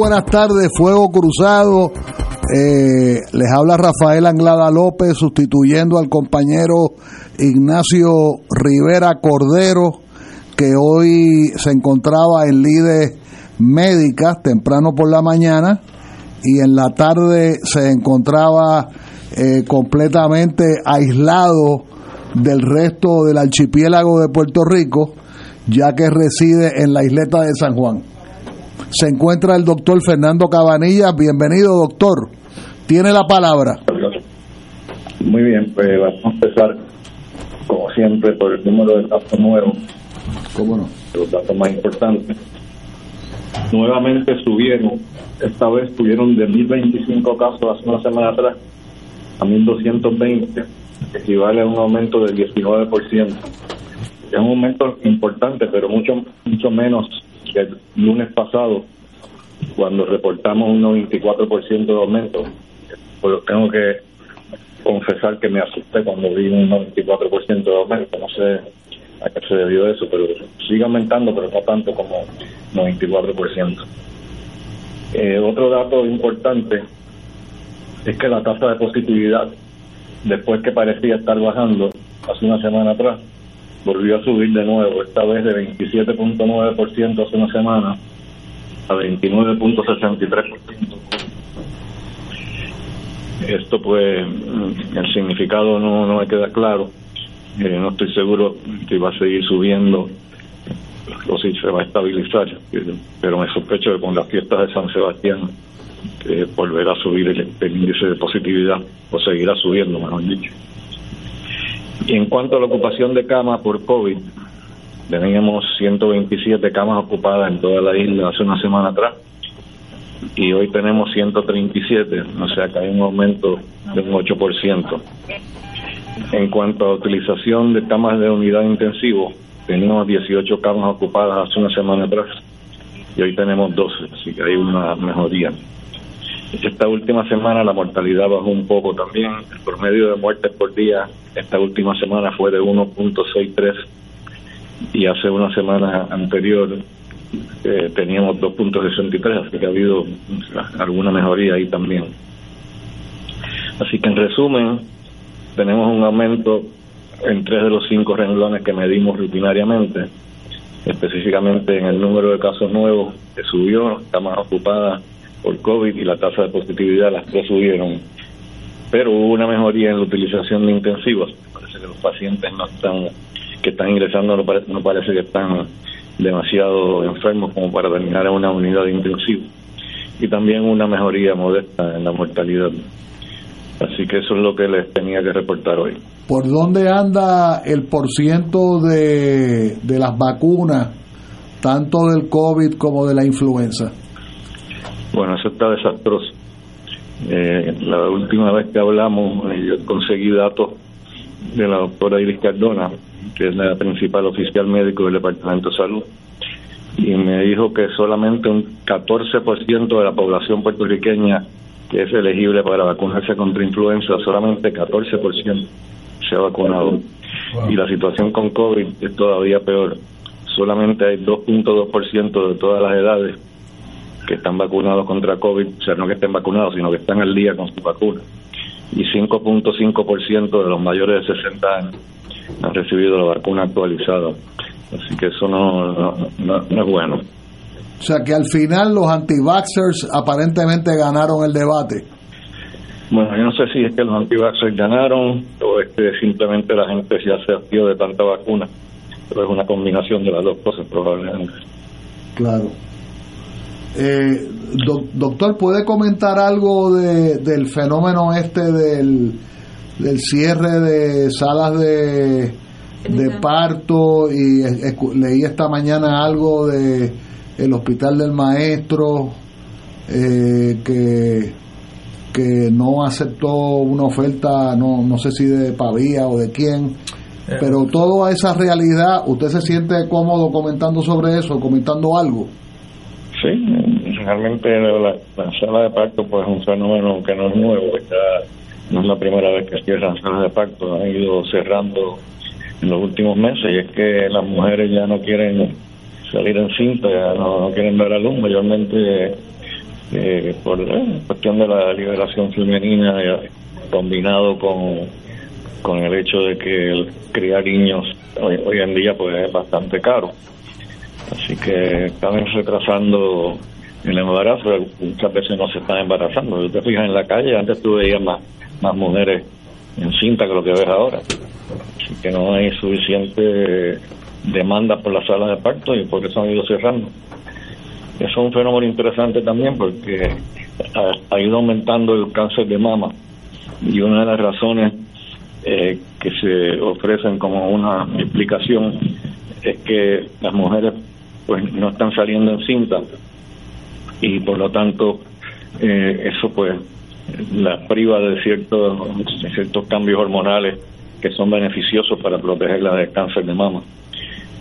Buenas tardes, Fuego Cruzado. Eh, les habla Rafael Anglada López, sustituyendo al compañero Ignacio Rivera Cordero, que hoy se encontraba en lides médicas temprano por la mañana y en la tarde se encontraba eh, completamente aislado del resto del archipiélago de Puerto Rico, ya que reside en la isleta de San Juan. Se encuentra el doctor Fernando Cabanilla. Bienvenido, doctor. Tiene la palabra. Muy bien, pues vamos a empezar, como siempre, por el número de casos nuevos. ¿Cómo no? Los datos más importantes. Nuevamente subieron, esta vez subieron de 1.025 casos hace una semana atrás a 1.220, equivale a un aumento del 19%. Es un aumento importante, pero mucho, mucho menos que el lunes pasado, cuando reportamos un 94% de aumento. Pues tengo que confesar que me asusté cuando vi un 94% de aumento. No sé a qué se debió eso, pero sigue aumentando, pero no tanto como 94%. Eh, otro dato importante es que la tasa de positividad, después que parecía estar bajando hace una semana atrás, volvió a subir de nuevo, esta vez de 27.9% hace una semana a 29.63%. Esto pues, el significado no, no me queda claro. Eh, no estoy seguro si va a seguir subiendo o si se va a estabilizar, pero me sospecho que con las fiestas de San Sebastián volverá a subir el, el índice de positividad o seguirá subiendo, mejor dicho. Y en cuanto a la ocupación de camas por COVID, teníamos 127 camas ocupadas en toda la isla hace una semana atrás y hoy tenemos 137, o sea que hay un aumento de un 8%. En cuanto a utilización de camas de unidad intensivo, teníamos 18 camas ocupadas hace una semana atrás y hoy tenemos 12, así que hay una mejoría. Esta última semana la mortalidad bajó un poco también. El promedio de muertes por día esta última semana fue de 1.63 y hace una semana anterior eh, teníamos 2.63, así que ha habido alguna mejoría ahí también. Así que en resumen, tenemos un aumento en tres de los cinco renglones que medimos rutinariamente, específicamente en el número de casos nuevos que subió, más ocupada por COVID y la tasa de positividad, las tres subieron, pero hubo una mejoría en la utilización de intensivos. Parece que los pacientes no están, que están ingresando, no parece, no parece que están demasiado enfermos como para terminar en una unidad de intensivo. Y también una mejoría modesta en la mortalidad. Así que eso es lo que les tenía que reportar hoy. ¿Por dónde anda el porciento de, de las vacunas, tanto del COVID como de la influenza? Bueno, eso está desastroso. Eh, la última vez que hablamos, eh, yo conseguí datos de la doctora Iris Cardona, que es la principal oficial médico del Departamento de Salud, y me dijo que solamente un 14% de la población puertorriqueña que es elegible para vacunarse contra influenza, solamente 14% se ha vacunado. Y la situación con COVID es todavía peor. solamente hay 2.2% de todas las edades que están vacunados contra COVID, o sea, no que estén vacunados, sino que están al día con su vacuna. Y 5.5% de los mayores de 60 años han recibido la vacuna actualizada. Así que eso no, no, es bueno. O sea, que al final los anti-vaxxers aparentemente ganaron el debate. Bueno, yo no sé si es que los anti-vaxxers ganaron o es que simplemente la gente ya se hastió de tanta vacuna. Pero es una combinación de las dos cosas probablemente. Claro. Eh, doctor, ¿puede comentar algo de, del fenómeno este del, del cierre de salas de, de parto y leí esta mañana algo de el hospital del maestro eh, que que no aceptó una oferta no no sé si de Pavía o de quién eh. pero toda esa realidad usted se siente cómodo comentando sobre eso comentando algo Sí, realmente la, sala de pacto pues es un fenómeno que no es nuevo, no es la primera vez que cierran salas de pacto, han ido cerrando en los últimos meses y es que las mujeres ya no quieren salir en cinta, ya no, quieren ver a luz, mayormente eh, por eh, cuestión de la liberación femenina combinado con, con el hecho de que criar niños hoy, hoy en día pues es bastante caro Así que están retrasando el embarazo, muchas veces no se están embarazando. Si te fijas en la calle, antes tú veías más, más mujeres en cinta que lo que ves ahora. Así que no hay suficiente demanda por las salas de parto y por eso han ido cerrando. Eso es un fenómeno interesante también porque ha, ido aumentando el cáncer de mama y una de las razones eh, que se ofrecen como una explicación es que las mujeres pues no están saliendo en cinta y por lo tanto eh, eso pues la priva de ciertos ciertos cambios hormonales que son beneficiosos para protegerla del cáncer de mama.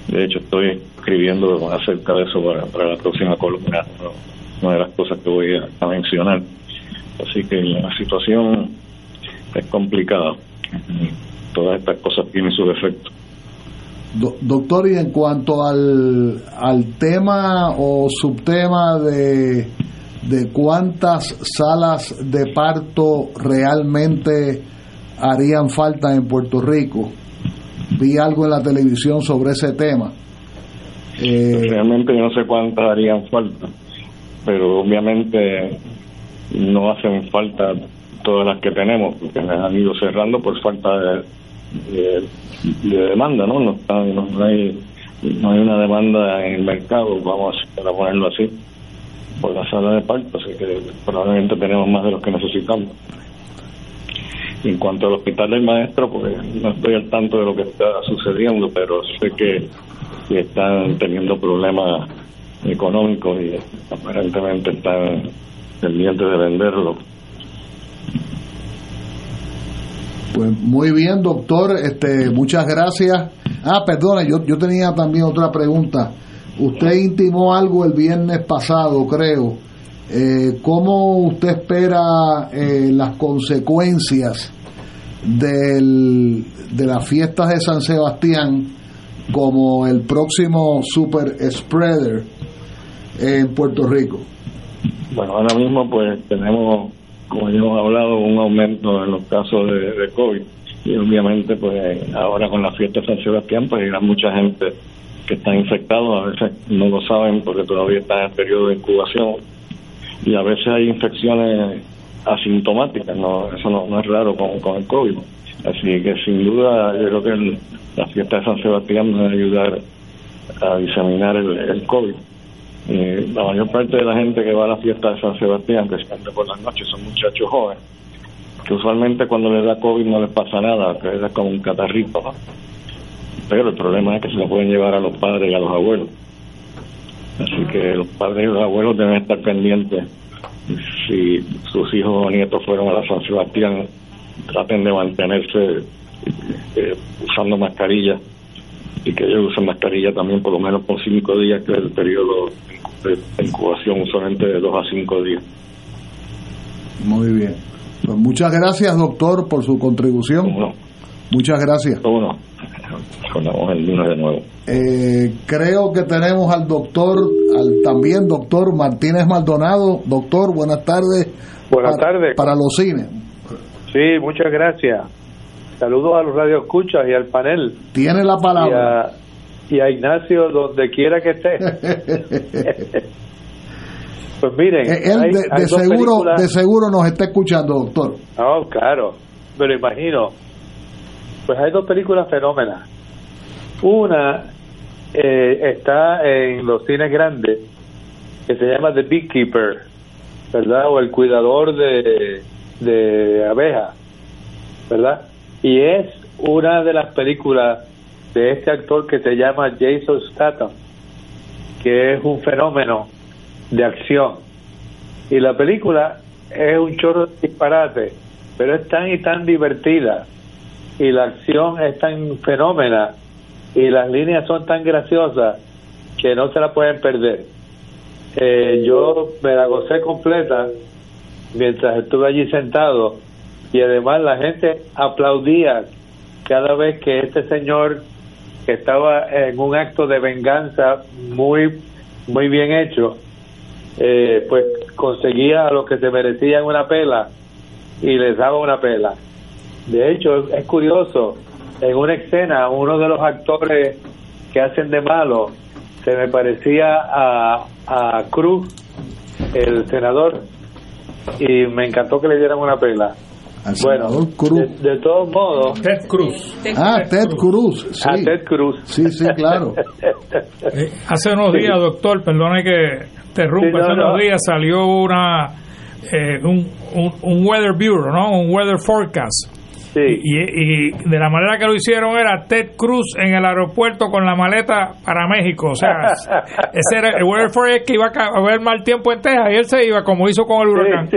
De hecho, estoy escribiendo acerca de eso para, la próxima columna, una de las cosas que voy a, mencionar. Así que la situación es complicada. Todas estas cosas tienen sus efectos doctor, y en cuanto al, al tema o subtema de, de cuántas salas de parto realmente harían falta en Puerto Rico, vi algo en la televisión sobre ese tema. Eh, realmente yo no sé cuántas harían falta, pero obviamente no hacen falta todas las que tenemos, porque las han ido cerrando por falta de, de, demanda, ¿no? No, está, no, hay, no hay una demanda en el mercado, vamos a ponerlo así, por la sala de parto, así que probablemente tenemos más de los que necesitamos. En cuanto al hospital del maestro, pues no estoy al tanto de lo que está sucediendo, pero sé que, que están teniendo problemas económicos y aparentemente están pendientes de venderlo Pues muy bien, doctor. Este, muchas gracias. Ah, perdona, yo, yo tenía también otra pregunta. Usted intimó algo el viernes pasado, creo. Eh, ¿Cómo usted espera eh, las consecuencias del, de las fiestas de San Sebastián como el próximo super spreader en Puerto Rico? Bueno, ahora mismo pues tenemos como hemos hablado, un aumento en los casos de, COVID. Y obviamente, pues ahora con la fiesta de San Sebastián, pues hay mucha gente que está infectado, a veces no lo saben porque todavía están en periodo de incubación. Y a veces hay infecciones asintomáticas, no eso no, es raro con, con el COVID. Así que sin duda yo creo que la fiesta de San Sebastián va a ayudar a diseminar el, el COVID. Eh, la mayor parte de la gente que va a la fiesta de San Sebastián, que se por las noches, son muchachos jóvenes, que usualmente cuando les da COVID no les pasa nada, que es como un catarrito, Pero el problema es que se lo pueden llevar a los padres y a los abuelos. Así que los padres y los abuelos deben estar pendientes. Si sus hijos o nietos fueron a la San Sebastián, traten de mantenerse eh, usando mascarilla y que ellos usen mascarilla también por lo menos por cinco días, que es el periodo de incubación, usualmente de dos a cinco días. Muy bien. Pues muchas gracias, doctor, por su contribución. Muchas gracias. Nos el lunes de nuevo. Eh, creo que tenemos al doctor, al también doctor Martínez Maldonado. Doctor, buenas tardes. Buenas tardes. Para los cines. Sí, muchas gracias. Saludos a los radioescuchas y al panel. Tiene la palabra. Y a, Ignacio, donde quiera que esté. pues miren. Eh, él de, seguro, de seguro nos está escuchando, doctor. Oh, claro. Me lo imagino. Pues hay dos películas fenómenas. Una eh, está en los cines grandes, que se llama The Beekeeper, ¿verdad? O el cuidador de, de abejas, ¿verdad? Y es una de las películas de este actor que se llama Jason Statham, que es un fenómeno de acción. Y la película es un chorro de disparate, pero es tan y tan divertida y la acción es tan fenómena y las líneas son tan graciosas que no se la pueden perder. Eh, yo me la gocé completa mientras estuve allí sentado y además la gente aplaudía cada vez que este señor que estaba en un acto de venganza muy muy bien hecho eh, pues conseguía a los que se merecían una pela y les daba una pela de hecho, es curioso, en una escena, uno de los actores que hacen de malo se me parecía a, a Cruz, el senador, y me encantó que le dieran una pela. Bueno, Cruz. De, todos modos. Ted Cruz. ah, Ted Cruz. Sí. Ah, Ted Cruz. Sí, sí, claro. Eh, hace unos días, doctor, perdone que interrumpa, hace unos días salió una eh, un, un, un, weather bureau, ¿no? Un weather forecast y, de la manera que lo hicieron era Ted Cruz en el aeropuerto con la maleta para México. O sea, ese era el Weather que iba a haber mal tiempo en Texas y él se iba como hizo con el huracán.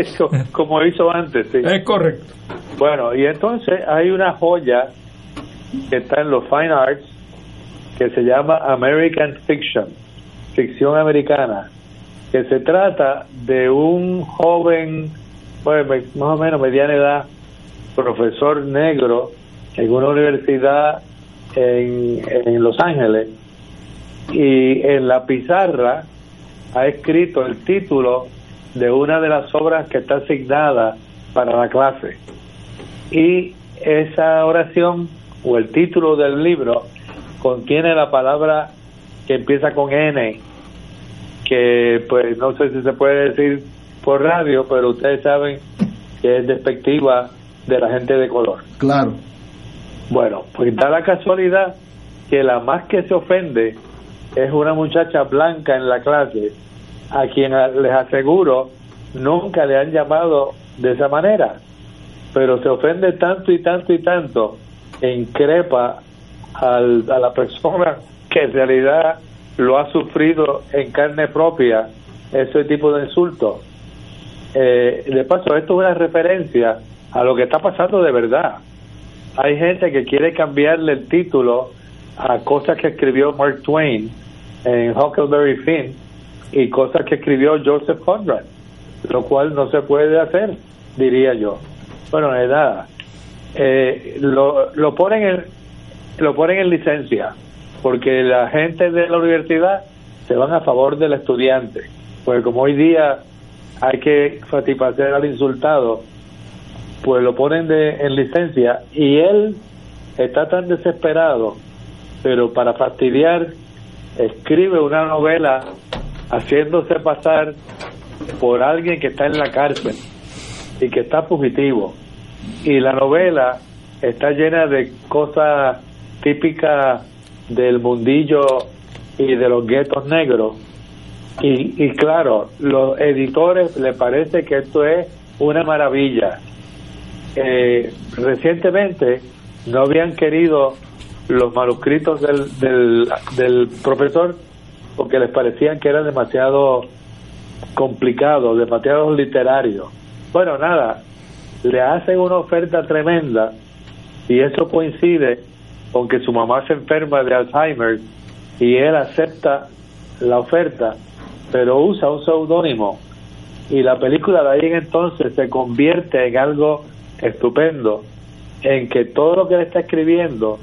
como hizo antes, sí. Es correcto. Bueno, y entonces hay una joya que está en los Fine Arts que se llama American Fiction, ficción americana, que se trata de un joven, bueno, más o menos mediana edad, profesor negro en una universidad en, en Los Ángeles y en la pizarra ha escrito el título de una de las obras que está asignada para la clase. Y esa oración o el título del libro contiene la palabra que empieza con N, que pues no sé si se puede decir por radio, pero ustedes saben que es despectiva de la gente de color. Claro. Bueno, pues da la casualidad que la más que se ofende es una muchacha blanca en la clase, a quien les aseguro nunca le han llamado de esa manera, pero se ofende tanto y tanto y tanto e increpa al, a la persona que en realidad lo ha sufrido en carne propia ese tipo de insulto. Eh, de paso, esto es una referencia a lo que está pasando de verdad. Hay gente que quiere cambiarle el título a cosas que escribió Mark Twain en Huckleberry Finn y cosas que escribió Joseph Conrad, lo cual no se puede hacer, diría yo. Bueno, de nada. Eh, lo, lo ponen en, lo ponen en licencia porque la gente de la universidad se van a favor del estudiante porque como hoy día hay que satisfacer al insultado pues lo ponen de, en licencia y él está tan desesperado, pero para fastidiar escribe una novela haciéndose pasar por alguien que está en la cárcel y que está fugitivo. Y la novela está llena de cosas típicas del mundillo y de los guetos negros. Y, y claro, los editores le parece que esto es una maravilla eh, recientemente no habían querido los manuscritos del, del, profesor porque les parecían que eran demasiado complicados, demasiado literarios. Bueno, nada, le hacen una oferta tremenda y eso coincide con que su mamá se enferma de Alzheimer y él acepta la oferta, pero usa un seudónimo y la película de ahí en entonces se convierte en algo estupendo. En que todo lo que él está escribiendo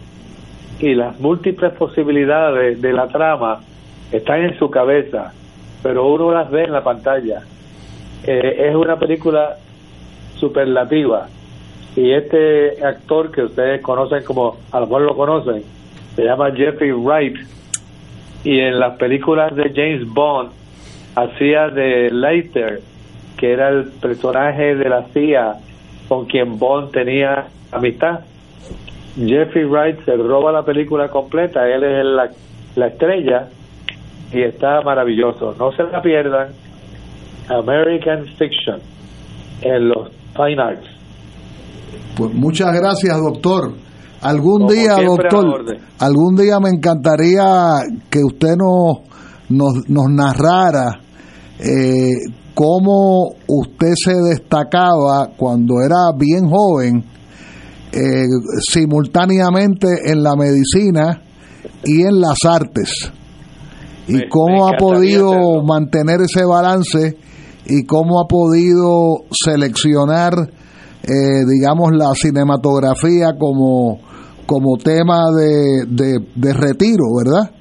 y las múltiples posibilidades de la trama están en su cabeza, pero uno las ve en la pantalla. Eh, es una película superlativa. Y este actor que ustedes conocen como, a lo mejor lo conocen, se llama Jeffrey Wright. Y en las películas de James Bond hacía de Leiter, que era el personaje de la CIA con quien Bond tenía amistad. Jeffrey Wright se roba la película completa, él es la, la estrella y está maravilloso. No se la pierdan. American Fiction en los Fine Arts. Pues muchas gracias, doctor. Algún día, doctor, algún día me encantaría que usted nos, nos, nos narrara eh, cómo usted se destacaba cuando era bien joven, eh, simultáneamente en la medicina y en las artes. Y cómo ha podido mantener ese balance y cómo ha podido seleccionar, eh, digamos, la cinematografía como, como tema de, de, retiro, ¿verdad?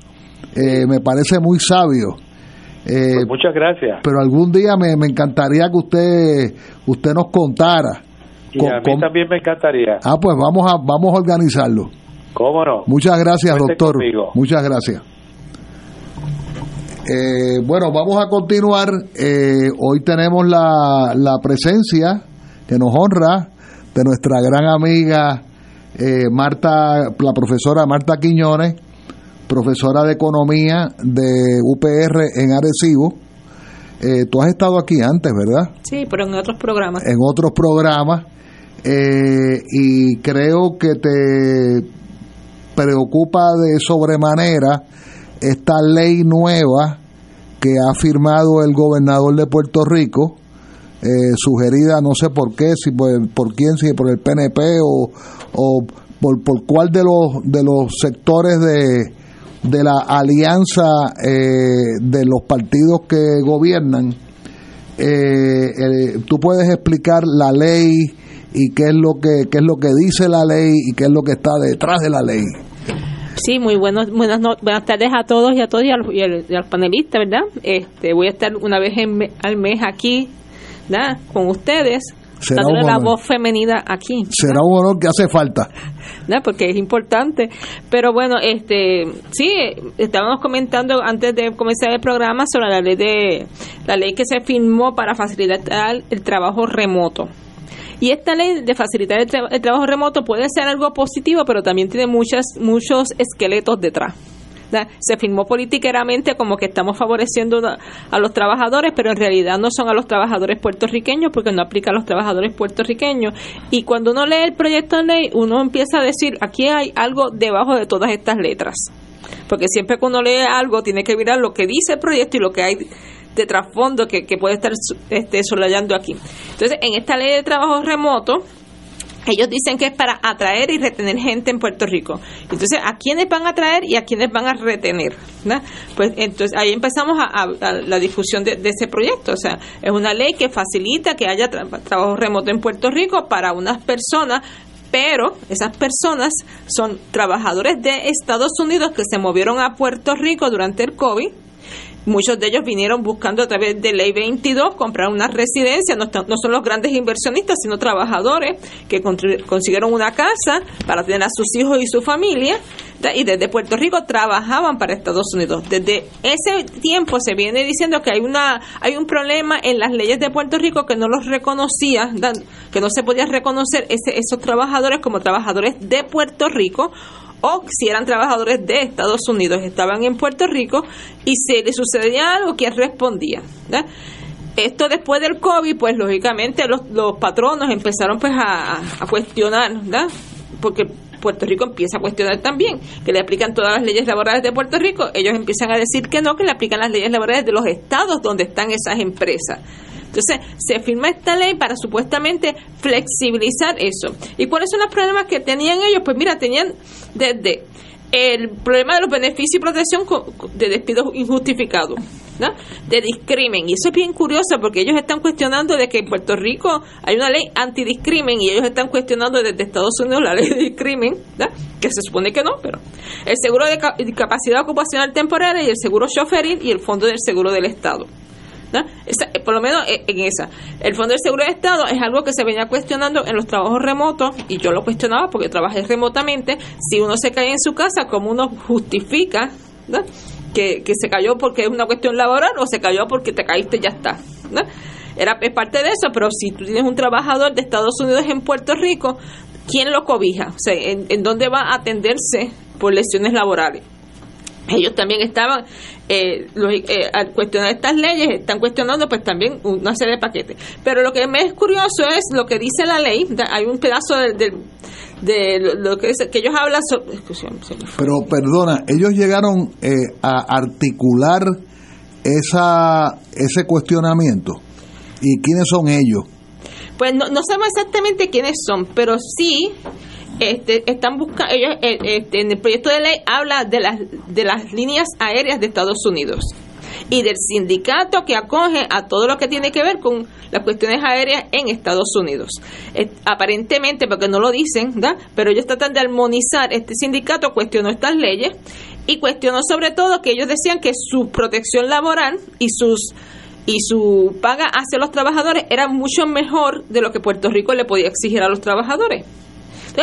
Eh, me parece muy sabio. Eh, pues muchas gracias. Pero algún día me, me, encantaría que usted usted nos contara. Y a mí también me encantaría. Ah, pues vamos a vamos a organizarlo. ¿Cómo no? Muchas gracias, doctor. Muchas gracias. Eh, bueno, vamos a continuar. Eh, hoy tenemos la, la presencia que nos honra de nuestra gran amiga Marta, la profesora Marta Quiñones, profesora de economía de UPR en Arecibo. Eh, tú has estado aquí antes, ¿verdad? Sí, pero en otros programas. En otros programas. Eh, y creo que te preocupa de sobremanera esta ley nueva que ha firmado el gobernador de Puerto Rico, eh, sugerida no sé por qué, si por, por quién, si por el PNP o, o por, por cuál de los, de los sectores de, de la alianza eh, de los partidos que gobiernan, eh, eh, tú puedes explicar la ley y qué es lo que qué es lo que dice la ley y qué es lo que está detrás de la ley. Sí, muy buenos, buenas, buenas tardes a todos y a todos y a los, panelistas, ¿verdad? Este, voy a estar una vez al mes aquí, ¿verdad? Con ustedes será la voz femenina aquí. Será un honor que hace falta. Porque es importante. Pero bueno, este sí, estábamos comentando antes de comenzar el programa sobre la ley de la ley que se firmó para facilitar el trabajo remoto. Y esta ley de facilitar el trabajo remoto puede ser algo positivo, pero también tiene muchas muchos esqueletos detrás se firmó políticamente como que estamos favoreciendo a los trabajadores, pero en realidad no son a los trabajadores puertorriqueños porque no aplica a los trabajadores puertorriqueños. Y cuando uno lee el proyecto de ley, uno empieza a decir, aquí hay algo debajo de todas estas letras. Porque siempre cuando lee algo tiene que mirar lo que dice el proyecto y lo que hay de trasfondo que, que puede estar este, solayando aquí. Entonces, en esta ley de trabajo remoto, ellos dicen que es para atraer y retener gente en Puerto Rico. Entonces, ¿a quiénes van a atraer y a quiénes van a retener? Pues entonces ahí empezamos a, la difusión de, ese proyecto. O sea, es una ley que facilita que haya trabajo remoto en Puerto Rico para unas personas pero esas personas son trabajadores de Estados Unidos que se movieron a Puerto Rico durante el COVID Muchos de ellos vinieron buscando a través de Ley 22 comprar una residencia, no, son los grandes inversionistas, sino trabajadores que consiguieron una casa para tener a sus hijos y su familia. Y desde Puerto Rico trabajaban para Estados Unidos. Desde ese tiempo se viene diciendo que hay una hay un problema en las leyes de Puerto Rico que no los reconocía, que no se podía reconocer ese, esos trabajadores como trabajadores de Puerto Rico o si eran trabajadores de Estados Unidos, estaban en Puerto Rico y se les sucedía algo, ¿quién respondía? Esto después del COVID, pues lógicamente los, los patronos empezaron pues a, cuestionar, ¿verdad? Porque Puerto Rico empieza a cuestionar también que le aplican todas las leyes laborales de Puerto Rico, ellos empiezan a decir que no, que le aplican las leyes laborales de los estados donde están esas empresas. Entonces, se firma esta ley para supuestamente flexibilizar eso. ¿Y cuáles son los problemas que tenían ellos? Pues mira, tenían desde el problema de los beneficios y protección de despidos injustificados, de discrimen. Y eso es bien curioso porque ellos están cuestionando de que en Puerto Rico hay una ley antidiscrimen y ellos están cuestionando desde Estados Unidos la ley de discrimen, que se supone que no, pero el seguro de discapacidad ocupacional temporaria y el seguro choferil y el fondo del seguro del Estado. Eh, por lo menos eh, en esa. El Fondo del Seguro de Estado es algo que se venía cuestionando en los trabajos remotos y yo lo cuestionaba porque trabajé remotamente. Si uno se cae en su casa, ¿cómo uno justifica que, se cayó porque es una cuestión laboral o se cayó porque te caíste y ya está? Era, es parte de eso, pero si tú tienes un trabajador de Estados Unidos en Puerto Rico, ¿quién lo cobija? O sea, ¿en, en dónde va a atenderse por lesiones laborales? ellos también estaban eh, eh, al cuestionar estas leyes están cuestionando pues también una serie de paquetes. Pero lo que me es curioso es lo que dice la ley hay un pedazo de, de, lo que, que ellos hablan sobre, pero perdona ellos llegaron eh, a articular esa ese cuestionamiento. Y quiénes son ellos pues no, no sabemos exactamente quiénes son pero sí este, están buscando, ellos eh, este, en el proyecto de ley habla de las, de las líneas aéreas de Estados Unidos y del sindicato que acoge a todo lo que tiene que ver con las cuestiones aéreas en Estados Unidos. aparentemente, porque no lo dicen, pero ellos tratan de armonizar, este sindicato cuestionó estas leyes y cuestionó sobre todo que ellos decían que su protección laboral y sus y su paga hacia los trabajadores era mucho mejor de lo que Puerto Rico le podía exigir a los trabajadores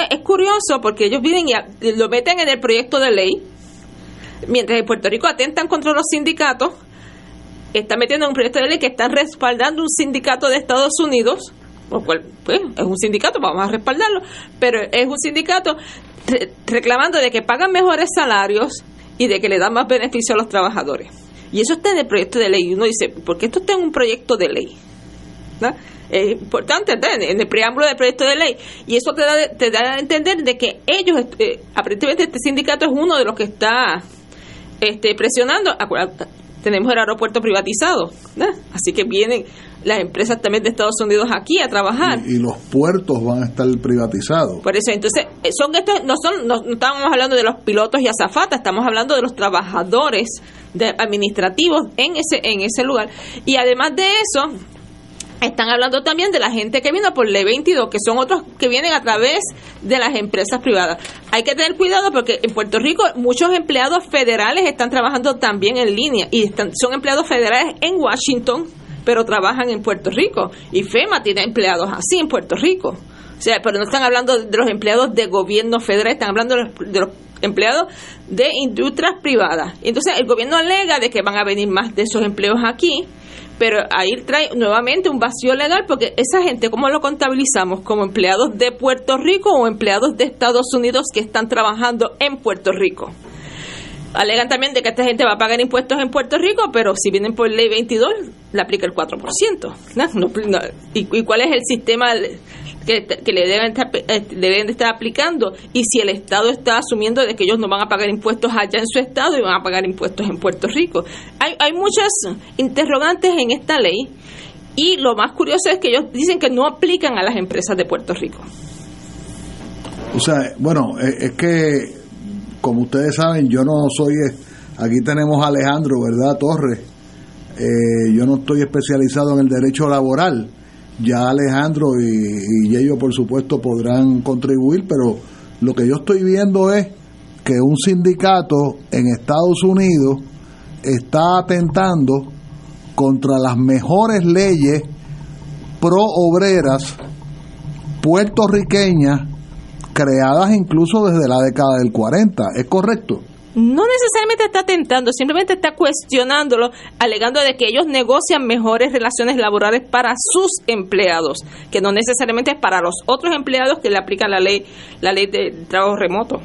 es curioso porque ellos vienen y lo meten en el proyecto de ley, mientras en Puerto Rico atentan contra los sindicatos, están metiendo en un proyecto de ley que están respaldando un sindicato de Estados Unidos, por cual, pues, es un sindicato, vamos a respaldarlo, pero es un sindicato reclamando de que pagan mejores salarios y de que le dan más beneficio a los trabajadores. Y eso está en el proyecto de ley. Y uno dice, ¿por qué esto está en un proyecto de ley? Es importante en el preámbulo del proyecto de ley. Y eso te da, te da a entender de que ellos eh, aparentemente este sindicato es uno de los que está este, presionando. Tenemos el aeropuerto privatizado así que vienen las empresas también de Estados Unidos aquí a trabajar. Y, los puertos van a estar privatizados. Por eso entonces eh, son estos no son no, estamos hablando de los pilotos y azafatas estamos hablando de los trabajadores de administrativos en ese en ese lugar. Y además de eso están hablando también de la gente que vino por ley 22, que son otros que vienen a través de las empresas privadas. Hay que tener cuidado porque en Puerto Rico muchos empleados federales están trabajando también en línea y son empleados federales en Washington, pero trabajan en Puerto Rico. Y FEMA tiene empleados así en Puerto Rico. O sea, pero no están hablando de los empleados de gobierno federal, están hablando de los, de los empleados de industrias privadas. Entonces el gobierno alega de que van a venir más de esos empleos aquí pero ahí trae nuevamente un vacío legal porque esa gente, ¿cómo lo contabilizamos? ¿Como empleados de Puerto Rico o empleados de Estados Unidos que están trabajando en Puerto Rico? Alegan también de que esta gente va a pagar impuestos en Puerto Rico, pero si vienen por ley 22, le aplica el 4%. ¿Y, ¿Y cuál es el sistema que, le deben estar, eh, deben estar aplicando y si el Estado está asumiendo de que ellos no van a pagar impuestos allá en su Estado y van a pagar impuestos en Puerto Rico. Hay, hay muchas interrogantes en esta ley y lo más curioso es que ellos dicen que no aplican a las empresas de Puerto Rico. O sea, bueno, eh, es que, como ustedes saben, yo no soy, aquí tenemos a Alejandro, ¿verdad? Torres. Eh, yo no estoy especializado en el derecho laboral ya Alejandro y, y ellos por supuesto podrán contribuir, pero lo que yo estoy viendo es que un sindicato en Estados Unidos está atentando contra las mejores leyes pro obreras puertorriqueñas creadas incluso desde la década del 40. ¿Es correcto? No necesariamente está tentando, simplemente está cuestionándolo, alegando de que ellos negocian mejores relaciones laborales para sus empleados, que no necesariamente es para los otros empleados que le aplican la ley, la ley de trabajo remoto.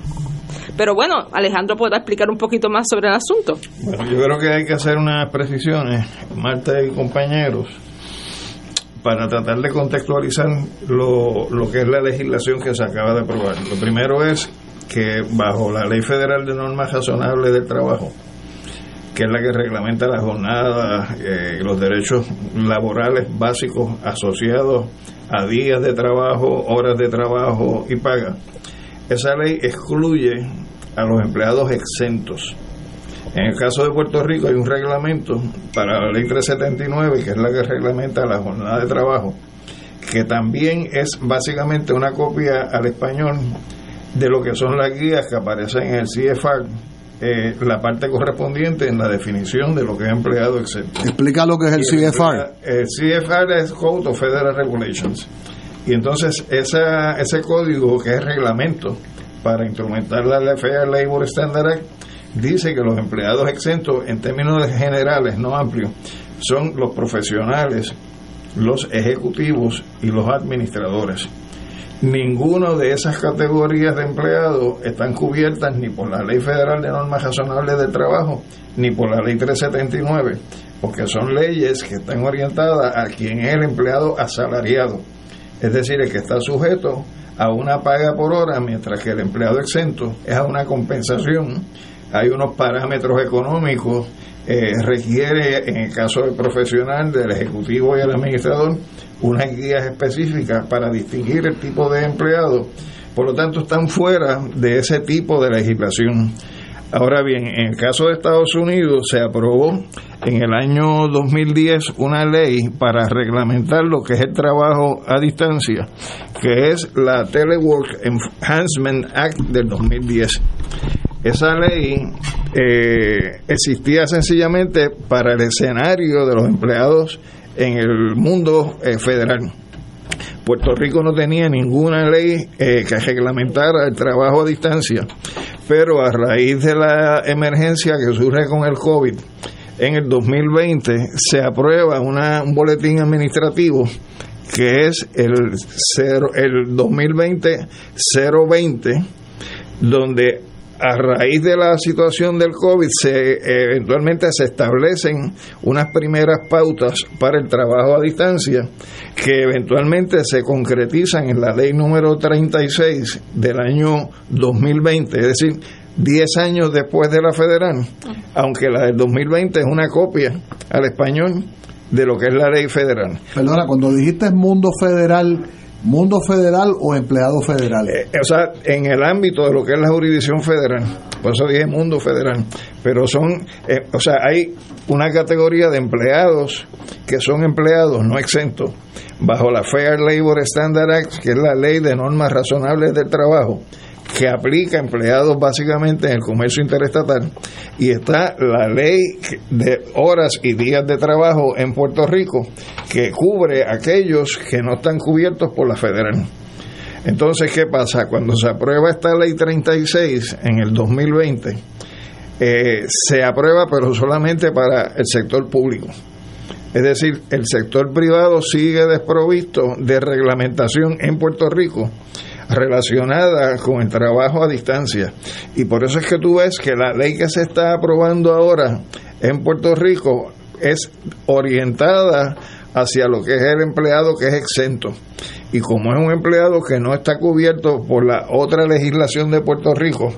Pero bueno, Alejandro podrá explicar un poquito más sobre el asunto. Bueno, yo creo que hay que hacer unas precisiones, Marta y compañeros, para tratar de contextualizar lo, lo que es la legislación que se acaba de aprobar. Lo primero es que bajo la Ley Federal de Normas Razonables del Trabajo, que es la que reglamenta la jornada, eh, los derechos laborales básicos asociados a días de trabajo, horas de trabajo y paga, esa ley excluye a los empleados exentos. En el caso de Puerto Rico hay un reglamento para la ley 379, que es la que reglamenta la jornada de trabajo, que también es básicamente una copia al español de lo que son las guías que aparecen en el CFR, eh, la parte correspondiente en la definición de lo que es empleado exento. Explica lo que es el CFR. El, CFR es Code of Federal Regulations. Y entonces esa, ese código que es reglamento para instrumentar la Fair Labor Standard Act dice que los empleados exentos en términos generales, no amplios, son los profesionales, los ejecutivos y los administradores. Ninguno de esas categorías de empleados están cubiertas ni por la Ley Federal de Normas Razonables de Trabajo ni por la Ley 379, porque son leyes que están orientadas a quien es el empleado asalariado, es decir, el que está sujeto a una paga por hora, mientras que el empleado exento es a una compensación. Hay unos parámetros económicos eh, requiere, en el caso del profesional, del ejecutivo y el administrador, unas guías específicas para distinguir el tipo de empleado. Por lo tanto, están fuera de ese tipo de legislación. Ahora bien, en el caso de Estados Unidos se aprobó en el año 2010 una ley para reglamentar lo que es el trabajo a distancia, que es la Telework Enhancement Act del 2010. Esa ley eh, existía sencillamente para el escenario de los empleados en el mundo eh, federal. Puerto Rico no tenía ninguna ley eh, que reglamentara el trabajo a distancia, pero a raíz de la emergencia que surge con el COVID, en el 2020 se aprueba un boletín administrativo que es el, el 2020-020, donde a raíz de la situación del COVID, se, eventualmente se establecen unas primeras pautas para el trabajo a distancia que eventualmente se concretizan en la ley número 36 del año 2020, es decir, 10 años después de la federal, aunque la del 2020 es una copia al español de lo que es la ley federal. Perdona, cuando dijiste mundo federal, mundo federal o empleado federal. Eh, o sea, en el ámbito de lo que es la jurisdicción federal, por eso dije mundo federal, pero son, eh, o sea, hay una categoría de empleados que son empleados no exentos bajo la Fair Labor Standard Act, que es la ley de normas razonables del trabajo que aplica empleados básicamente en el comercio interestatal y está la ley de horas y días de trabajo en Puerto Rico que cubre aquellos que no están cubiertos por la federal. Entonces, ¿qué pasa? Cuando se aprueba esta ley 36 en el 2020, eh, se aprueba pero solamente para el sector público. Es decir, el sector privado sigue desprovisto de reglamentación en Puerto Rico relacionada con el trabajo a distancia. Y por eso es que tú ves que la ley que se está aprobando ahora en Puerto Rico es orientada hacia lo que es el empleado que es exento. Y como es un empleado que no está cubierto por la otra legislación de Puerto Rico,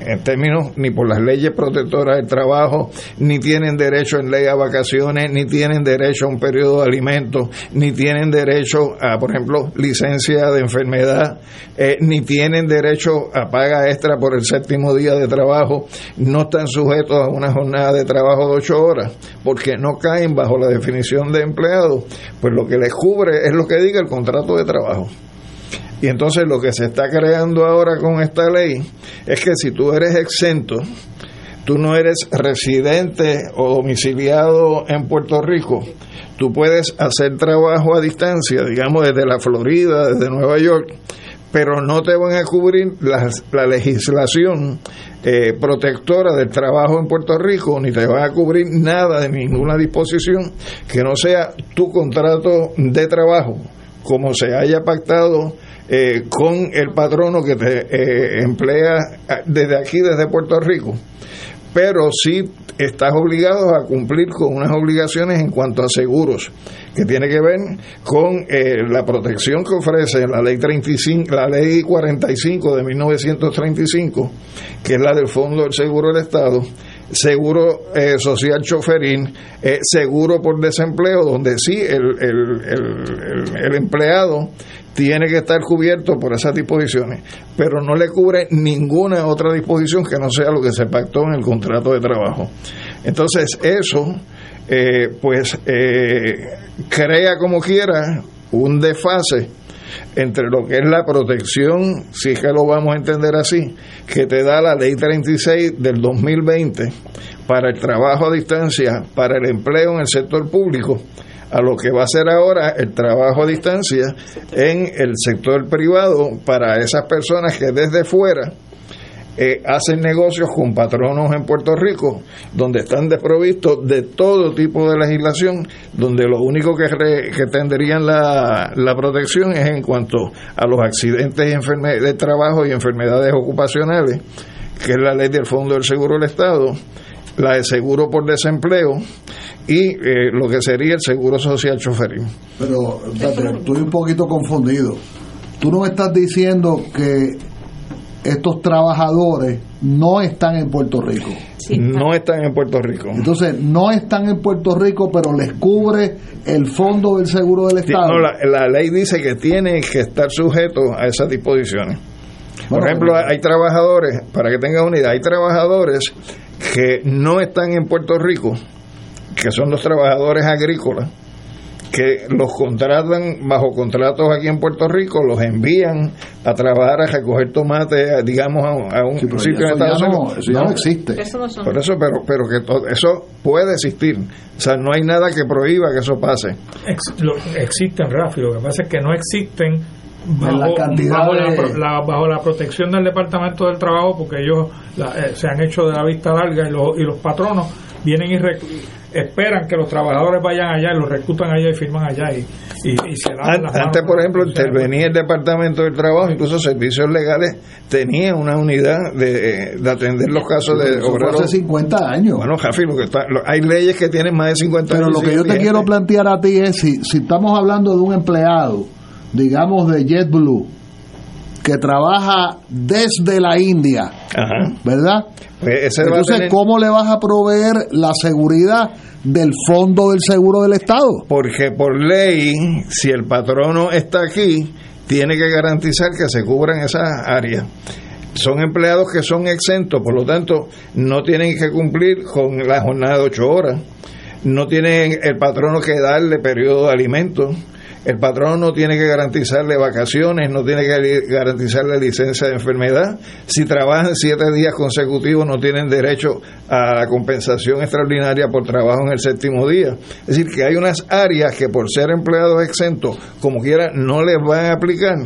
en términos ni por las leyes protectoras del trabajo, ni tienen derecho en ley a vacaciones, ni tienen derecho a un periodo de alimentos, ni tienen derecho a, por ejemplo, licencia de enfermedad, eh, ni tienen derecho a paga extra por el séptimo día de trabajo, no están sujetos a una jornada de trabajo de ocho horas, porque no caen bajo la definición de empleado, pues lo que les cubre es lo que diga el contrato de trabajo. Y entonces lo que se está creando ahora con esta ley es que si tú eres exento, tú no eres residente o domiciliado en Puerto Rico, tú puedes hacer trabajo a distancia, digamos desde la Florida, desde Nueva York, pero no te van a cubrir la, la legislación eh, protectora del trabajo en Puerto Rico, ni te van a cubrir nada de ninguna disposición que no sea tu contrato de trabajo, como se haya pactado eh, con el patrono que te eh, emplea desde aquí, desde Puerto Rico. Pero sí estás obligado a cumplir con unas obligaciones en cuanto a seguros, que tiene que ver con eh, la protección que ofrece la ley 35, la ley 45 de 1935, que es la del Fondo del Seguro del Estado, seguro eh, social choferín, eh, seguro por desempleo, donde sí el, el, empleado tiene que estar cubierto por esas disposiciones, pero no le cubre ninguna otra disposición que no sea lo que se pactó en el contrato de trabajo. Entonces, eso, eh, pues, crea como quiera un desfase entre lo que es la protección, si es que lo vamos a entender así, que te da la ley 36 del 2020 para el trabajo a distancia, para el empleo en el sector público, a lo que va a ser ahora el trabajo a distancia en el sector privado para esas personas que desde fuera eh, hacen negocios con patronos en Puerto Rico, donde están desprovistos de todo tipo de legislación, donde lo único que, que tendrían la, la, protección es en cuanto a los accidentes de trabajo y enfermedades ocupacionales, que es la ley del Fondo del Seguro del Estado, la de seguro por desempleo y eh, lo que sería el seguro social choferín. Pero, estoy un poquito confundido. Tú no me estás diciendo que estos trabajadores no están en Puerto Rico. no están en Puerto Rico. Entonces, no están en Puerto Rico, pero les cubre el fondo del seguro del Estado. No, la, ley dice que tienen que estar sujetos a esas disposiciones. Por ejemplo, hay trabajadores, para que tengan unidad, hay trabajadores que no están en Puerto Rico, que son los trabajadores agrícolas, que los contratan bajo contratos aquí en Puerto Rico, los envían a trabajar a recoger tomate, digamos, a, un sitio de Estados Unidos. eso ya no existe. Por eso, pero, pero que todo, eso puede existir. O sea, no hay nada que prohíba que eso pase. existen, Rafi, lo que pasa es que no existen bajo, la, bajo, la, protección del Departamento del Trabajo, porque ellos eh, se han hecho de la vista larga y los, y los patronos vienen y esperan que los trabajadores vayan allá y los reclutan allá y firman allá y, se dan Antes, por ejemplo, intervenía el Departamento del Trabajo, incluso servicios legales tenía una unidad de, de atender los casos de obreros. hace 50 años. Bueno, Jafi, lo que está, hay leyes que tienen más de 50 años. Pero lo que yo te quiero plantear a ti es, si, si estamos hablando de un empleado, digamos de JetBlue, que trabaja desde la India, ¿verdad? Pues Entonces, ¿cómo le vas a proveer la seguridad del fondo del seguro del Estado? Porque por ley, si el patrono está aquí, tiene que garantizar que se cubran esas áreas. Son empleados que son exentos, por lo tanto, no tienen que cumplir con la jornada de ocho horas, no tienen el patrono que darle periodo de alimentos el patrón no tiene que garantizarle vacaciones, no tiene que garantizarle licencia de enfermedad. Si trabajan siete días consecutivos, no tienen derecho a la compensación extraordinaria por trabajo en el séptimo día. Es decir, que hay unas áreas que por ser empleados exentos, como quiera, no les van a aplicar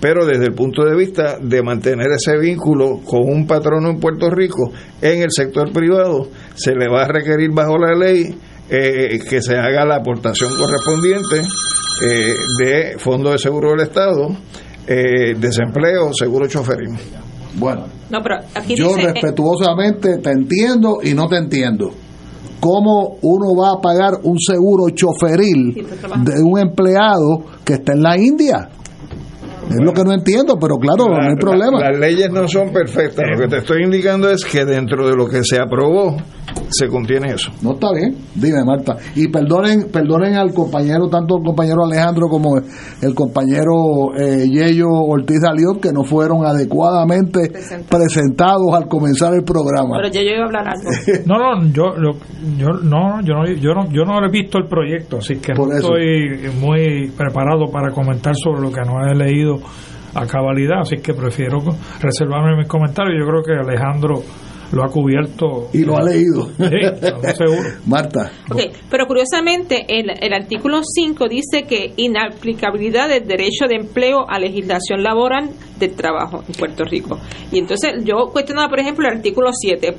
pero desde el punto de vista de mantener ese vínculo con un patrono en Puerto Rico en el sector privado, se le va a requerir bajo la ley eh, que se haga la aportación correspondiente eh, de Fondo de Seguro del Estado, eh, desempleo, seguro choferismo. Bueno, yo eh, respetuosamente te entiendo y no te entiendo. ¿Cómo uno va a pagar un seguro choferil de un empleado que está en la India? Es lo que no entiendo, pero claro, no hay problema. las leyes no son perfectas. Lo que te estoy indicando es que dentro de lo que se aprobó se contiene eso. No está bien, dime Marta. Y perdonen, perdonen al compañero, tanto el compañero Alejandro como el compañero eh, Yello Ortiz Alión, que no fueron adecuadamente presentados al comenzar el programa. Pero Yello iba a hablar algo. no, no, yo, yo, no, yo no, yo no, yo no he visto el proyecto, así que no estoy muy preparado para comentar sobre lo que no he leído a cabalidad, así que prefiero reservarme mis comentarios. Yo creo que Alejandro lo ha cubierto. Y lo ha leído. Sí, seguro. Marta. Okay, pero curiosamente el, el artículo 5 dice que inaplicabilidad del derecho de empleo a legislación laboral del trabajo en Puerto Rico. Y entonces yo cuestionaba, por ejemplo, el artículo 7,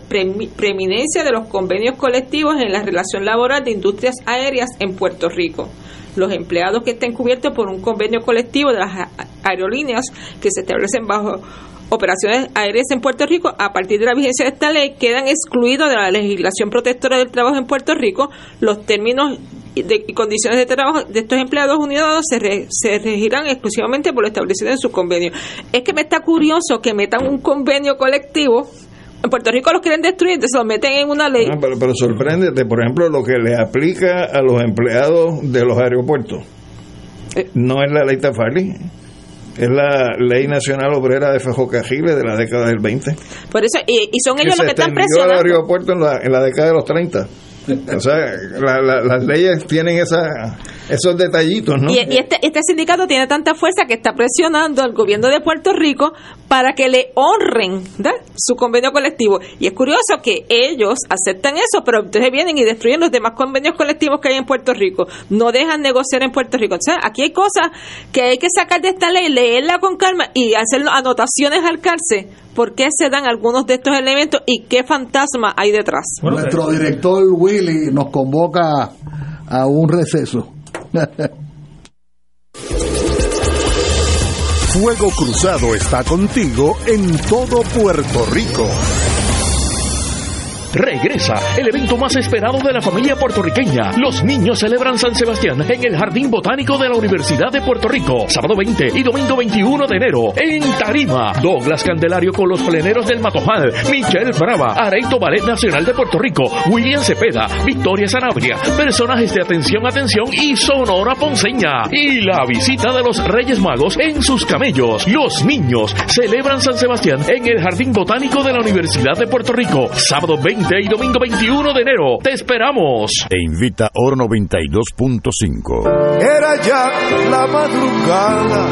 preeminencia de los convenios colectivos en la relación laboral de industrias aéreas en Puerto Rico los empleados que estén cubiertos por un convenio colectivo de las aerolíneas que se establecen bajo operaciones aéreas en Puerto Rico, a partir de la vigencia de esta ley, quedan excluidos de la legislación protectora del trabajo en Puerto Rico. Los términos y condiciones de trabajo de estos empleados unidos se, se regirán exclusivamente por lo establecido en su convenio. Es que me está curioso que metan un convenio colectivo En Puerto Rico los quieren destruir, entonces lo meten en una ley. Ah, pero, pero sorprende, por ejemplo, lo que le aplica a los empleados de los aeropuertos. Eh. No es la ley Tafali, es la Ley Nacional Obrera de Ferrocarriles de la década del 20. Por eso, y, son ellos los que están presionando. el aeropuerto en la, en la década de los 30. O sea, las leyes tienen esa, esos detallitos, ¿no? Y, este, este sindicato tiene tanta fuerza que está presionando al gobierno de Puerto Rico para que le honren su convenio colectivo. Y es curioso que ellos aceptan eso, pero entonces vienen y destruyen los demás convenios colectivos que hay en Puerto Rico. No dejan negociar en Puerto Rico. O sea, aquí hay cosas que hay que sacar de esta ley, leerla con calma y hacer anotaciones al cárcel por qué se dan algunos de estos elementos y qué fantasma hay detrás. Nuestro director Willy nos convoca a un receso. Fuego Cruzado está contigo en todo Puerto Rico. Regresa el evento más esperado de la familia puertorriqueña. Los niños celebran San Sebastián en el Jardín Botánico de la Universidad de Puerto Rico. Sábado 20 y domingo 21 de enero. En Tarima. Douglas Candelario con los pleneros del Matojal. Michelle Brava. Areito Ballet Nacional de Puerto Rico. William Cepeda. Victoria Sanabria. Personajes de Atención, Atención y Sonora Ponceña. Y la visita de los Reyes Magos en sus camellos. Los niños celebran San Sebastián en el Jardín Botánico de la Universidad de Puerto Rico. Sábado 20 y domingo 21 de enero. Te esperamos. Te invita Oro 92.5. Era ya la madrugada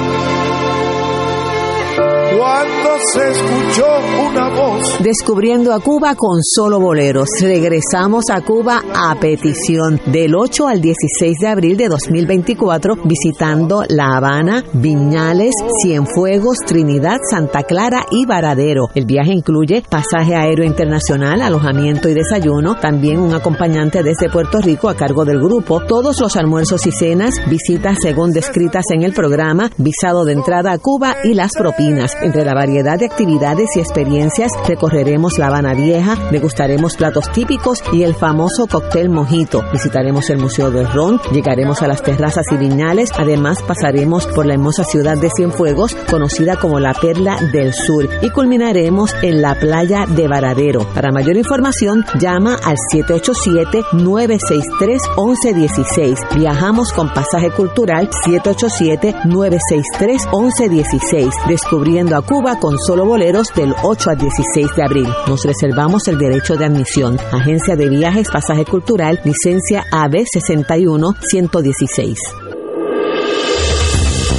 Descubriendo a Cuba con solo boleros. Regresamos a Cuba a petición del 8 al 16 de abril de 2024 visitando La Habana, Viñales, Cienfuegos, Trinidad, Santa Clara y Varadero. El viaje incluye pasaje aéreo internacional, alojamiento y desayuno, también un acompañante desde Puerto Rico a cargo del grupo, todos los almuerzos y cenas, visitas según descritas en el programa, visado de entrada a Cuba y las propinas. Entre la variedad de actividades y experiencias recorreremos La Habana Vieja, degustaremos platos típicos y el famoso cóctel mojito. Visitaremos el Museo del Ron, llegaremos a las terrazas y viñales, además pasaremos por la hermosa ciudad de Cienfuegos, conocida como la Perla del Sur, y culminaremos en la playa de Varadero. Para mayor información, llama al 787-963-1116. Viajamos con pasaje cultural 787-963-1116, descubriendo a Cuba con solo boleros del 8 al 16 de abril. Nos reservamos el derecho de admisión. Agencia de Viajes Pasaje Cultural, licencia AB 61 116.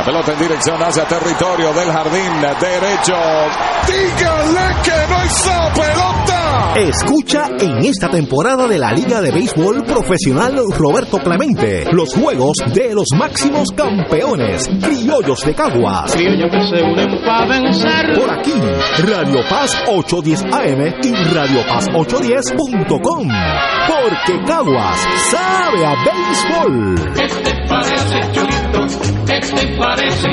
La pelota en dirección hacia territorio del jardín derecho. Dígale que no hizo pelota. Escucha en esta temporada de la Liga de Béisbol Profesional Roberto Clemente los juegos de los máximos campeones, criollos de Caguas. Criollos que se unen para vencer. Por aquí, Radio Paz 810 AM y Radio Paz 810.com. Porque Caguas sabe a béisbol. ¿Qué te parece, Cholito? ¿Qué te parece,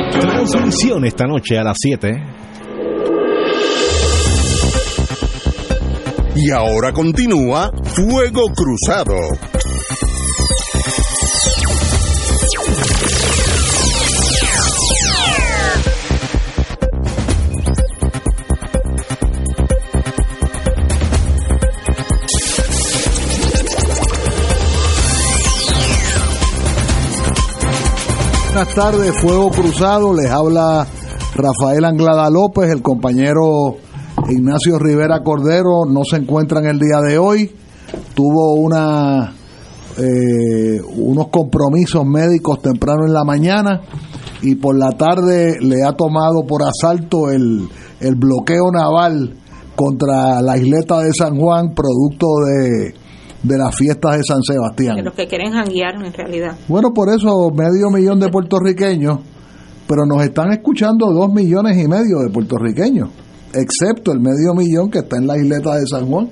esta noche a las 7 Y ahora continúa Fuego Cruzado. Buenas tardes, Fuego Cruzado. Les habla Rafael Anglada López, el compañero Ignacio Rivera Cordero no se encuentra en el día de hoy. Tuvo una eh, unos compromisos médicos temprano en la mañana y por la tarde le ha tomado por asalto el, el bloqueo naval contra la isleta de San Juan, producto de, de las fiestas de San Sebastián. De los que quieren janguear en realidad. Bueno, por eso medio millón de puertorriqueños, pero nos están escuchando dos millones y medio de puertorriqueños excepto el medio millón que está en la isleta de San Juan.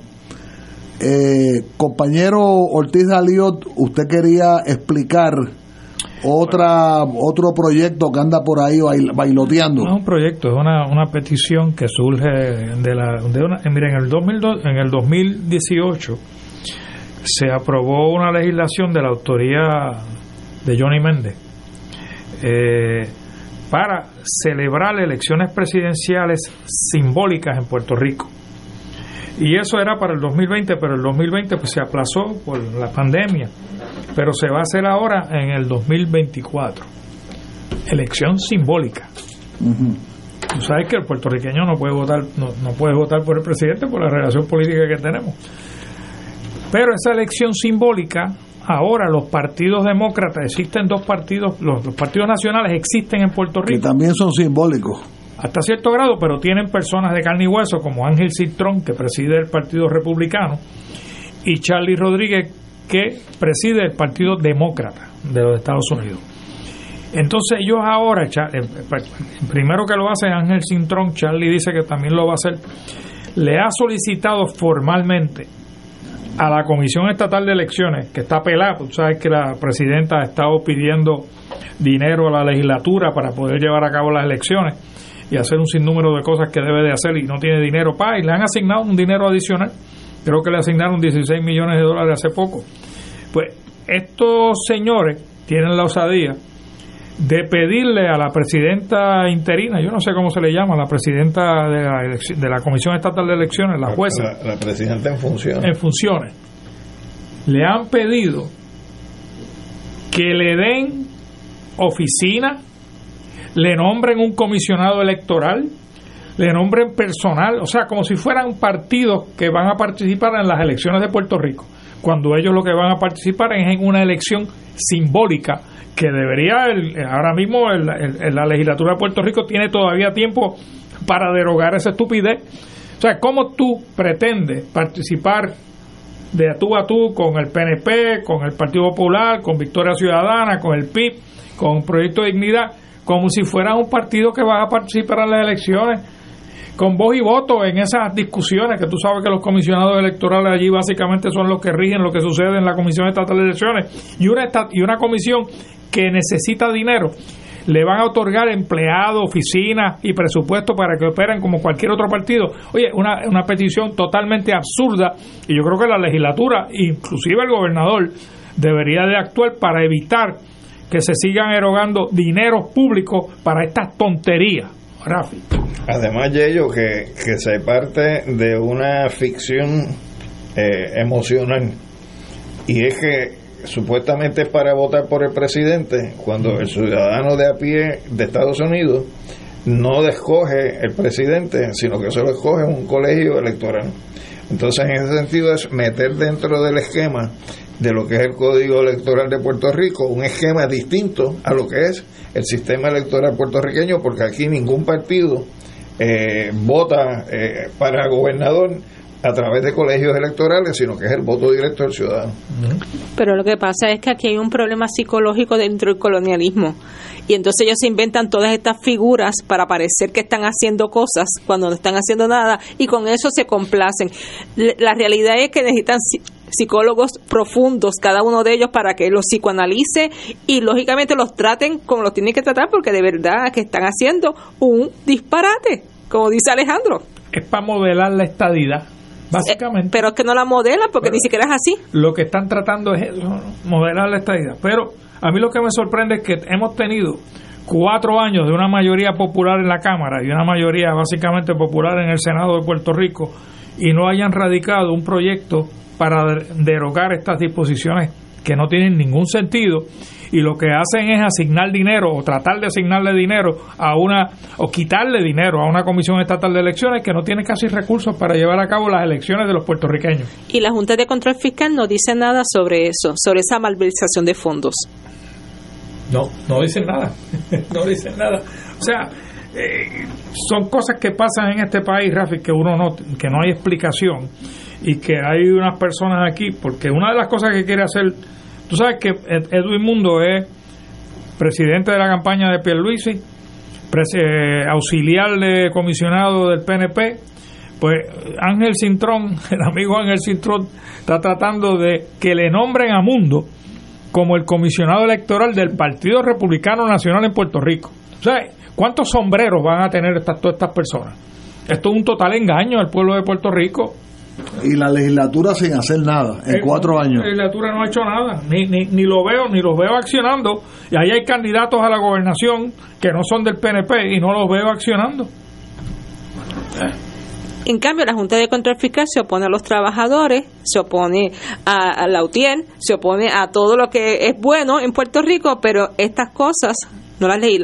Eh, compañero Ortiz Aliot, usted quería explicar otra otro proyecto que anda por ahí bailoteando? No es un proyecto, es una, una petición que surge de la... De una, eh, miren, en el, 2002, en el 2018 se aprobó una legislación de la autoría de Johnny Méndez eh, para celebrar elecciones presidenciales simbólicas en Puerto Rico. Y eso era para el 2020, pero el 2020 pues se aplazó por la pandemia. Pero se va a hacer ahora en el 2024. Elección simbólica. Tú sabes que el puertorriqueño no puede votar no, no puede votar por el presidente por la relación política que tenemos. Pero esa elección simbólica ahora los partidos demócratas, existen dos partidos, los, partidos nacionales existen en Puerto Rico. Que también son simbólicos. Hasta cierto grado, pero tienen personas de carne y hueso como Ángel Citrón, que preside el Partido Republicano, y Charlie Rodríguez, que preside el Partido Demócrata de los Estados Unidos. Entonces ellos ahora, eh, primero que lo hace Ángel Cintrón, Charlie dice que también lo va a hacer, le ha solicitado formalmente a la Comisión Estatal de Elecciones, que está pelada, tú sabes que la presidenta ha estado pidiendo dinero a la legislatura para poder llevar a cabo las elecciones y hacer un sinnúmero de cosas que debe de hacer y no tiene dinero para, y le han asignado un dinero adicional, creo que le asignaron 16 millones de dólares hace poco. Pues estos señores tienen la osadía de pedirle a la presidenta interina, yo no sé cómo se le llama, la presidenta de la, de la Comisión Estatal de Elecciones, la jueza. La, presidenta en funciones. En funciones. Le han pedido que le den oficina, le nombren un comisionado electoral, le nombren personal, o sea, como si fueran partidos que van a participar en las elecciones de Puerto Rico, cuando ellos lo que van a participar es en una elección simbólica que debería, ahora mismo la legislatura de Puerto Rico tiene todavía tiempo para derogar esa estupidez. O sea, ¿cómo tú pretendes participar de tú a tú con el PNP, con el Partido Popular, con Victoria Ciudadana, con el PIB, con Proyecto de Dignidad, como si fuera un partido que va a participar en las elecciones? Con voz y voto en esas discusiones, que tú sabes que los comisionados electorales allí básicamente son los que rigen lo que sucede en la Comisión Estatal de Elecciones, y una, y una comisión que necesita dinero, le van a otorgar empleados, oficinas y presupuesto para que operen como cualquier otro partido. Oye, una, una petición totalmente absurda y yo creo que la legislatura, inclusive el gobernador, debería de actuar para evitar que se sigan erogando dineros públicos para estas tonterías. Además de ello, que, que se parte de una ficción eh, emocional y es que supuestamente es para votar por el presidente, cuando el ciudadano de a pie de Estados Unidos no escoge el presidente, sino que solo escoge un colegio electoral. Entonces, en ese sentido, es meter dentro del esquema de lo que es el Código Electoral de Puerto Rico un esquema distinto a lo que es el sistema electoral puertorriqueño, porque aquí ningún partido eh, vota eh, para gobernador a través de colegios electorales, sino que es el voto directo del ciudadano. Pero lo que pasa es que aquí hay un problema psicológico dentro del colonialismo. Y entonces ellos se inventan todas estas figuras para parecer que están haciendo cosas cuando no están haciendo nada y con eso se complacen. La realidad es que necesitan psicólogos profundos, cada uno de ellos, para que los psicoanalice y lógicamente los traten como los tienen que tratar, porque de verdad que están haciendo un disparate, como dice Alejandro. Es para modelar la estadidad Básicamente. pero es que no la modelan porque ni siquiera es así. Lo que están tratando es modelar la estadía. Pero a mí lo que me sorprende es que hemos tenido cuatro años de una mayoría popular en la Cámara y una mayoría básicamente popular en el Senado de Puerto Rico y no hayan radicado un proyecto para derogar estas disposiciones que no tienen ningún sentido y lo que hacen es asignar dinero o tratar de asignarle dinero a una o quitarle dinero a una comisión estatal de elecciones que no tiene casi recursos para llevar a cabo las elecciones de los puertorriqueños. Y la Junta de Control Fiscal no dice nada sobre eso, sobre esa malversación de fondos. No, no dicen nada, no dicen nada. O sea, eh, son cosas que pasan en este país, Rafi, que uno no, que no hay explicación y que hay unas personas aquí, porque una de las cosas que quiere hacer Tú sabes que Edwin Mundo es presidente de la campaña de Pierluisi, eh, auxiliar de comisionado del PNP. Pues Ángel Cintrón, el amigo Ángel Cintrón, está tratando de que le nombren a Mundo como el comisionado electoral del Partido Republicano Nacional en Puerto Rico. O ¿cuántos sombreros van a tener estas, todas estas personas? Esto es un total engaño al pueblo de Puerto Rico. Y la legislatura sin hacer nada en Eh, cuatro años. La legislatura no ha hecho nada, ni, ni, ni lo veo, ni los veo accionando. Y ahí hay candidatos a la gobernación que no son del PNP y no los veo accionando. En cambio, la Junta de Control Fiscal se opone a los trabajadores, se opone a, a la UTIER, se opone a todo lo que es bueno en Puerto Rico, pero estas cosas no las leí.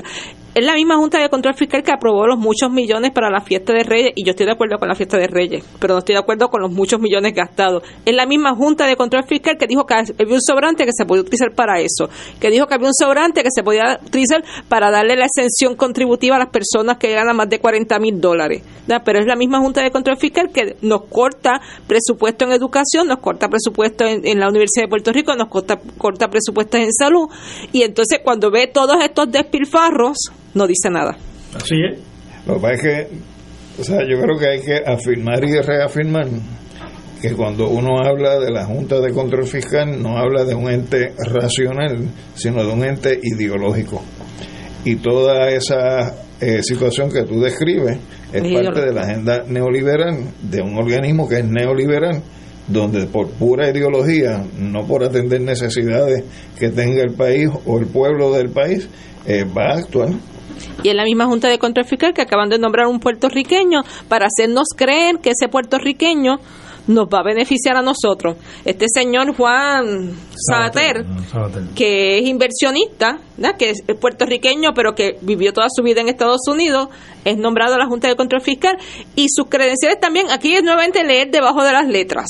Es la misma Junta de Control Fiscal que aprobó los muchos millones para la fiesta de Reyes, y yo estoy de acuerdo con la fiesta de Reyes, pero no estoy de acuerdo con los muchos millones gastados. Es la misma Junta de Control Fiscal que dijo que había un sobrante que se podía utilizar para eso, que dijo que había un sobrante que se podía utilizar para darle la exención contributiva a las personas que ganan más de 40 mil dólares. Pero es la misma Junta de Control Fiscal que nos corta presupuesto en educación, nos corta presupuesto en, en la Universidad de Puerto Rico, nos corta, corta presupuestos en salud, y entonces cuando ve todos estos despilfarros, no dice nada. Así es. Lo que pasa es que, o sea, yo creo que hay que afirmar y reafirmar que cuando uno habla de la Junta de Control Fiscal, no habla de un ente racional, sino de un ente ideológico. Y toda esa eh, situación que tú describes es Es parte de la agenda neoliberal, de un organismo que es neoliberal, donde por pura ideología, no por atender necesidades que tenga el país o el pueblo del país, eh, va a actuar. Y es la misma Junta de Control Fiscal que acaban de nombrar un puertorriqueño para hacernos creer que ese puertorriqueño nos va a beneficiar a nosotros. Este señor Juan Sabater, que es inversionista, que es puertorriqueño, pero que vivió toda su vida en Estados Unidos, es nombrado a la Junta de Control Fiscal y sus credenciales también, aquí es nuevamente leer debajo de las letras.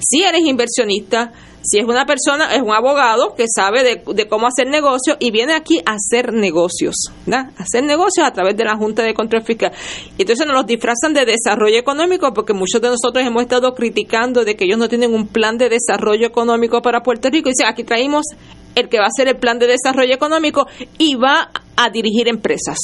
Si eres inversionista, si es una persona, es un abogado que sabe de, de cómo hacer negocios y viene aquí a hacer negocios, ¿verdad? Hacer negocios a través de la Junta de Control Fiscal. Y entonces nos los disfrazan de desarrollo económico porque muchos de nosotros hemos estado criticando de que ellos no tienen un plan de desarrollo económico para Puerto Rico. Y dicen, aquí traímos el que va a hacer el plan de desarrollo económico y va a dirigir empresas.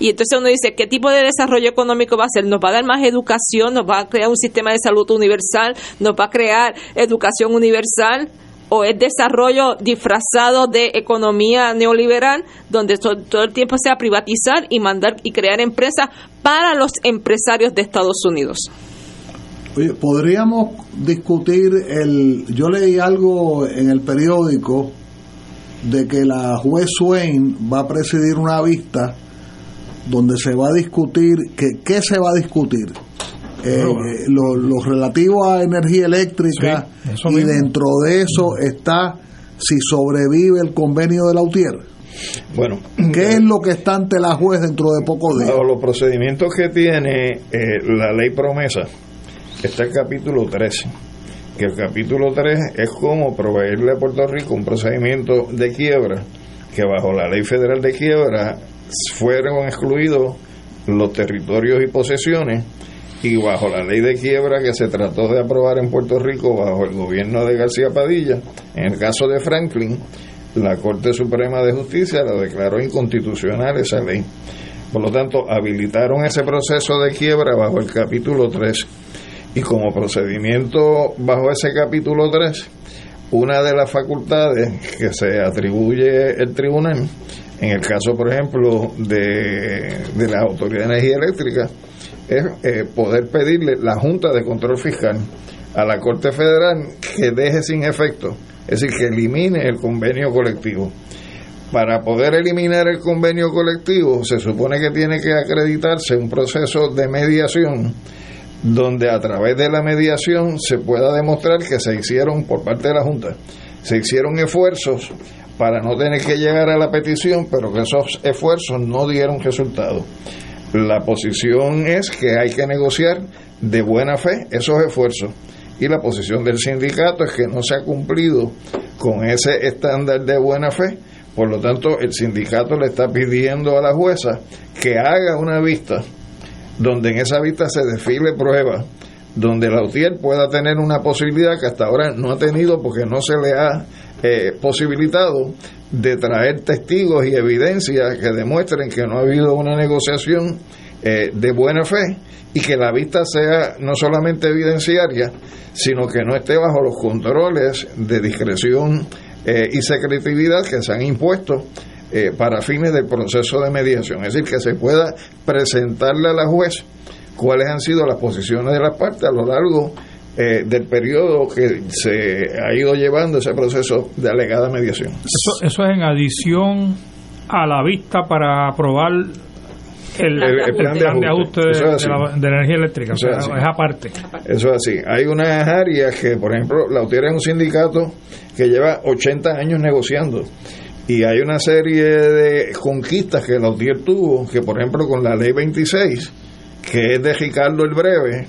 Y entonces uno dice, ¿qué tipo de desarrollo económico va a ser? ¿Nos va a dar más educación? ¿Nos va a crear un sistema de salud universal? ¿Nos va a crear educación universal? ¿O es desarrollo disfrazado de economía neoliberal, donde to- todo el tiempo sea privatizar y mandar y crear empresas para los empresarios de Estados Unidos? Oye, podríamos discutir el. Yo leí algo en el periódico de que la juez Swain va a presidir una vista donde se va a discutir que qué se va a discutir Eh, eh, lo, lo relativo a energía eléctrica Sí, y dentro de eso está si sobrevive el convenio de la UTIER Bueno, ¿qué es lo que está ante la juez dentro de pocos días? Los procedimientos que tiene eh, la ley promesa, está el capítulo 13. Que el capítulo 3 es como proveerle a Puerto Rico un procedimiento de quiebra, que bajo la ley federal de quiebra fueron excluidos los territorios y posesiones, y bajo la ley de quiebra que se trató de aprobar en Puerto Rico bajo el gobierno de García Padilla, en el caso de Franklin, la Corte Suprema de Justicia la declaró inconstitucional esa ley. Por lo tanto, habilitaron ese proceso de quiebra bajo el capítulo 3. Y como procedimiento bajo ese capítulo 3, una de las facultades que se atribuye el tribunal, en el caso, por ejemplo, de, de la Autoridad de Energía Eléctrica, es eh, poder pedirle la Junta de Control Fiscal a la Corte Federal que deje sin efecto, es decir, que elimine el convenio colectivo. Para poder eliminar el convenio colectivo se supone que tiene que acreditarse un proceso de mediación donde a través de la mediación se pueda demostrar que se hicieron por parte de la Junta, se hicieron esfuerzos para no tener que llegar a la petición, pero que esos esfuerzos no dieron resultado. La posición es que hay que negociar de buena fe esos esfuerzos y la posición del sindicato es que no se ha cumplido con ese estándar de buena fe. Por lo tanto, el sindicato le está pidiendo a la jueza que haga una vista donde en esa vista se desfile pruebas, donde la UTIER pueda tener una posibilidad que hasta ahora no ha tenido porque no se le ha eh, posibilitado de traer testigos y evidencias que demuestren que no ha habido una negociación eh, de buena fe y que la vista sea no solamente evidenciaria, sino que no esté bajo los controles de discreción eh, y secretividad que se han impuesto eh, para fines del proceso de mediación. Es decir, que se pueda presentarle a la juez cuáles han sido las posiciones de las partes a lo largo eh, del periodo que se ha ido llevando ese proceso de alegada mediación. Eso, eso es en adición a la vista para aprobar el, plan, de ajuste, de, la, energía eléctrica. Eso es, aparte. Eso es así. Hay unas áreas que, por ejemplo, la UTIER es un sindicato que lleva 80 años negociando. Y hay una serie de conquistas que la UTIER tuvo, que por ejemplo con la ley 26, que es de Ricardo el Breve,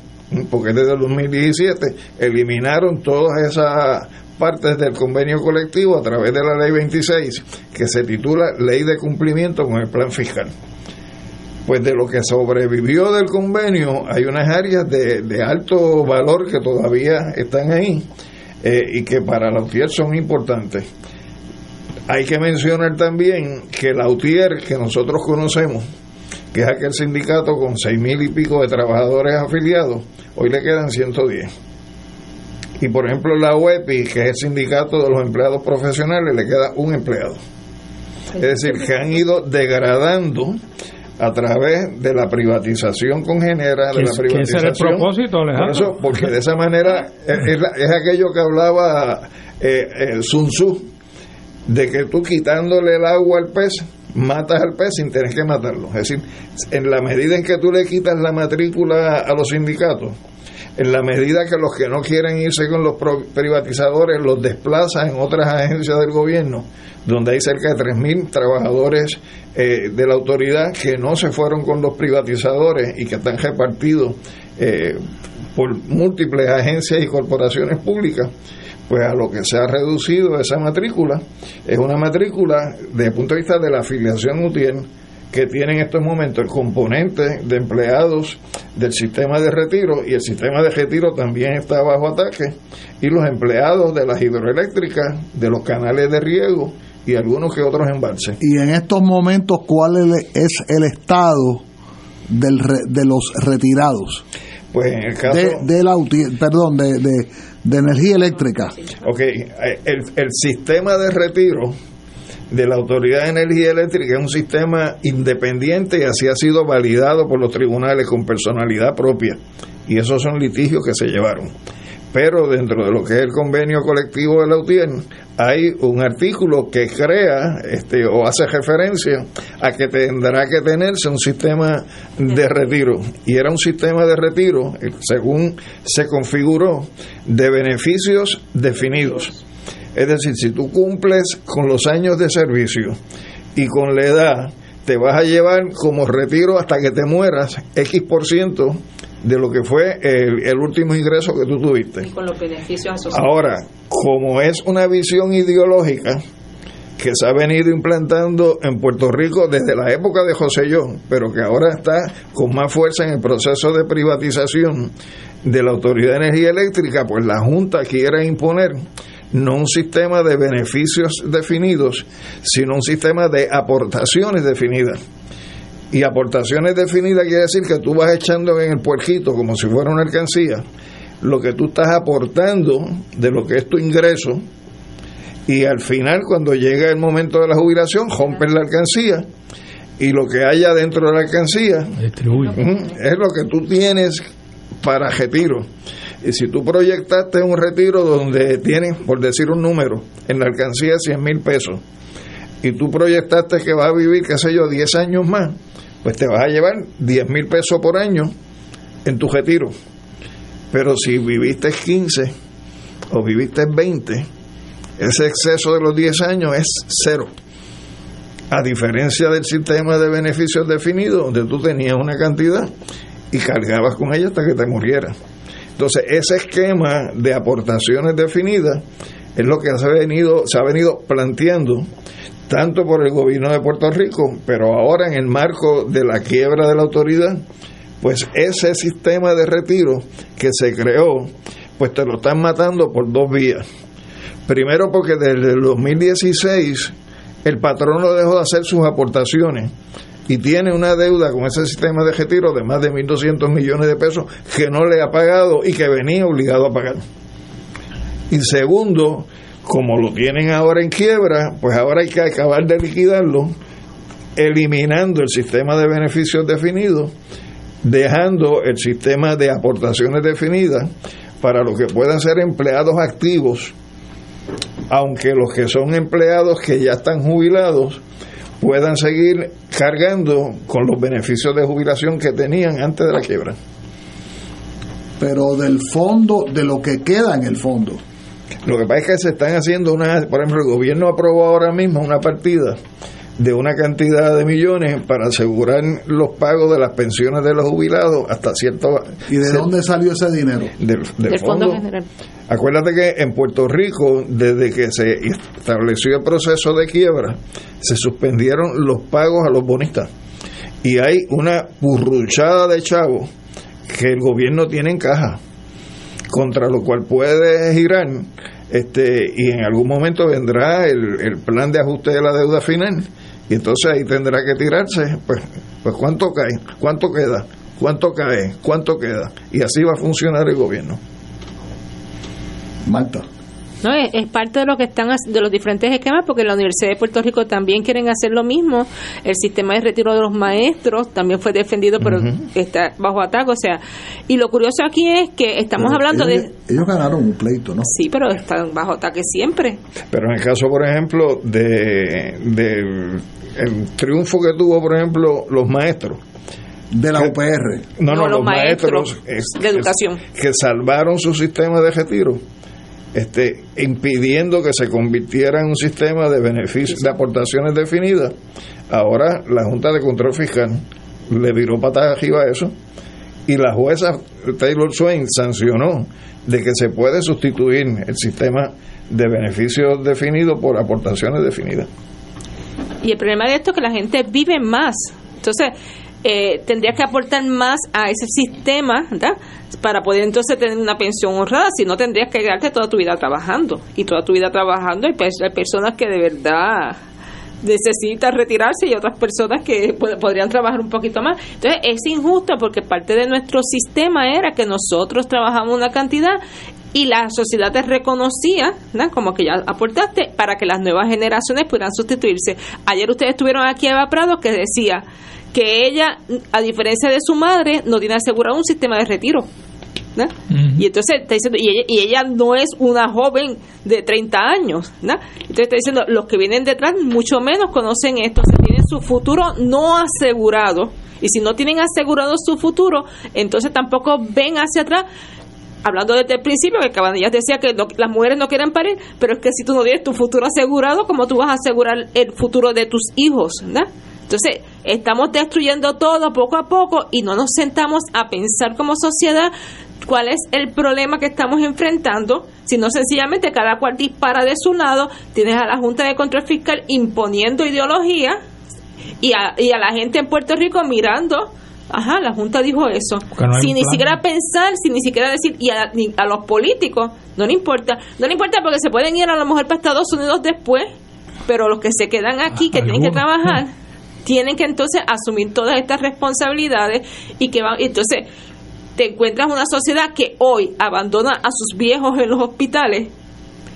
porque es desde el 2017, eliminaron todas esas partes del convenio colectivo a través de la ley 26, que se titula Ley de Cumplimiento con el Plan Fiscal. Pues de lo que sobrevivió del convenio hay unas áreas de, alto valor que todavía están ahí eh, y que para la UTIER son importantes. Hay que mencionar también que la UTIER que nosotros conocemos, que es aquel sindicato con seis mil y pico de trabajadores afiliados, hoy le quedan 110. Y por ejemplo la UEPI, que es el sindicato de los empleados profesionales, le queda un empleado. Es decir, que han ido degradando a través de la privatización congenera, de la privatización. es el propósito, Alejandro? porque de esa manera es, aquello que hablaba eh, el Sun Tzu, de que tú quitándole el agua al pez, matas al pez sin tener que matarlo. Es decir, en la medida en que tú le quitas la matrícula a los sindicatos, en la medida que los que no quieren irse con los privatizadores los desplazan en otras agencias del gobierno, donde hay cerca de 3.000 trabajadores eh, de la autoridad que no se fueron con los privatizadores y que están repartidos eh, por múltiples agencias y corporaciones públicas, pues a lo que se ha reducido esa matrícula es una matrícula desde el punto de vista de la afiliación UTIER que tiene en estos momentos el componente de empleados del sistema de retiro y el sistema de retiro también está bajo ataque y los empleados de las hidroeléctricas, de los canales de riego y algunos que otros embalses. Y en estos momentos, ¿cuál es el estado del de los retirados? Pues en el caso... De, la, perdón, de, de, energía eléctrica. Ok, el, el sistema de retiro de la Autoridad de Energía Eléctrica es un sistema independiente y así ha sido validado por los tribunales con personalidad propia. Y esos son litigios que se llevaron. Pero dentro de lo que es el convenio colectivo de la UTIER, hay un artículo que crea este, o hace referencia a que tendrá que tenerse un sistema de retiro. Y era un sistema de retiro, según se configuró, de beneficios definidos es decir, si tú cumples con los años de servicio y con la edad, te vas a llevar como retiro hasta que te mueras X por ciento de lo que fue el, último ingreso que tú tuviste. Y con los beneficios asociados. Ahora, como es una visión ideológica que se ha venido implantando en Puerto Rico desde la época de José John, pero que ahora está con más fuerza en el proceso de privatización de la Autoridad de Energía Eléctrica, pues la Junta quiere imponer no un sistema de beneficios definidos, sino un sistema de aportaciones definidas. Y aportaciones definidas quiere decir que tú vas echando en el puerquito como si fuera una alcancía lo que tú estás aportando de lo que es tu ingreso y al final cuando llega el momento de la jubilación rompes la alcancía y lo que haya dentro de la alcancía es lo que tú tienes para retiro. Y si tú proyectaste un retiro donde tienes, por decir un número, en la alcancía 100 mil pesos, y tú proyectaste que vas a vivir, qué sé yo, 10 años más, pues te vas a llevar 10 mil pesos por año en tu retiro. Pero si viviste 15 o viviste 20, ese exceso de los 10 años es cero. A diferencia del sistema de beneficios definido, donde tú tenías una cantidad y cargabas con ella hasta que te murieras. Entonces, ese esquema de aportaciones definidas es lo que ha venido, se ha venido planteando tanto por el gobierno de Puerto Rico, pero ahora en el marco de la quiebra de la autoridad, pues ese sistema de retiro que se creó, pues te lo están matando por dos vías. Primero porque desde el 2016 el patrón no dejó de hacer sus aportaciones y tiene una deuda con ese sistema de retiro de más de 1.200 millones de pesos que no le ha pagado y que venía obligado a pagar. Y segundo, como lo tienen ahora en quiebra, pues ahora hay que acabar de liquidarlo, eliminando el sistema de beneficios definidos, dejando el sistema de aportaciones definidas para los que puedan ser empleados activos, aunque los que son empleados que ya están jubilados puedan seguir cargando con los beneficios de jubilación que tenían antes de la quiebra. Pero del fondo, de lo que queda en el fondo. Lo que pasa es que se están haciendo una, por ejemplo, el gobierno aprobó ahora mismo una partida de una cantidad de millones para asegurar los pagos de las pensiones de los jubilados hasta cierto... ¿Y de dónde salió ese dinero? Del, fondo. General. Acuérdate que en Puerto Rico, desde que se estableció el proceso de quiebra, se suspendieron los pagos a los bonistas. Y hay una burruchada de chavos que el gobierno tiene en caja, contra lo cual puede girar este y en algún momento vendrá el, el, plan de ajuste de la deuda final y entonces ahí tendrá que tirarse pues pues cuánto cae cuánto queda cuánto cae cuánto queda y así va a funcionar el gobierno. Marta no, es, parte de lo que están de los diferentes esquemas porque la Universidad de Puerto Rico también quieren hacer lo mismo. El sistema de retiro de los maestros también fue defendido, pero está bajo ataque. O sea, y lo curioso aquí es que estamos hablando de. Ellos ganaron un pleito, ¿no? Sí, pero están bajo ataque siempre. Pero en el caso, por ejemplo, de, el triunfo que tuvo, por ejemplo, los maestros de la UPR. No, no, los, maestros, de educación. que salvaron su sistema de retiro este, impidiendo que se convirtiera en un sistema de beneficios, de aportaciones definidas. Ahora la Junta de Control Fiscal le viró patas arriba a eso y la jueza Taylor Swain sancionó de que se puede sustituir el sistema de beneficios definidos por aportaciones definidas. Y el problema de esto es que la gente vive más. Entonces, eh, tendrías que aportar más a ese sistema, ¿verdad? Para poder entonces tener una pensión honrada, si no tendrías que quedarte toda tu vida trabajando. Y toda tu vida trabajando, y pues hay personas que de verdad necesitan retirarse y otras personas que podrían trabajar un poquito más. Entonces es injusto porque parte de nuestro sistema era que nosotros trabajamos una cantidad y la sociedad te reconocía, ¿no? como que ya aportaste, para que las nuevas generaciones pudieran sustituirse. Ayer ustedes estuvieron aquí a Eva Prado que decía que ella, a diferencia de su madre, no tiene asegurado un sistema de retiro. Y entonces está diciendo, y ella, y ella, no es una joven de 30 años, ¿no? Entonces está diciendo, los que vienen detrás mucho menos conocen esto, tienen su futuro no asegurado, y si no tienen asegurado su futuro, entonces tampoco ven hacia atrás. Hablando desde el principio, que Cabanillas decía que las mujeres no quieren parir, pero es que si tú no tienes tu futuro asegurado, ¿cómo tú vas a asegurar el futuro de tus hijos? ¿no? Entonces, estamos destruyendo todo poco a poco y no nos sentamos a pensar como sociedad cuál es el problema que estamos enfrentando, sino sencillamente cada cual dispara de su lado, tienes a la Junta de Control Fiscal imponiendo ideología y a, y a la gente en Puerto Rico mirando, ajá, la Junta dijo eso, sin ni siquiera pensar, sin ni siquiera decir, y a, a, los políticos, no le importa, no le importa porque se pueden ir a lo mejor para Estados Unidos después, pero los que se quedan aquí, que tienen que trabajar, tienen que entonces asumir todas estas responsabilidades y que van, entonces te encuentras una sociedad que hoy abandona a sus viejos en los hospitales,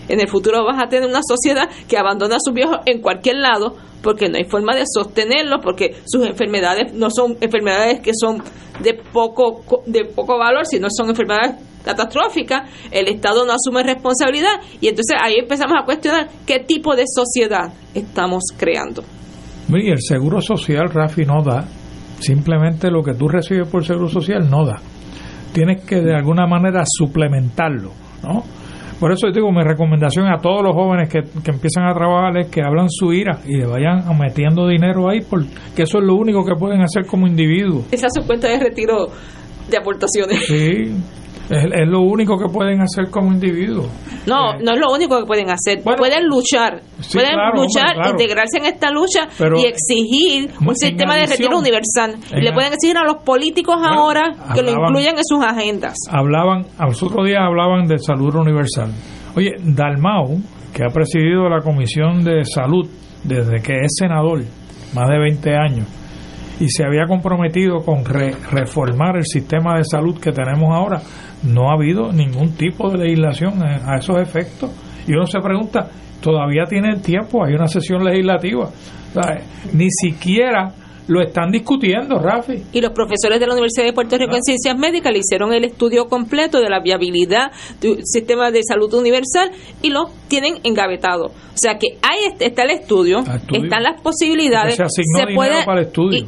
en el futuro vas a tener una sociedad que abandona a sus viejos en cualquier lado porque no hay forma de sostenerlos, porque sus enfermedades no son enfermedades que son de poco, de poco valor, sino son enfermedades catastróficas, el Estado no asume responsabilidad y entonces ahí empezamos a cuestionar qué tipo de sociedad estamos creando. Y el seguro social, Rafi, no da. Simplemente lo que tú recibes por seguro social no da. Tienes que de alguna manera suplementarlo, ¿no? Por eso digo, mi recomendación a todos los jóvenes que, que empiezan a trabajar es que hablan su ira y le vayan metiendo dinero ahí, porque eso es lo único que pueden hacer como individuo. Esa es su cuenta de retiro de aportaciones. Sí, es, lo único que pueden hacer como individuos. No, no es lo único que pueden hacer. pueden luchar, pueden luchar, integrarse en esta lucha y exigir un sistema de retiro universal. Y le pueden exigir a los políticos ahora que lo incluyan en sus agendas. Hablaban, a los otros días hablaban de salud universal. Oye, Dalmau, que ha presidido la Comisión de Salud desde que es senador, más de 20 años, y se había comprometido con reformar el sistema de salud que tenemos ahora, no ha habido ningún tipo de legislación a esos efectos. Y uno se pregunta, todavía tiene tiempo, hay una sesión legislativa. ni siquiera lo están discutiendo, Rafi. Y los profesores de la Universidad de Puerto Rico en Ciencias Médicas le hicieron el estudio completo de la viabilidad del sistema de salud universal y lo tienen engavetado. O sea que ahí está el estudio, están las posibilidades, se, puede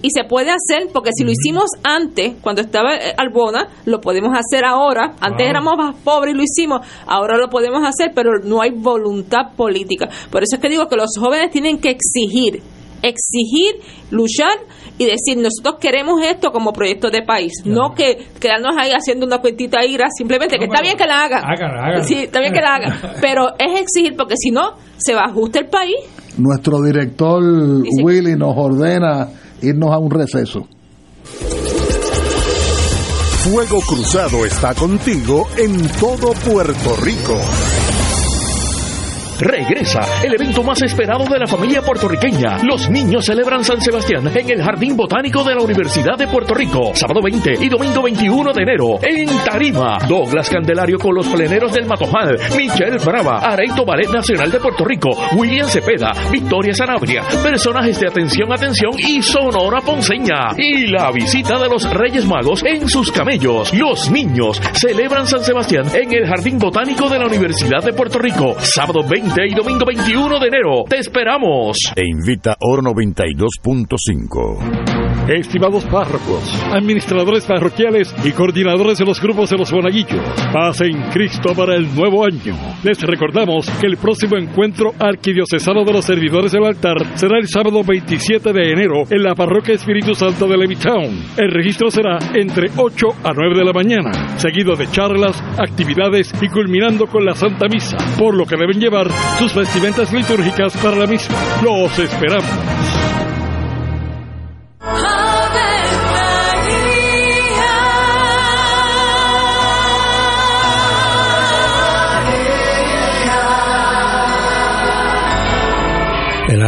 Y, se puede hacer porque si lo hicimos antes, cuando estaba eh, Albona, lo podemos hacer ahora. Antes éramos más pobres y lo hicimos, ahora lo podemos hacer, pero no hay voluntad política. Por eso es que digo que los jóvenes tienen que exigir exigir, luchar y decir, nosotros queremos esto como proyecto de país, no que quedarnos ahí haciendo una cuentita ira, simplemente que está bien que la haga. Sí, está bien que la haga, pero es exigir porque si no, se va a ajustar el país. Nuestro director Willy nos ordena irnos a un receso. Fuego Cruzado está contigo en todo Puerto Rico. Regresa el evento más esperado de la familia puertorriqueña. Los niños celebran San Sebastián en el Jardín Botánico de la Universidad de Puerto Rico. Sábado 20 y domingo 21 de enero en Tarima. Douglas Candelario con los pleneros del Matojal. Michelle Brava. Areito Ballet Nacional de Puerto Rico. William Cepeda. Victoria Sanabria. Personajes de atención, atención y Sonora Ponceña. Y la visita de los Reyes Magos en sus camellos. Los niños celebran San Sebastián en el Jardín Botánico de la Universidad de Puerto Rico. Sábado 20 y domingo 21 de enero. ¡Te esperamos! E invita Oro 92.5. Estimados párrocos, administradores parroquiales y coordinadores de los grupos de los monaguillos, paz en Cristo para el nuevo año. Les recordamos que el próximo encuentro arquidiocesano de los servidores del altar será el sábado 27 de enero en la parroquia Espíritu Santo de Levittown. El registro será entre 8 a 9 de la mañana, seguido de charlas, actividades y culminando con la Santa Misa, por lo que deben llevar sus vestimentas litúrgicas para la misma. Los esperamos.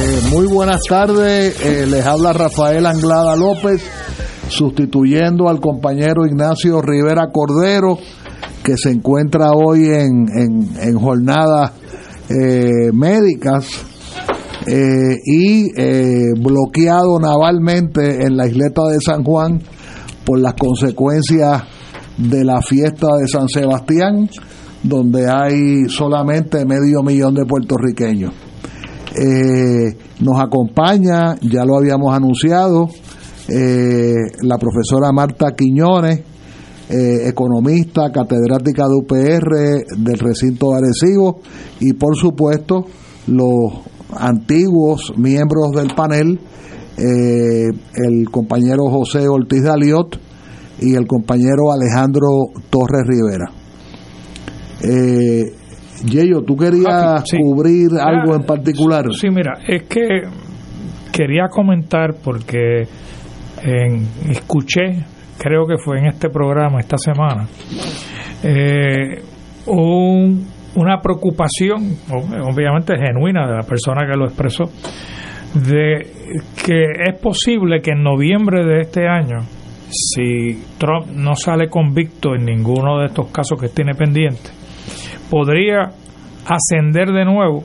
Eh, muy buenas tardes, eh, les habla Rafael Anglada López, sustituyendo al compañero Ignacio Rivera Cordero, que se encuentra hoy en, jornadas eh, médicas y bloqueado navalmente en la isleta de San Juan por las consecuencias de la fiesta de San Sebastián, donde hay solamente medio millón de puertorriqueños. Eh, nos acompaña, ya lo habíamos anunciado, eh, la profesora Marta Quiñones, eh, economista, catedrática de UPR del recinto de Arecibo y por supuesto los antiguos miembros del panel, el compañero José Ortiz Daliot y el compañero Alejandro Torres Rivera. Yeyo, ¿tú querías cubrir algo en particular? Sí, mira, es que quería comentar porque escuché, creo que fue en este programa esta semana, eh, una preocupación, obviamente genuina de la persona que lo expresó, de que es posible que en noviembre de este año, si Trump no sale convicto en ninguno de estos casos que tiene pendiente, podría ascender de nuevo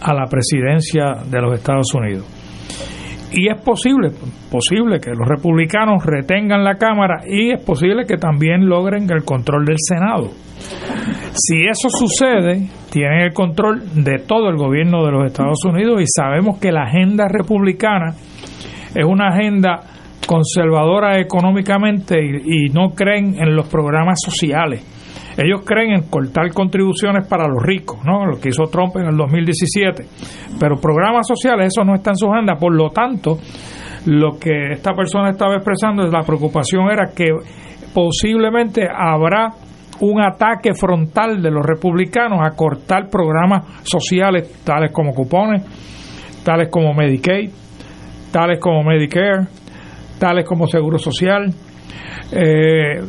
a la presidencia de los Estados Unidos. Y es posible, posible que los republicanos retengan la Cámara y es posible que también logren el control del Senado. Si eso sucede, tienen el control de todo el gobierno de los Estados Unidos y sabemos que la agenda republicana es una agenda conservadora económicamente y, y no creen en los programas sociales ellos creen en cortar contribuciones para los ricos, ¿no? Lo que hizo Trump en el 2017. Pero programas sociales, eso no está en su agenda. Por lo tanto, lo que esta persona estaba expresando es la preocupación era que posiblemente habrá un ataque frontal de los republicanos a cortar programas sociales tales como cupones, tales como Medicaid, tales como Medicare, tales como Seguro Social. Eh,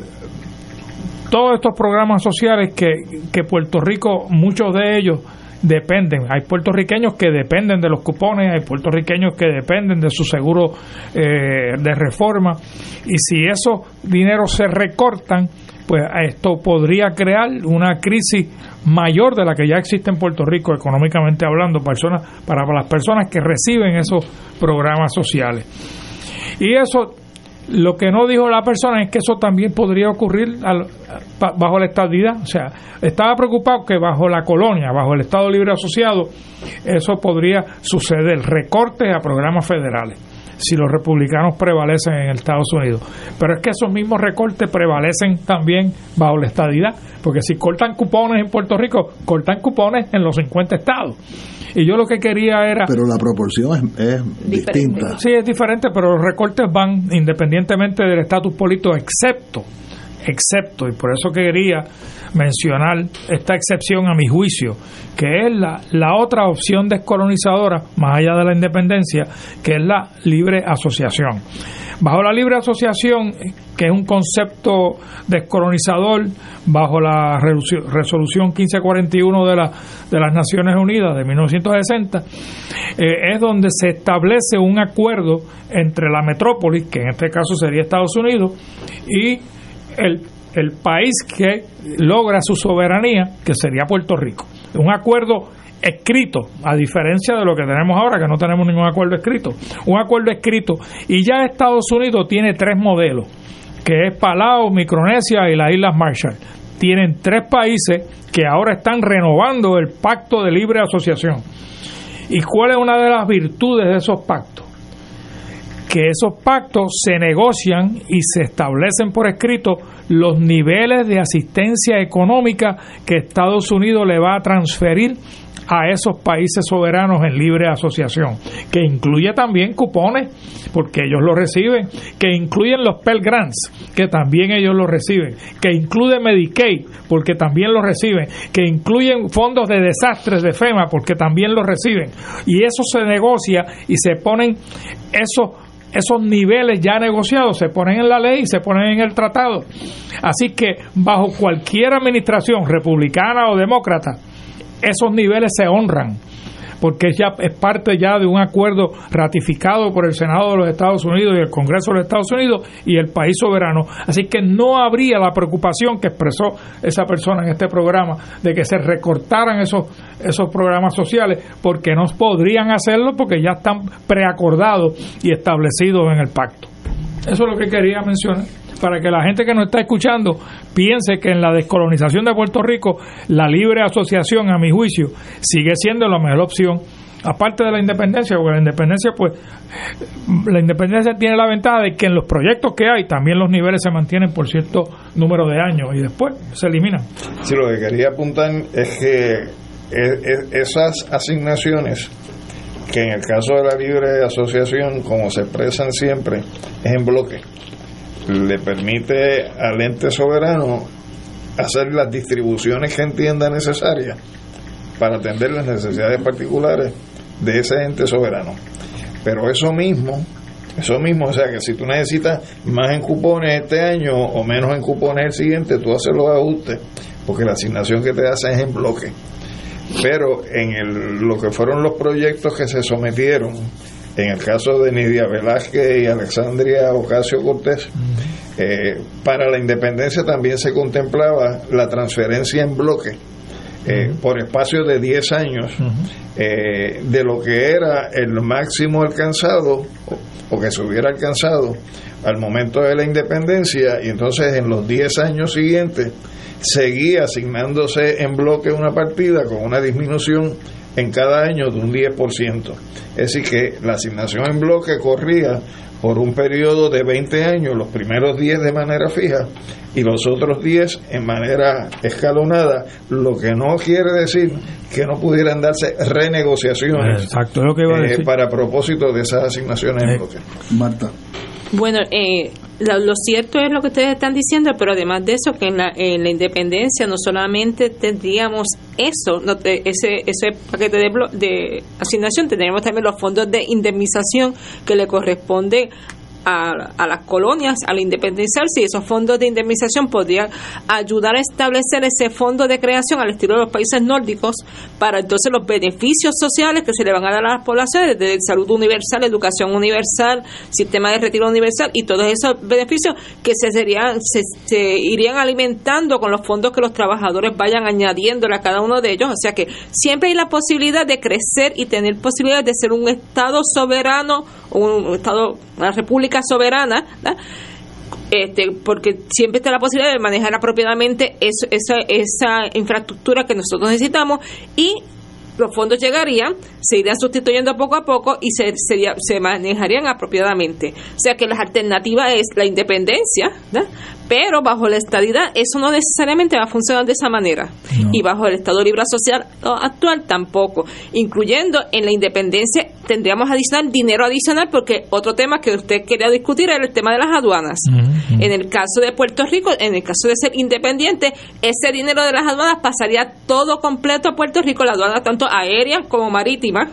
todos estos programas sociales que, que Puerto Rico, muchos de ellos dependen. Hay puertorriqueños que dependen de los cupones, hay puertorriqueños que dependen de su seguro eh, de reforma. Y si esos dineros se recortan, pues esto podría crear una crisis mayor de la que ya existe en Puerto Rico económicamente hablando para las personas que reciben esos programas sociales. Y eso lo que no dijo la persona es que eso también podría ocurrir bajo la estadidad. O sea, estaba preocupado que bajo la colonia, bajo el Estado Libre Asociado, eso podría suceder. Recortes a programas federales si los republicanos prevalecen en Estados Unidos. Pero es que esos mismos recortes prevalecen también bajo la estadidad, porque si cortan cupones en Puerto Rico, cortan cupones en los 50 estados. Y yo lo que quería era... Pero la proporción es, distinta. Sí, es diferente, pero los recortes van independientemente del estatus político, excepto, excepto, y por eso quería mencionar esta excepción a mi juicio, que es la, la otra opción descolonizadora, más allá de la independencia, que es la libre asociación. Bajo la libre asociación, que es un concepto descolonizador, bajo la resolución 1541 de, la, de las Naciones Unidas de 1960, eh, es donde se establece un acuerdo entre la metrópolis, que en este caso sería Estados Unidos, y el, el país que logra su soberanía, que sería Puerto Rico. Un acuerdo escrito, a diferencia de lo que tenemos ahora, que no tenemos ningún acuerdo escrito. Un acuerdo escrito. Y ya Estados Unidos tiene tres modelos, que es Palau, Micronesia y las Islas Marshall. Tienen tres países que ahora están renovando el pacto de libre asociación. ¿Y cuál es una de las virtudes de esos pactos? Que esos pactos se negocian y se establecen por escrito los niveles de asistencia económica que Estados Unidos le va a transferir a esos países soberanos en libre asociación, que incluye también cupones, porque ellos lo reciben, que incluyen los Pell Grants, que también ellos lo reciben, que incluye Medicaid, porque también lo reciben, que incluyen fondos de desastres de FEMA, porque también lo reciben. Y eso se negocia y se ponen esos esos niveles ya negociados se ponen en la ley y se ponen en el tratado. Así que bajo cualquier administración, republicana o demócrata, esos niveles se honran porque ya es parte ya de un acuerdo ratificado por el Senado de los Estados Unidos y el Congreso de los Estados Unidos y el país soberano. Así que no habría la preocupación que expresó esa persona en este programa de que se recortaran esos, esos programas sociales, porque no podrían hacerlo porque ya están preacordados y establecidos en el pacto. Eso es lo que quería mencionar para que la gente que nos está escuchando piense que en la descolonización de Puerto Rico la libre asociación, a mi juicio, sigue siendo la mejor opción. Aparte de la independencia, porque la independencia, pues, la independencia tiene la ventaja de que en los proyectos que hay también los niveles se mantienen por cierto número de años y después se eliminan. Sí, lo que quería apuntar es que e, e, esas asignaciones que en el caso de la libre asociación, como se expresan siempre, es en bloque le permite al ente soberano hacer las distribuciones que entienda necesarias para atender las necesidades particulares de ese ente soberano. Pero eso mismo, eso mismo, o sea que si tú necesitas más en cupones este año o menos en cupones el siguiente, tú haces los ajustes, porque la asignación que te hacen es en bloque. Pero en el, lo que fueron los proyectos que se sometieron en el caso de Nidia Velázquez y Alexandria Ocasio Cortés, eh, para la independencia también se contemplaba la transferencia en bloque eh, por espacio de 10 años eh, de lo que era el máximo alcanzado o, que se hubiera alcanzado al momento de la independencia y entonces en los 10 años siguientes seguía asignándose en bloque una partida con una disminución en cada año de un 10%. Es decir, que la asignación en bloque corría por un periodo de 20 años, los primeros 10 de manera fija y los otros 10 en manera escalonada, lo que no quiere decir que no pudieran darse renegociaciones Exacto, lo que iba a eh, decir. para propósito de esas asignaciones en Eh, bloque. Marta. Bueno, eh, lo, lo cierto es lo que ustedes están diciendo, pero además de eso, que en la, en la independencia no solamente tendríamos eso, no ese, ese paquete de, de asignación, tendríamos también los fondos de indemnización que le corresponden a, a las colonias al independizarse y esos fondos de indemnización podrían ayudar a establecer ese fondo de creación al estilo de los países nórdicos para entonces los beneficios sociales que se le van a dar a las poblaciones de salud universal, educación universal, sistema de retiro universal y todos esos beneficios que se serían se, se irían alimentando con los fondos que los trabajadores vayan añadiéndole a cada uno de ellos, o sea que siempre hay la posibilidad de crecer y tener posibilidad de ser un estado soberano, un estado una república soberana, este, porque siempre está la posibilidad de manejar apropiadamente esa, infraestructura que nosotros necesitamos y los fondos llegarían, se irían sustituyendo poco a poco y se, se manejarían apropiadamente. O sea que la alternativa es la independencia, ¿verdad? Pero bajo la estadidad eso no necesariamente va a funcionar de esa manera. Y bajo el Estado Libre Social actual tampoco. Incluyendo en la independencia tendríamos adicional dinero adicional porque otro tema que usted quería discutir era el tema de las aduanas. En el caso de Puerto Rico, en el caso de ser independiente, ese dinero de las aduanas pasaría todo completo a Puerto Rico, la aduana tanto aérea como marítima,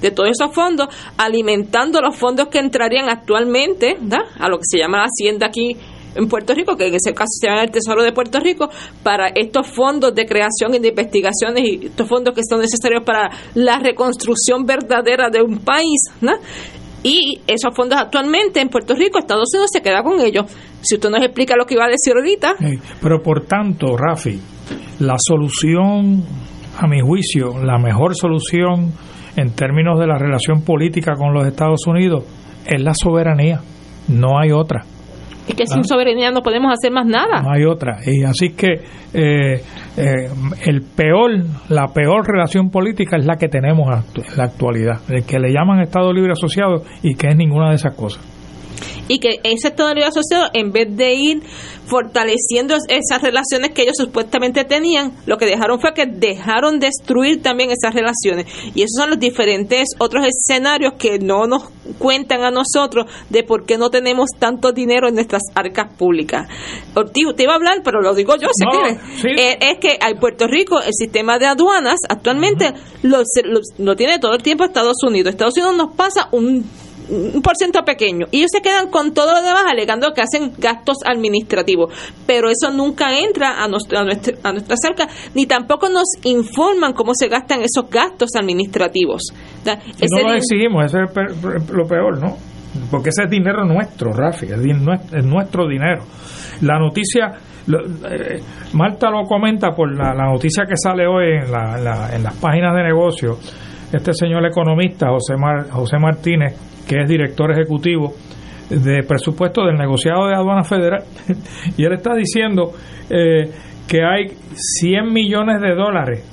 de todos esos fondos, alimentando los fondos que entrarían actualmente a lo que se llama la hacienda aquí en Puerto Rico, que en ese caso se llama el Tesoro de Puerto Rico, para estos fondos de creación y de investigaciones y estos fondos que son necesarios para la reconstrucción verdadera de un país, ¿no? Y esos fondos actualmente en Puerto Rico, Estados Unidos se queda con ellos. Si usted nos explica lo que iba a decir ahorita, Pero por tanto, Rafi, la solución, a mi juicio, la mejor solución en términos de la relación política con los Estados Unidos es la soberanía. No hay otra. Es que Ah. sin soberanía no podemos hacer más nada. No hay otra. Y así que eh, eh, el peor, la peor relación política es la que tenemos en la actualidad, el que le llaman Estado Libre Asociado y que es ninguna de esas cosas. Y que ese Estado Libre Asociado, en vez de ir fortaleciendo es- esas relaciones que ellos supuestamente tenían, lo que dejaron fue que dejaron destruir también esas relaciones. Y esos son los diferentes otros escenarios que no nos cuentan a nosotros de por qué no tenemos tanto dinero en nuestras arcas públicas. Ortiz, usted iba a hablar, pero lo digo yo si No, sí. Eh, es que en Puerto Rico el sistema de aduanas actualmente lo, se- lo- lo tiene todo el tiempo Estados Unidos. Estados Unidos nos pasa un un por ciento pequeño y ellos se quedan con todo lo demás alegando que hacen gastos administrativos pero eso nunca entra a, nuestra, a, nuestra, a nuestra cerca ni tampoco nos informan cómo se gastan esos gastos administrativos no lo exigimos, eso es lo peor, ¿no? Porque ese es dinero nuestro, Rafi, es, nuestro dinero. La noticia, lo- eh, Marta lo comenta por la, la noticia que sale hoy en, la- la- en las páginas de negocio. Este señor economista, José, Mar- José Martínez, que es director ejecutivo de presupuesto del negociado de aduana federal y él está diciendo eh, que hay 100 millones de dólares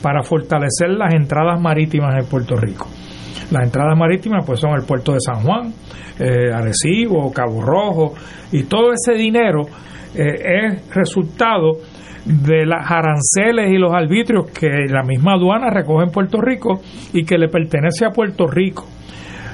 para fortalecer las entradas marítimas en Puerto Rico. Las entradas marítimas pues son el puerto de San Juan, eh, Arecibo, Cabo Rojo y todo ese dinero eh, es resultado de las aranceles y los arbitrios que la misma aduana recoge en Puerto Rico y que le pertenece a Puerto Rico.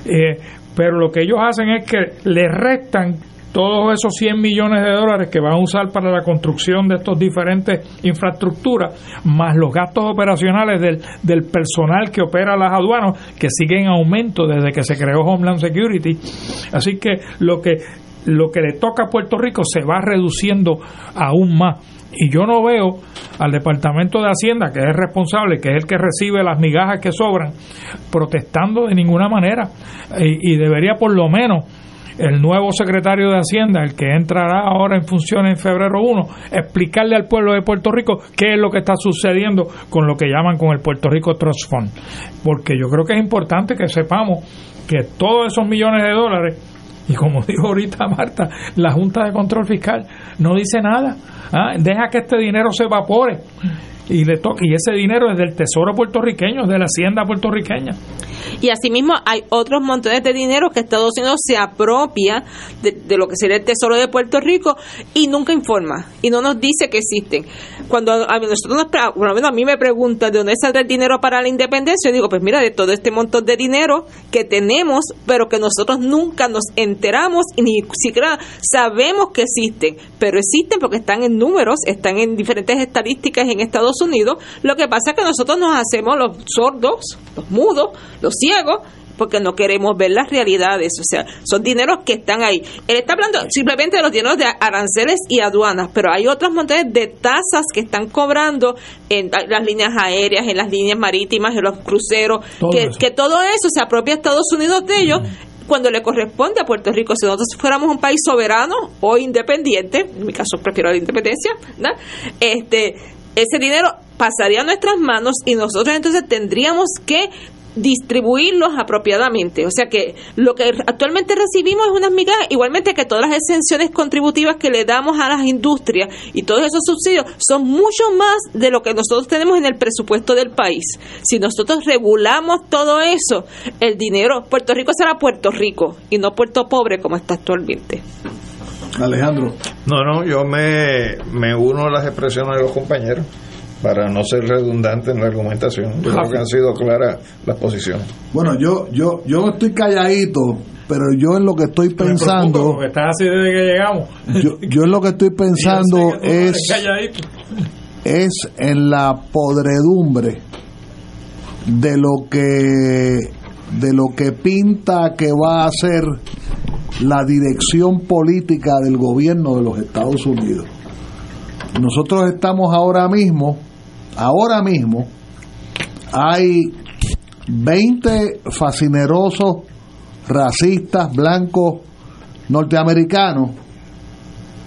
Eh, pero lo que ellos hacen es que le restan todos esos 100 millones de dólares que van a usar para la construcción de estos diferentes infraestructuras, más los gastos operacionales del, del personal que opera las aduanas, que siguen en aumento desde que se creó Homeland Security. Así que lo que lo que le toca a Puerto Rico se va reduciendo aún más. Y yo no veo al Departamento de Hacienda, que es responsable, que es el que recibe las migajas que sobran, protestando de ninguna manera. Y, debería por lo menos el nuevo secretario de Hacienda, el que entrará ahora en función en febrero 1, explicarle al pueblo de Puerto Rico qué es lo que está sucediendo con lo que llaman con el Puerto Rico Trust Fund. Porque yo creo que es importante que sepamos que todos esos millones de dólares y como dijo ahorita Marta, la Junta de Control Fiscal no dice nada. ¿ah? Deja que este dinero se evapore y le toque y ese dinero es del tesoro puertorriqueño, de la hacienda puertorriqueña. Y asimismo hay otros montones de dinero que Estados Unidos se apropia de, lo que sería el tesoro de Puerto Rico y nunca informa y no nos dice que existen. Cuando a nosotros nos, a mí me pregunta de dónde saldrá el dinero para la independencia, yo digo, pues mira, de todo este montón de dinero que tenemos, pero que nosotros nunca nos enteramos y ni siquiera sabemos que existen, pero existen porque están en números, están en diferentes estadísticas en Estados Unidos. Lo que pasa es que nosotros nos hacemos los sordos, los mudos, los ciegos, porque no queremos ver las realidades. O sea, son dineros que están ahí. Él está hablando simplemente de los dineros de aranceles y aduanas, pero hay otros montones de tasas que están cobrando en las líneas aéreas, en las líneas marítimas, en los cruceros, que, que, todo eso se apropia a Estados Unidos de ellos. cuando le corresponde a Puerto Rico. Si nosotros fuéramos un país soberano o independiente, en mi caso prefiero la independencia, este ese dinero pasaría a nuestras manos y nosotros entonces tendríamos que distribuirlos apropiadamente. O sea que lo que actualmente recibimos es unas migajas, igualmente que todas las exenciones contributivas que le damos a las industrias y todos esos subsidios son mucho más de lo que nosotros tenemos en el presupuesto del país. Si nosotros regulamos todo eso, el dinero, Puerto Rico será Puerto Rico y no Puerto Pobre como está actualmente. Alejandro. No, no, yo me, me uno a las expresiones de los compañeros para no ser redundante en la argumentación. Yo creo que han sido claras las posiciones. Bueno, yo yo yo estoy calladito, pero yo en lo que estoy pensando... estás así desde que llegamos. Yo, yo en lo que estoy pensando es... Es en la podredumbre de lo que de lo que pinta que va a ser la dirección política del gobierno de los Estados Unidos. Nosotros estamos ahora mismo ahora mismo hay 20 fascinerosos racistas blancos norteamericanos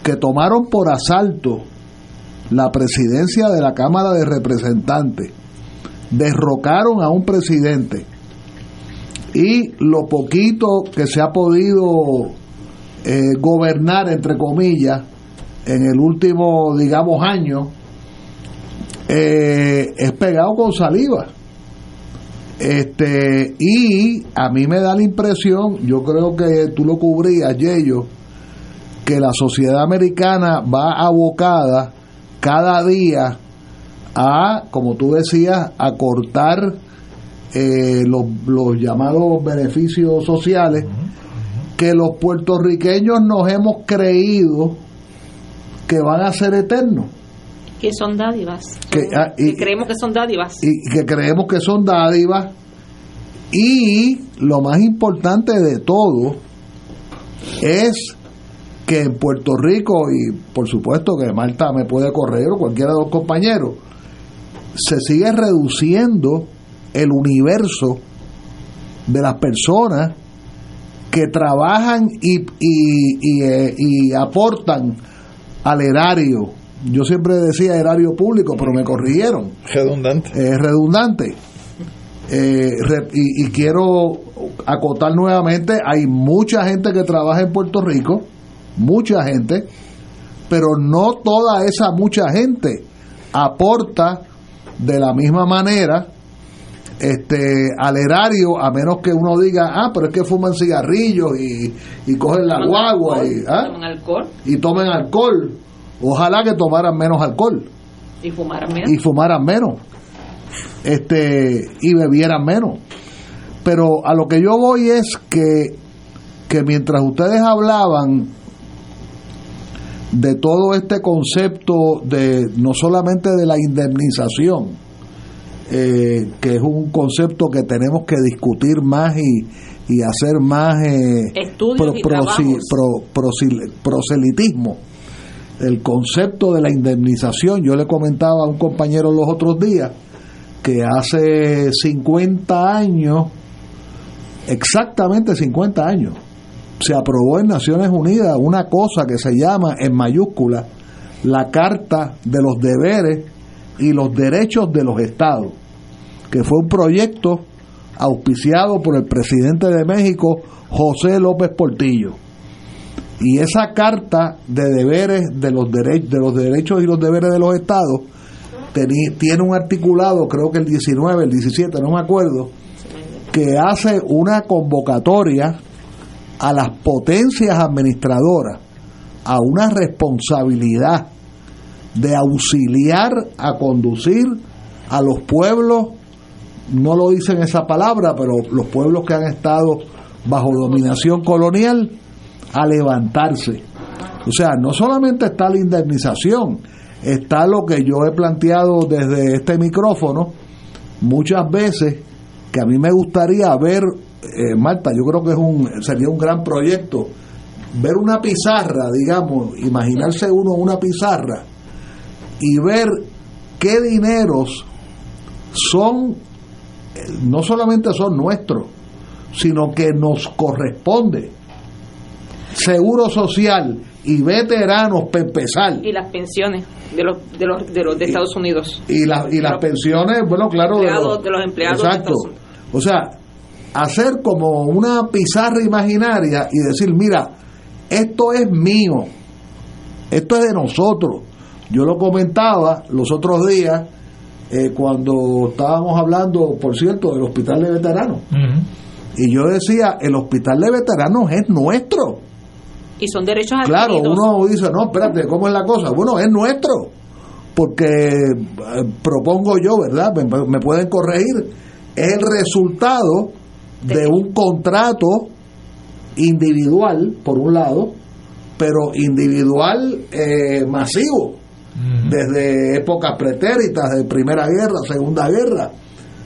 que tomaron por asalto la presidencia de la Cámara de Representantes, derrocaron a un presidente y lo poquito que se ha podido eh, gobernar, entre comillas, en el último, digamos, año, eh, es pegado con saliva. Este, y a mí me da la impresión, yo creo que tú lo cubrías, Yello, que la sociedad americana va abocada cada día a, como tú decías, a cortar eh, los, los llamados beneficios sociales que los puertorriqueños nos hemos creído que van a ser eternos que son dádivas. Ah, que, creemos que son dádivas. Y que creemos que son dádivas. Y lo más importante de todo es que en Puerto Rico, y por supuesto que Marta me puede correr o cualquiera de los compañeros, se sigue reduciendo el universo de las personas que trabajan y, y, y, eh, y aportan al erario yo siempre decía erario público, pero me corrigieron. Redundante. Es redundante. Eh, y, quiero acotar nuevamente, hay mucha gente que trabaja en Puerto Rico, mucha gente, pero no toda esa mucha gente aporta de la misma manera este al erario a menos que uno diga ah pero es que fuman cigarrillos y, y cogen la guagua y, ¿ah? tomen alcohol. Y tomen alcohol. Ojalá que tomaran menos alcohol. Y fumaran menos. Y fumaran menos. Este y bebieran menos. Pero a lo que yo voy es que que mientras ustedes hablaban de todo este concepto de no solamente de la indemnización, eh, que es un concepto que tenemos que discutir más y, y hacer más eh, Estudios y proselitismo. El concepto de la indemnización, yo le comentaba a un compañero los otros días que hace 50 años, exactamente 50 años, se aprobó en Naciones Unidas una cosa que se llama en mayúscula la Carta de los Deberes y los Derechos de los Estados, que fue un proyecto auspiciado por el presidente de México, José López Portillo. Y esa carta de deberes de los, derechos de los derechos y los deberes de los estados tiene un articulado, creo que el 19, el 17, no me acuerdo, que hace una convocatoria a las potencias administradoras a una responsabilidad de auxiliar a conducir a los pueblos, no lo dicen esa palabra, pero los pueblos que han estado bajo dominación colonial, a levantarse. O sea, no solamente está la indemnización, está lo que yo he planteado desde este micrófono muchas veces, que a mí me gustaría ver eh, Marta, yo creo que es un, sería un gran proyecto ver una pizarra, digamos, imaginarse uno una pizarra y ver qué dineros son, no solamente son nuestros, sino que nos corresponde. Seguro social y veteranos para Y las pensiones de los de los de, los de Estados Unidos. Y, y las pensiones, bueno, claro, de los, de los empleados. Exacto. o sea, hacer como una pizarra imaginaria y decir, mira, esto es mío, esto es de nosotros. Yo lo comentaba los otros días eh, cuando estábamos hablando, por cierto, del hospital de veteranos. Y yo decía, el hospital de veteranos es nuestro. Y son derechos Claro, uno dice, no, espérate, ¿cómo es la cosa? Bueno, es nuestro. Porque eh, propongo yo, ¿verdad? me pueden corregir. Es el resultado de un contrato individual, por un lado, pero individual eh, masivo, desde épocas pretéritas, de Primera Guerra, Segunda Guerra,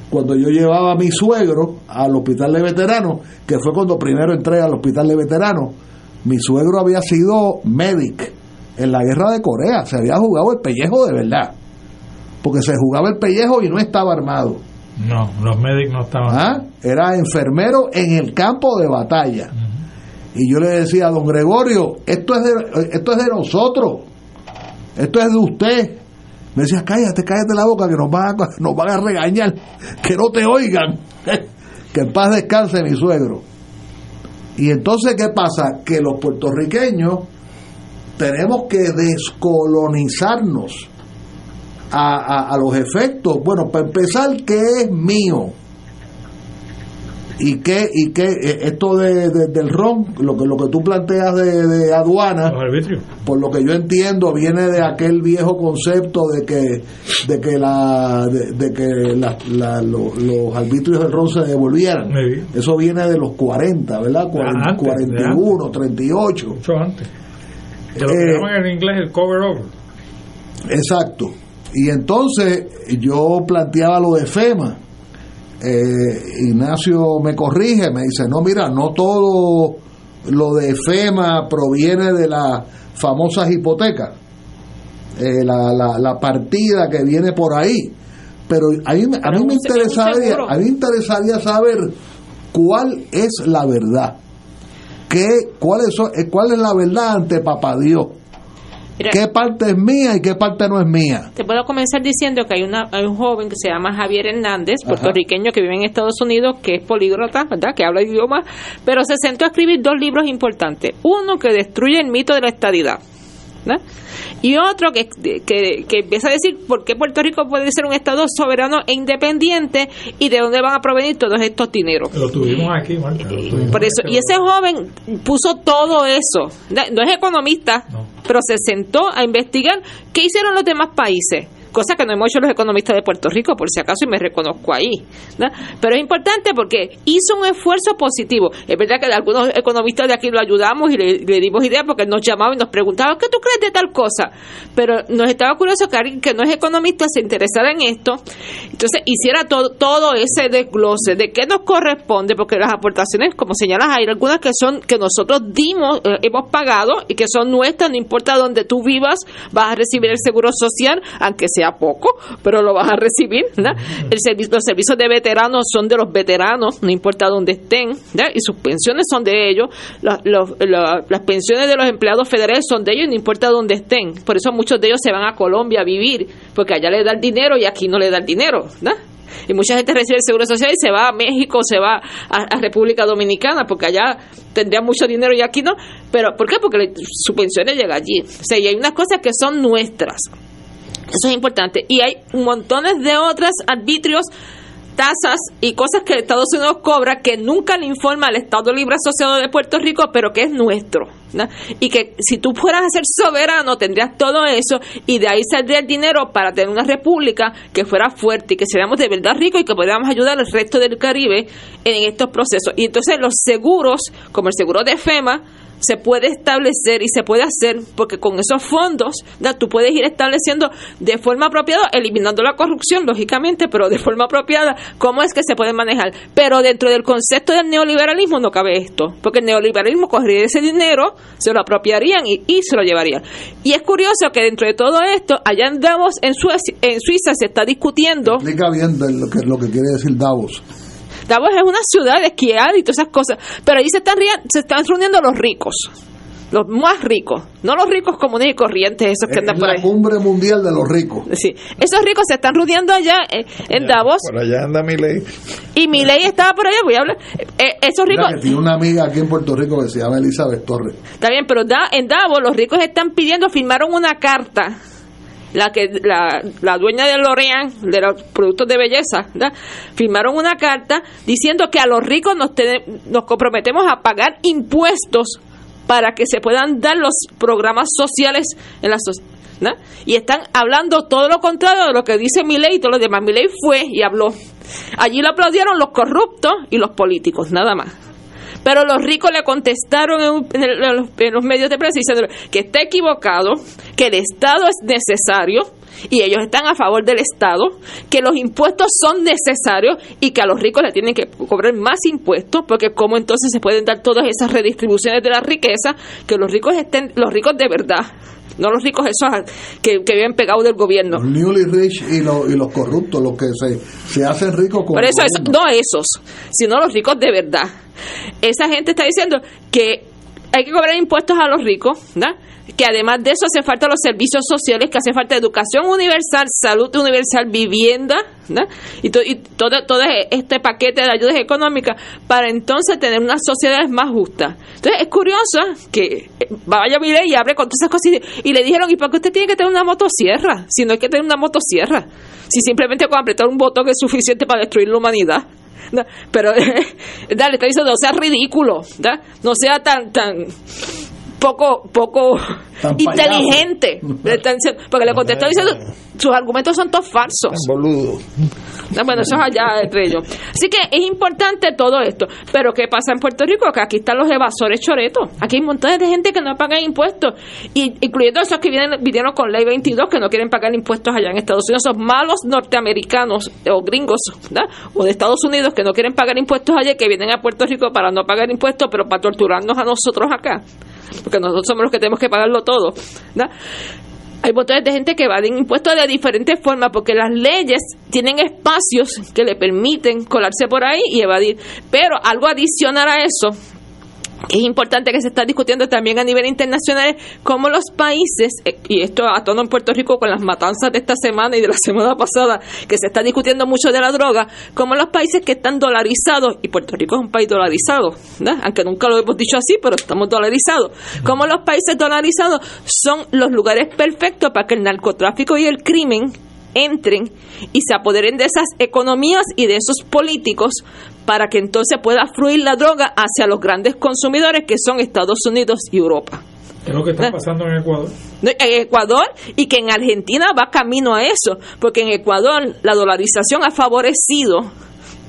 cuando yo llevaba a mi suegro al hospital de veteranos, que fue cuando primero entré al hospital de veteranos, mi suegro había sido medic en la guerra de Corea, se había jugado el pellejo de verdad, porque se jugaba el pellejo y no estaba armado no, los médicos no estaban. ¿Ah? Era enfermero en el campo de batalla. Y yo le decía a don Gregorio, esto es de, esto es de nosotros, esto es de usted. Me decía, cállate, cállate la boca que nos van a, nos van a regañar, que no te oigan. que en paz descanse mi suegro. Y entonces, ¿qué pasa? Que los puertorriqueños tenemos que descolonizarnos a, los efectos, bueno, para empezar, ¿qué es mío? Y qué y qué eh, esto de, del ron lo que lo que tú planteas de, aduana por lo que yo entiendo viene de aquel viejo concepto de que de que la de, que los arbitrios del ron se devolvieran. Eso viene de los 40 verdad 41 38 mucho antes. De lo que eh, llaman en inglés el cover over exacto. Y entonces yo planteaba lo de FEMA. Eh, Ignacio me corrige, me dice, no, mira, no todo lo de FEMA proviene de las famosas hipotecas, eh, la, la, partida que viene por ahí. Pero a mí, a mí me interesaría, a mí me interesaría saber cuál es la verdad. ¿Qué, cuál, es, cuál es la verdad ante Papá Dios? ¿Qué parte es mía y qué parte no es mía? Te puedo comenzar diciendo que hay, una, hay un joven que se llama Javier Hernández, puertorriqueño que vive en Estados Unidos, que es políglota, ¿verdad? Que habla idioma, pero se sentó a escribir dos libros importantes. Uno que destruye el mito de la estadidad. Y otro que, que, que, empieza a decir por qué Puerto Rico puede ser un Estado soberano e independiente y de dónde van a provenir todos estos dineros. Lo tuvimos aquí, Marta. Por eso, y ese joven puso todo eso. No es economista, pero se sentó a investigar qué hicieron los demás países cosa que no hemos hecho los economistas de Puerto Rico, por si acaso, y me reconozco ahí. Pero es importante porque hizo un esfuerzo positivo. Es verdad que algunos economistas de aquí lo ayudamos y le, dimos ideas porque nos llamaban y nos preguntaban, ¿qué tú crees de tal cosa? Pero nos estaba curioso que alguien que no es economista se interesara en esto, entonces hiciera todo, todo ese desglose de qué nos corresponde, porque las aportaciones, como señalas, hay algunas que son que nosotros dimos, eh, hemos pagado y que son nuestras, no importa dónde tú vivas, vas a recibir el seguro social, aunque sea sea poco, pero lo vas a recibir. El servicio, los servicios de veteranos son de los veteranos, no importa dónde estén, y sus pensiones son de ellos. las pensiones de los empleados federales son de ellos, no importa dónde estén. Por eso muchos de ellos se van a Colombia a vivir, porque allá le da el dinero y aquí no le da el dinero. y mucha gente recibe el seguro social y se va a México, se va a, República Dominicana, porque allá tendría mucho dinero y aquí no. Pero ¿por qué? Porque su pensión llega allí. O sea, y hay unas cosas que son nuestras. Eso es importante. Y hay montones de otros arbitrios tasas y cosas que Estados Unidos cobra que nunca le informa al Estado Libre Asociado de Puerto Rico, pero que es nuestro. Y que si tú fueras a ser soberano, tendrías todo eso y de ahí saldría el dinero para tener una república que fuera fuerte y que seríamos de verdad ricos y que pudiéramos ayudar al resto del Caribe en estos procesos. Y entonces los seguros, como el seguro de FEMA, se puede establecer y se puede hacer porque con esos fondos tú puedes ir estableciendo de forma apropiada, eliminando la corrupción, lógicamente, pero de forma apropiada, cómo es que se puede manejar. Pero dentro del concepto del neoliberalismo no cabe esto, porque el neoliberalismo cogería ese dinero, se lo apropiarían y, se lo llevarían. Y es curioso que dentro de todo esto, allá en Davos, en Suiza, se está discutiendo... Explica bien lo que, lo que quiere decir Davos. Davos es una ciudad de esquiar y todas esas cosas, pero ahí se están, se están reuniendo los ricos los más ricos, no los ricos comunes y corrientes, esos que andan por ahí. La cumbre mundial de los ricos. Sí, esos ricos se están rodeando allá eh, en Davos. Por allá anda Milei. Y Milei estaba por allá, voy a hablar. Eh, esos ricos. tiene una amiga aquí en Puerto Rico que se llama Elizabeth Torres. Está bien, pero da, en Davos los ricos están pidiendo, firmaron una carta la que la, la dueña de L'Oreal, de los productos de belleza, firmaron una carta diciendo que a los ricos nos, nos comprometemos a pagar impuestos para que se puedan dar los programas sociales en la. Y están hablando todo lo contrario de lo que dice Milei y todo lo demás. Milei fue y habló. Allí lo aplaudieron los corruptos y los políticos, nada más. Pero los ricos le contestaron en, los medios de prensa diciendo que está equivocado, que el Estado es necesario y ellos están a favor del Estado, que los impuestos son necesarios y que a los ricos le tienen que cobrar más impuestos, porque cómo entonces se pueden dar todas esas redistribuciones de la riqueza, que los ricos estén, los ricos de verdad, no los ricos esos que, que viven pegados del gobierno. Los newly rich y, los, y los corruptos, los que se, se hacen ricos con Pero eso, no esos, sino los ricos de verdad. Esa gente está diciendo que hay que cobrar impuestos a los ricos, ¿verdad? que además de eso hace falta los servicios sociales, que hace falta educación universal, salud universal, vivienda, y, y todo, todo este paquete de ayudas económicas para entonces tener unas sociedades más justas. Entonces es curioso que vaya a y abre con todas esas cosas y, le dijeron, ¿y por qué usted tiene que tener una motosierra? Si no hay que tener una motosierra, si simplemente con apretar un botón es suficiente para destruir la humanidad. Pero, dale, está diciendo, no sea ridículo, no sea tan, tan poco poco inteligente porque le contestó diciendo sus argumentos son todos falsos. Boludo. Bueno eso es allá entre ellos. Así que es importante todo esto. Pero qué pasa en Puerto Rico que aquí están los evasores choretos. Aquí hay montones de gente que no paga impuestos. Y, incluyendo esos que vienen vinieron con ley 22 que no quieren pagar impuestos allá en Estados Unidos. Esos malos norteamericanos o gringos o de Estados Unidos que no quieren pagar impuestos allá que vienen a Puerto Rico para no pagar impuestos pero para torturarnos a nosotros acá porque nosotros somos los que tenemos que pagarlo todo. Hay montones de gente que evaden impuestos de diferentes formas porque las leyes tienen espacios que le permiten colarse por ahí y evadir. Pero algo adicional a eso es importante que se está discutiendo también a nivel internacional cómo los países, eh, y esto a todo en Puerto Rico con las matanzas de esta semana y de la semana pasada, que se está discutiendo mucho de la droga, como los países que están dolarizados, y Puerto Rico es un país dolarizado, aunque nunca lo hemos dicho así, pero estamos dolarizados, como los países dolarizados son los lugares perfectos para que el narcotráfico y el crimen entren y se apoderen de esas economías y de esos políticos para que entonces pueda fluir la droga hacia los grandes consumidores que son Estados Unidos y Europa. Es lo que está pasando en Ecuador. En Ecuador y que en Argentina va camino a eso, porque en Ecuador la dolarización ha favorecido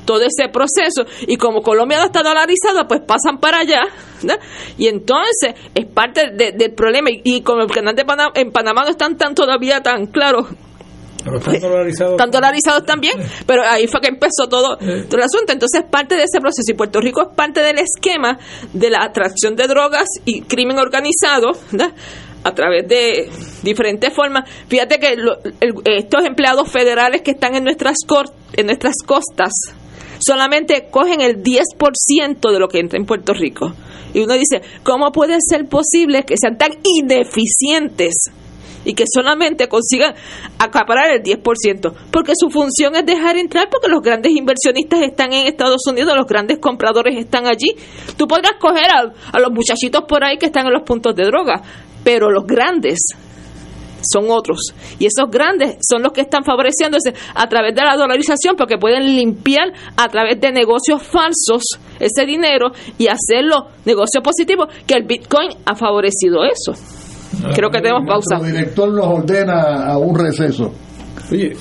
todo ese proceso y como Colombia no está dolarizada, pues pasan para allá y entonces es parte del problema y, como el canal de Panamá, en Panamá no están tan todavía tan claros pero están dolarizados. Están dolarizados también, pero ahí fue que empezó todo, todo, el asunto. Entonces, parte de ese proceso, y Puerto Rico es parte del esquema de la atracción de drogas y crimen organizado, a través de diferentes formas. Fíjate que estos empleados federales que están en nuestras, en nuestras costas solamente cogen el 10% de lo que entra en Puerto Rico. Y uno dice, ¿cómo puede ser posible que sean tan ineficientes? Y que solamente consigan acaparar el 10%, porque su función es dejar entrar porque los grandes inversionistas están en Estados Unidos, los grandes compradores están allí. Tú podrás coger a, los muchachitos por ahí que están en los puntos de droga, pero los grandes son otros. Y esos grandes son los que están favoreciéndose a través de la dolarización porque pueden limpiar a través de negocios falsos ese dinero y hacerlo negocio positivo, que el Bitcoin ha favorecido eso. Creo que tenemos pausa. El director nos ordena a un receso. Oye.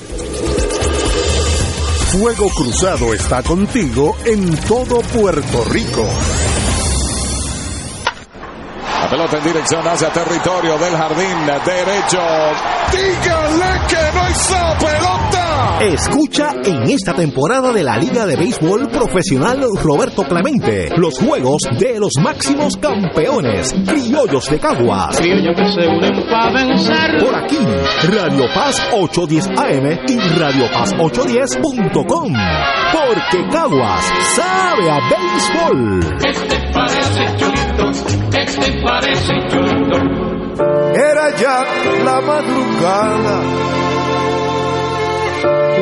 Fuego Cruzado está contigo en todo Puerto Rico. La pelota en dirección hacia territorio del jardín derecho. Dígale que no hizo pelota. Escucha en esta temporada de la Liga de Béisbol Profesional Roberto Clemente los juegos de los máximos campeones, criollos de Caguas. Por aquí, Radio Paz 810 AM y Radio Paz 810.com. Porque Caguas sabe a béisbol. Este parece chulito, este parece chulito. Era ya la madrugada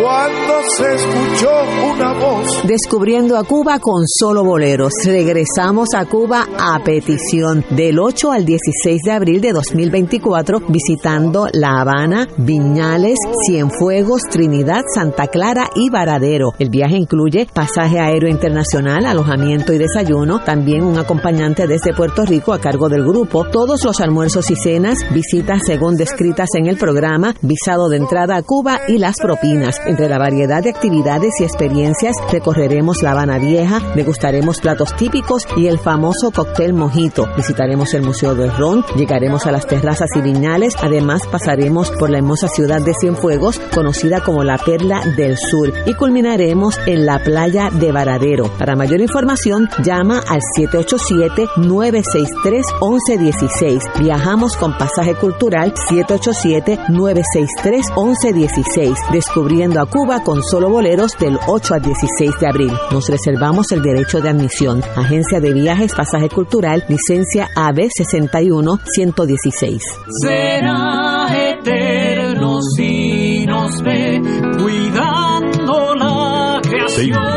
cuando se escuchó una voz. Descubriendo a Cuba con solo boleros. Regresamos a Cuba a petición del 8 al 16 de abril de 2024 visitando La Habana, Viñales, Cienfuegos, Trinidad, Santa Clara y Varadero. El viaje incluye pasaje aéreo internacional, alojamiento y desayuno, también un acompañante desde Puerto Rico a cargo del grupo, todos los almuerzos y cenas, visitas según descritas en el programa, visado de entrada a Cuba y las propinas. Entre la variedad de actividades y experiencias, recorreremos La Habana Vieja, degustaremos platos típicos y el famoso cóctel mojito. Visitaremos el Museo del Ron, llegaremos a las terrazas y viñales, además pasaremos por la hermosa ciudad de Cienfuegos, conocida como la Perla del Sur, y culminaremos en la playa de Varadero. Para mayor información, llama al 787-963-1116. Viajamos con pasaje cultural 787-963-1116, descubriendo a Cuba con solo boleros del 8 al 16 de abril. Nos reservamos el derecho de admisión. Agencia de Viajes, Pasaje Cultural, licencia AB 61116. Será eterno si nos ve cuidando la creación.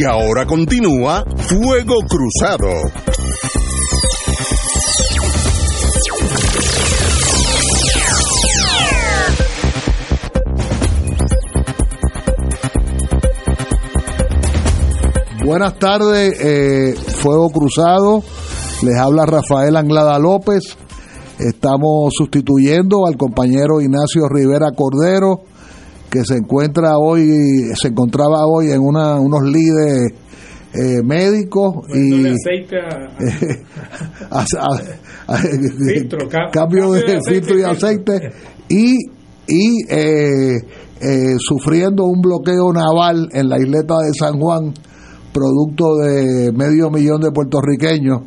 Y ahora continúa Fuego Cruzado. Buenas tardes, eh, Fuego Cruzado. Les habla Rafael Anglada López. Estamos sustituyendo al compañero Ignacio Rivera Cordero que se encuentra hoy, se encontraba hoy en una, unos líderes eh, médicos y cambio de, filtro y aceite y, y eh, eh, sufriendo un bloqueo naval en la isleta de San Juan, producto de medio millón de puertorriqueños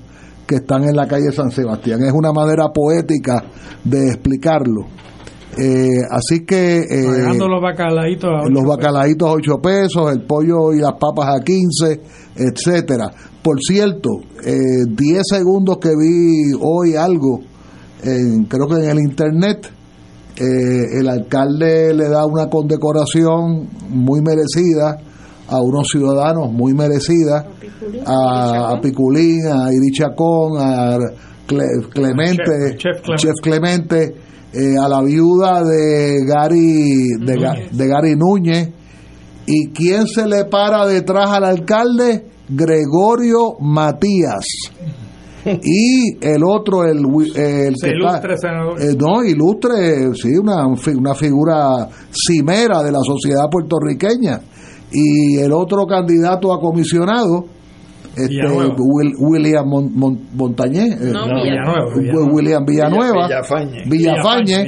que están en la calle San Sebastián. Es una manera poética de explicarlo. Eh, así que eh, los bacalaitos a los bacalaitos a 8 pesos, el pollo y las papas a 15, etcétera. Por cierto, eh, 10 segundos que vi hoy algo, en, creo que en el internet, eh, el alcalde le da una condecoración muy merecida a unos ciudadanos muy merecida, a, Piculín, a Iri Chacón, a Clemente, Chef, Clemente, eh, a la viuda de Gary, de, de Gary Núñez. ¿Y quién se le para detrás al alcalde? Gregorio Matías. y el otro, el, el que ilustre, eh, no, ilustre, sí, una, una figura cimera de la sociedad puertorriqueña. Y el otro candidato a comisionado, este, William Montañé, eh, William Villanueva, Villafañe,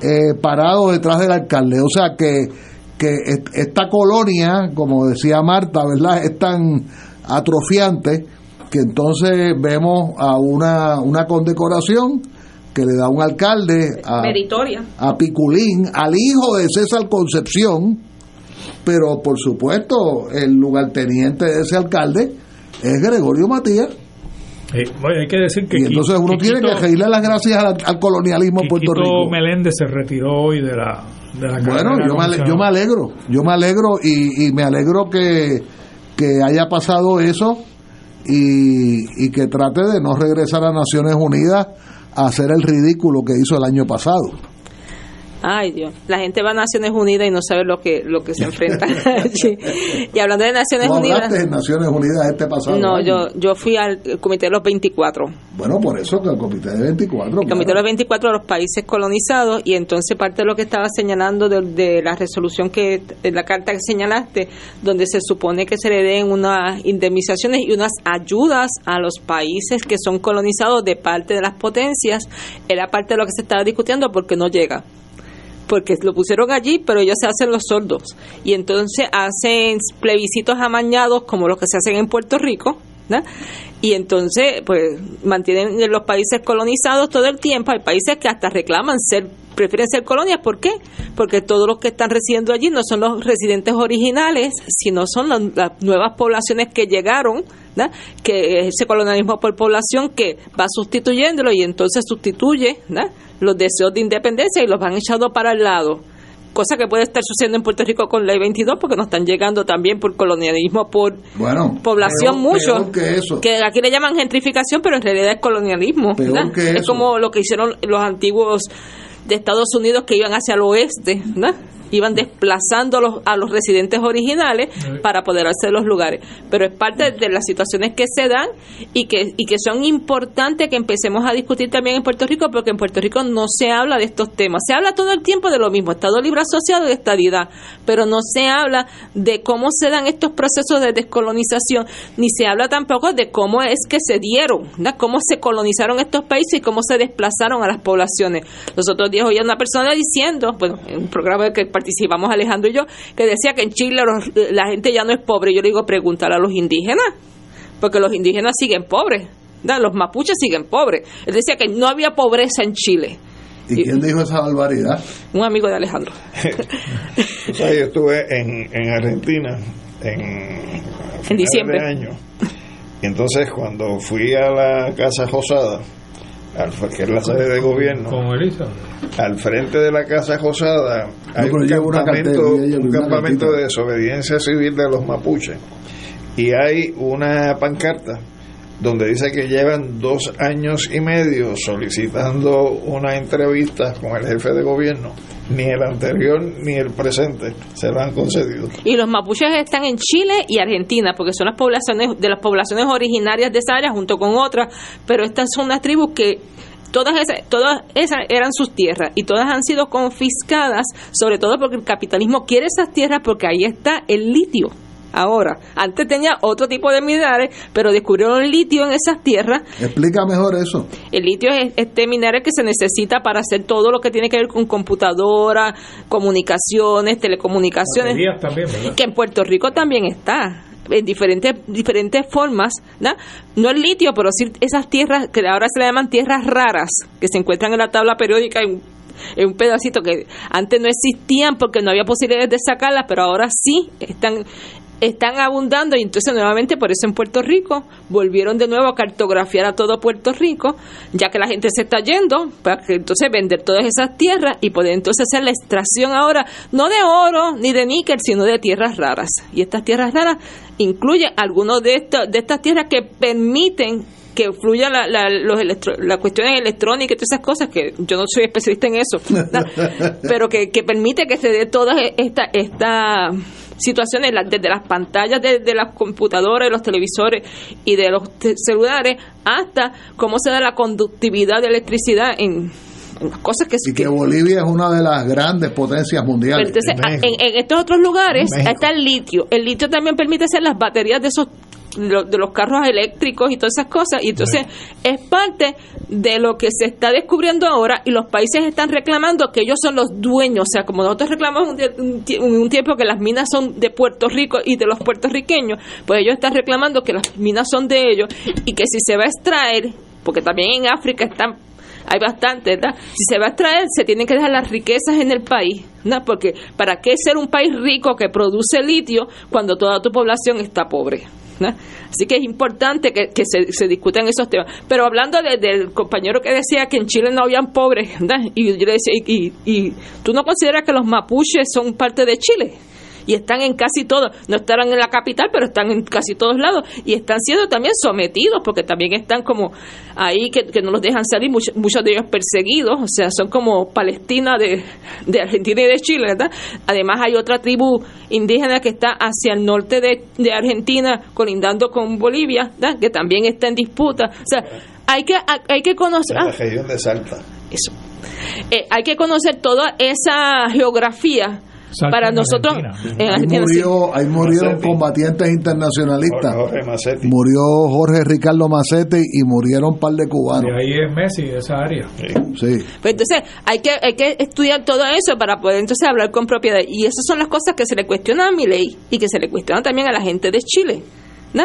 eh, parado detrás del alcalde. O sea que, que esta colonia, como decía Marta, ¿verdad? Es tan atrofiante que entonces vemos a una, una condecoración que le da un alcalde a, a Piculín, al hijo de César Concepción, pero por supuesto el lugarteniente de ese alcalde es Gregorio Matías. hay que decir que y entonces uno tiene que reírle las gracias al, colonialismo en Puerto Rico. Meléndez se retiró hoy de la, de la Bueno, yo me, yo me alegro, yo me alegro y, y me alegro que, que haya pasado eso y, que trate de no regresar a Naciones Unidas a hacer el ridículo que hizo el año pasado. Ay Dios, la gente va a Naciones Unidas y no sabe lo que lo que se enfrenta. Y hablando de Naciones Unidas. en Naciones Unidas este pasado. No, yo yo fui al Comité de los 24. Bueno, por eso que el Comité de 24. El Comité de los 24 de los países colonizados y entonces parte de lo que estaba señalando de, la resolución que de la carta que señalaste, donde se supone que se le den unas indemnizaciones y unas ayudas a los países que son colonizados de parte de las potencias, era parte de lo que se estaba discutiendo porque no llega porque lo pusieron allí, pero ellos se hacen los sordos. Y entonces hacen plebiscitos amañados como los que se hacen en Puerto Rico, y entonces pues mantienen los países colonizados todo el tiempo hay países que hasta reclaman ser prefieren ser colonias ¿por qué? porque todos los que están residiendo allí no son los residentes originales sino son las, nuevas poblaciones que llegaron que ese colonialismo por población que va sustituyéndolo y entonces sustituye los deseos de independencia y los van echando para el lado cosa que puede estar sucediendo en Puerto Rico con Ley 22 porque nos están llegando también por colonialismo, por población mucho, que, aquí le llaman gentrificación, pero en realidad es colonialismo. es como lo que hicieron los antiguos de Estados Unidos que iban hacia el oeste, ¿no? Iban desplazando a los, a los residentes originales para apoderarse de los lugares. Pero es parte de las situaciones que se dan y que, y que son importantes que empecemos a discutir también en Puerto Rico, porque en Puerto Rico no se habla de estos temas. Se habla todo el tiempo de lo mismo, Estado Libre Asociado y Estadidad, pero no se habla de cómo se dan estos procesos de descolonización, ni se habla tampoco de cómo es que se dieron, cómo se colonizaron estos países y cómo se desplazaron a las poblaciones. Los otros días oía una persona diciendo, bueno, en un programa que participamos Alejandro y yo, que decía que en Chile la gente ya no es pobre. Yo le digo, preguntar a los indígenas, porque los indígenas siguen pobres, los mapuches siguen pobres. Él decía que no había pobreza en Chile. ¿Y, quién dijo esa barbaridad? Un amigo de Alejandro. yo estuve en, en Argentina en, en diciembre. De año. Y entonces cuando fui a la Casa Josada, que es la sede de gobierno, al frente de la Casa Josada hay un campamento, un campamento de desobediencia civil de los mapuches. Y hay una pancarta donde dice que llevan dos años y medio solicitando una entrevista con el jefe de gobierno. Ni el anterior ni el presente se lo han concedido. Y los mapuches están en Chile y Argentina, porque son las poblaciones de las poblaciones originarias de esa área junto con otras, pero estas son unas tribus que todas esas, todas esas eran sus tierras y todas han sido confiscadas, sobre todo porque el capitalismo quiere esas tierras porque ahí está el litio ahora. Antes tenía otro tipo de minerales, pero descubrieron el litio en esas tierras. Explica mejor eso. El litio es este mineral que se necesita para hacer todo lo que tiene que ver con computadora, comunicaciones, telecomunicaciones. También, que en Puerto Rico también está en diferentes diferentes formas, ¿no? no el litio, pero sí esas tierras que ahora se le llaman tierras raras, que se encuentran en la tabla periódica en, en un pedacito que antes no existían porque no había posibilidades de sacarlas, pero ahora sí están están abundando y entonces nuevamente por eso en Puerto Rico volvieron de nuevo a cartografiar a todo Puerto Rico, ya que la gente se está yendo, para que entonces vender todas esas tierras y poder entonces hacer la extracción ahora, no de oro ni de níquel, sino de tierras raras. Y estas tierras raras incluyen algunos de, estos, de estas tierras que permiten que fluya la, la, los las cuestiones electrónicas y todas esas cosas, que yo no soy especialista en eso, pero que, que permite que se dé toda esta, esta situaciones desde las pantallas de, las computadoras, de los televisores y de los celulares hasta cómo se da la conductividad de electricidad en, cosas que... Y que, Bolivia es una de las grandes potencias mundiales. en, estos otros lugares está el litio. El litio también permite hacer las baterías de esos de los carros eléctricos y todas esas cosas. Y entonces es parte de lo que se está descubriendo ahora y los países están reclamando que ellos son los dueños. O sea, como nosotros reclamamos un, un tiempo que las minas son de Puerto Rico y de los puertorriqueños, pues ellos están reclamando que las minas son de ellos y que si se va a extraer, porque también en África están hay bastante, ¿verdad? Si se va a extraer, se tienen que dejar las riquezas en el país, ¿no? Porque ¿para qué ser un país rico que produce litio cuando toda tu población está pobre? Así que es importante que, se, discutan esos temas. Pero hablando del compañero que decía que en Chile no habían pobres, y yo le decía, y, y, tú no consideras que los mapuches son parte de Chile? Y están en casi todo, no estarán en la capital, pero están en casi todos lados y están siendo también sometidos porque también están como ahí que, no los dejan salir, muchos, muchos de ellos perseguidos, o sea, son como Palestina de, de Argentina y de Chile, ¿verdad? Además hay otra tribu indígena que está hacia el norte de, de Argentina, colindando con Bolivia, ¿verdad? que también está en disputa, o sea, hay que, hay que conocer... La región de Salta. Eso. Eh, hay que conocer toda esa geografía para nosotros ahí, murieron combatientes internacionalistas. Murió Jorge Ricardo Macete y murieron un par de cubanos. Y ahí es Messi esa área. Sí, pues entonces hay que hay que estudiar todo eso para poder entonces hablar con propiedad. Y esas son las cosas que se le cuestionan a mi ley y que se le cuestionan también a la gente de Chile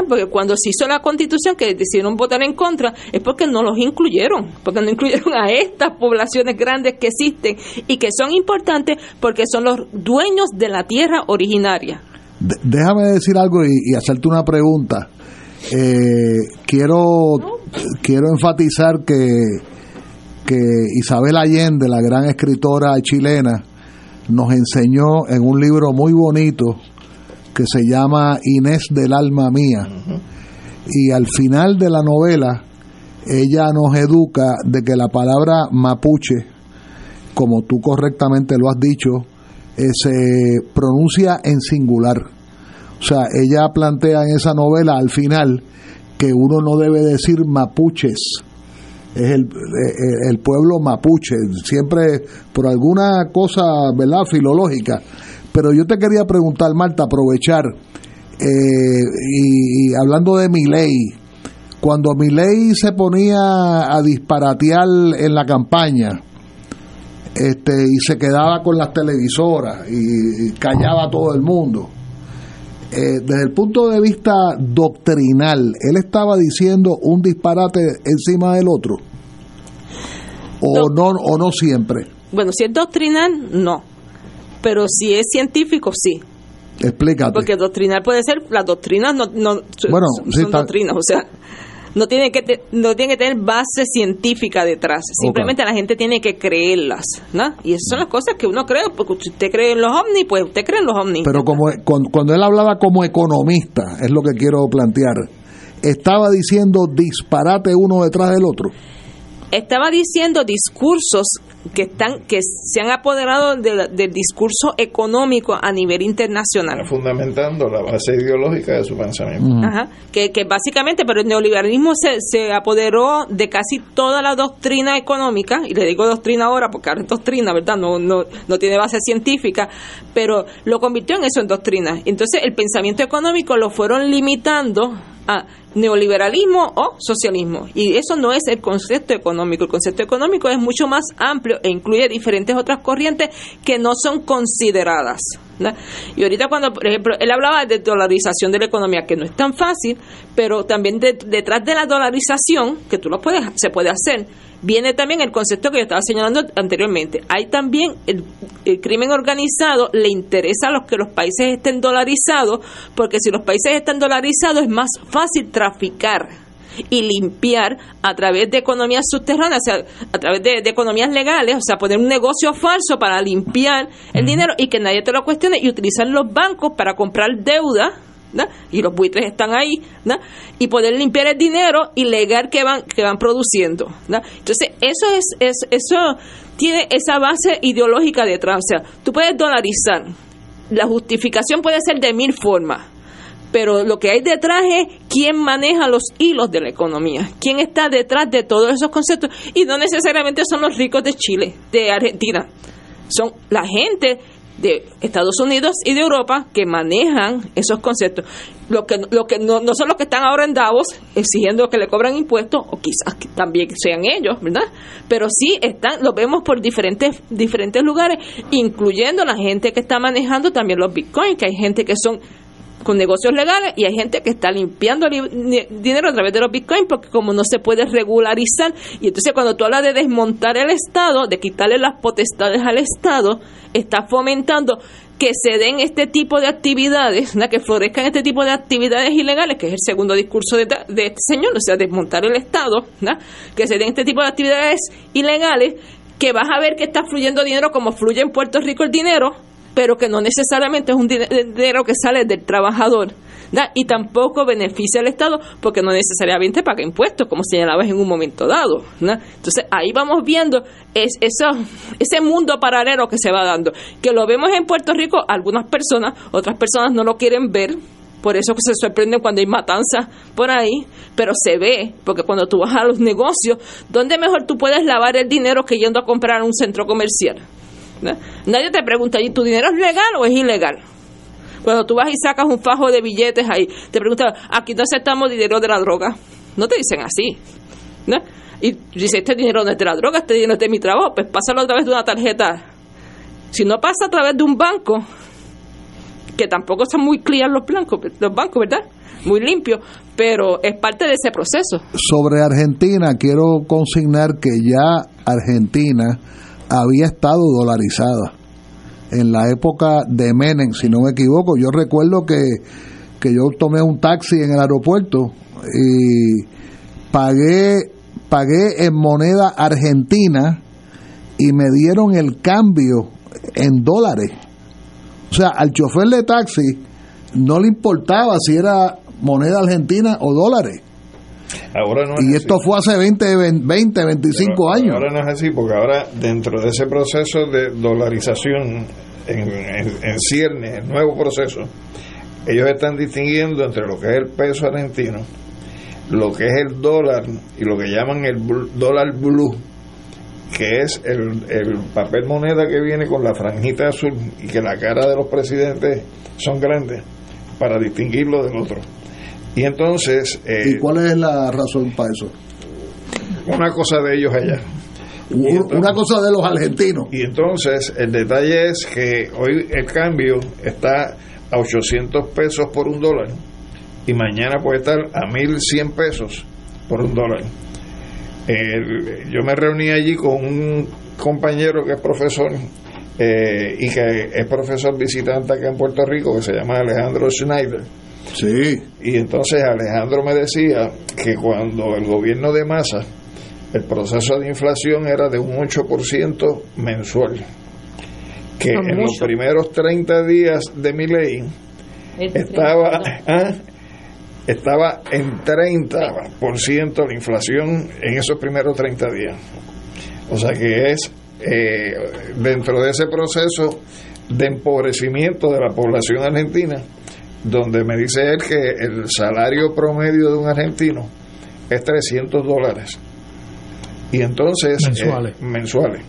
porque cuando se hizo la constitución que decidieron votar en contra es porque no los incluyeron, porque no incluyeron a estas poblaciones grandes que existen y que son importantes porque son los dueños de la tierra originaria. déjame decir algo y, hacerte una pregunta. Eh, quiero, quiero enfatizar que, que Isabel Allende, la gran escritora chilena, nos enseñó en un libro muy bonito que se llama Inés del alma mía. Y al final de la novela, ella nos educa de que la palabra mapuche, como tú correctamente lo has dicho, eh, se pronuncia en singular. O sea, ella plantea en esa novela al final que uno no debe decir mapuches, es el, eh, el, pueblo mapuche, siempre por alguna cosa, ¿verdad?, filológica, pero yo te quería preguntar, Marta, aprovechar, eh, y, hablando de mi ley, cuando mi ley se ponía a disparatear en la campaña, este, y se quedaba con las televisoras y, callaba a todo el mundo. Eh, desde el punto de vista doctrinal, él estaba diciendo un disparate encima del otro. O no, o no siempre. Bueno, si es doctrinal, no pero si es científico, sí. Explícate. Porque doctrinal puede ser, las doctrinas no, no bueno, son doctrinas, o sea, no tiene que no tiene que tener base científica detrás, simplemente la gente tiene que creerlas, ¿no? Y esas son las cosas que uno cree, porque usted cree en los ovnis, pues usted cree en los ovnis. Pero como cuando, él hablaba como economista, es lo que quiero plantear. estaba diciendo disparate uno detrás del otro. Estaba diciendo discursos que están que se han apoderado del discurso económico a nivel internacional. Fundamentando la base ideológica de su pensamiento. Ajá, que, que básicamente pero el neoliberalismo se, se apoderó de casi toda la doctrina económica y le digo doctrina ahora porque ahora es doctrina verdad no no no tiene base científica pero lo convirtió en eso en doctrina. Entonces el pensamiento económico lo fueron limitando a neoliberalismo o socialismo. Y eso no es el concepto económico. El concepto económico es mucho más amplio e incluye diferentes otras corrientes que no son consideradas. Y ahorita cuando, por ejemplo, él hablaba de dolarización de la economía, que no es tan fácil, pero también detrás de la dolarización, que tú lo puedes, se puede hacer, viene también el concepto que yo estaba señalando anteriormente. Hay también el, crimen organizado, le interesa a los que los países estén dolarizados, porque si los países están dolarizados es más fácil traficar y limpiar a través de economías subterráneas, o sea, a través de, economías legales, o sea, poner un negocio falso para limpiar el dinero y que nadie te lo cuestione y utilizar los bancos para comprar deuda y los buitres están ahí, y poder limpiar el dinero ilegal que van que van produciendo. Entonces, eso es, es, eso tiene esa base ideológica detrás. O tú puedes dolarizar. La justificación puede ser de mil formas. Pero lo que hay detrás es quién maneja los hilos de la economía, quién está detrás de todos esos conceptos. Y no necesariamente son los ricos de Chile, de Argentina. Son la gente de Estados Unidos y de Europa que manejan esos conceptos. Lo que, lo que no, no son los que están ahora en Davos exigiendo que le cobran impuestos, o quizás también sean ellos, ¿verdad? Pero sí están, lo vemos por diferentes, diferentes lugares, incluyendo la gente que está manejando también los bitcoins, que hay gente que son con negocios legales y hay gente que está limpiando dinero a través de los bitcoins porque como no se puede regularizar. Y entonces cuando tú hablas de desmontar el Estado, de quitarle las potestades al Estado, está fomentando que se den este tipo de actividades, que florezcan este tipo de actividades ilegales, que es el segundo discurso de, este señor, o sea, desmontar el Estado, que se den este tipo de actividades ilegales, que vas a ver que está fluyendo dinero como fluye en Puerto Rico el dinero, pero que no necesariamente es un dinero que sale del trabajador. Y tampoco beneficia al Estado porque no necesariamente paga impuestos, como señalabas en un momento dado. Entonces ahí vamos viendo es, eso, ese mundo paralelo que se va dando. Que lo vemos en Puerto Rico, algunas personas, otras personas no lo quieren ver, por eso que se sorprenden cuando hay matanzas por ahí, pero se ve, porque cuando tú vas a los negocios, ¿dónde mejor tú puedes lavar el dinero que yendo a comprar un centro comercial? Nadie te pregunta, ¿y tu dinero es legal o es ilegal? Cuando tú vas y sacas un fajo de billetes ahí, te preguntan, aquí no aceptamos dinero de la droga. No te dicen así. Y dice, este dinero no es de la droga, este dinero es de mi trabajo, pues pásalo a través de una tarjeta. Si no pasa a través de un banco, que tampoco son muy clear los, blancos, los bancos, ¿verdad? Muy limpios, pero es parte de ese proceso. Sobre Argentina, quiero consignar que ya Argentina había estado dolarizada. En la época de Menem, si no me equivoco, yo recuerdo que, yo tomé un taxi en el aeropuerto y pagué, pagué en moneda argentina y me dieron el cambio en dólares. O sea, al chofer de taxi no le importaba si era moneda argentina o dólares y esto fue hace 20, 20 25 años. Ahora no es así, porque ahora dentro de ese proceso de dolarización en, cierne, el nuevo proceso, ellos están distinguiendo entre lo que es el peso argentino, lo que es el dólar y lo que llaman el dólar blue, que es el, el papel moneda que viene con la franjita azul y que la cara de los presidentes son grandes para distinguirlo del otro. Y entonces... ¿Y eh, cuál es la razón para eso? Una cosa de ellos allá. una cosa de los argentinos. Y entonces el detalle es que hoy el cambio está a 800 pesos por un dólar y mañana puede estar a 1100 pesos por un dólar. yo me reuní allí con un compañero que es profesor eh, y que es profesor visitante acá en Puerto Rico que se llama Alejandro Schneider Sí. Y entonces Alejandro me decía que cuando el gobierno de masa, el proceso de inflación era de un 8% mensual. Que en los primeros 30 días de mi ley estaba ¿ah? estaba en 30% la inflación en esos primeros 30 días. O sea que es eh, dentro de ese proceso de empobrecimiento de la población argentina, donde me dice él que el salario promedio de un argentino es 300 dólares. Y entonces... Mensuales. Eh, mensuales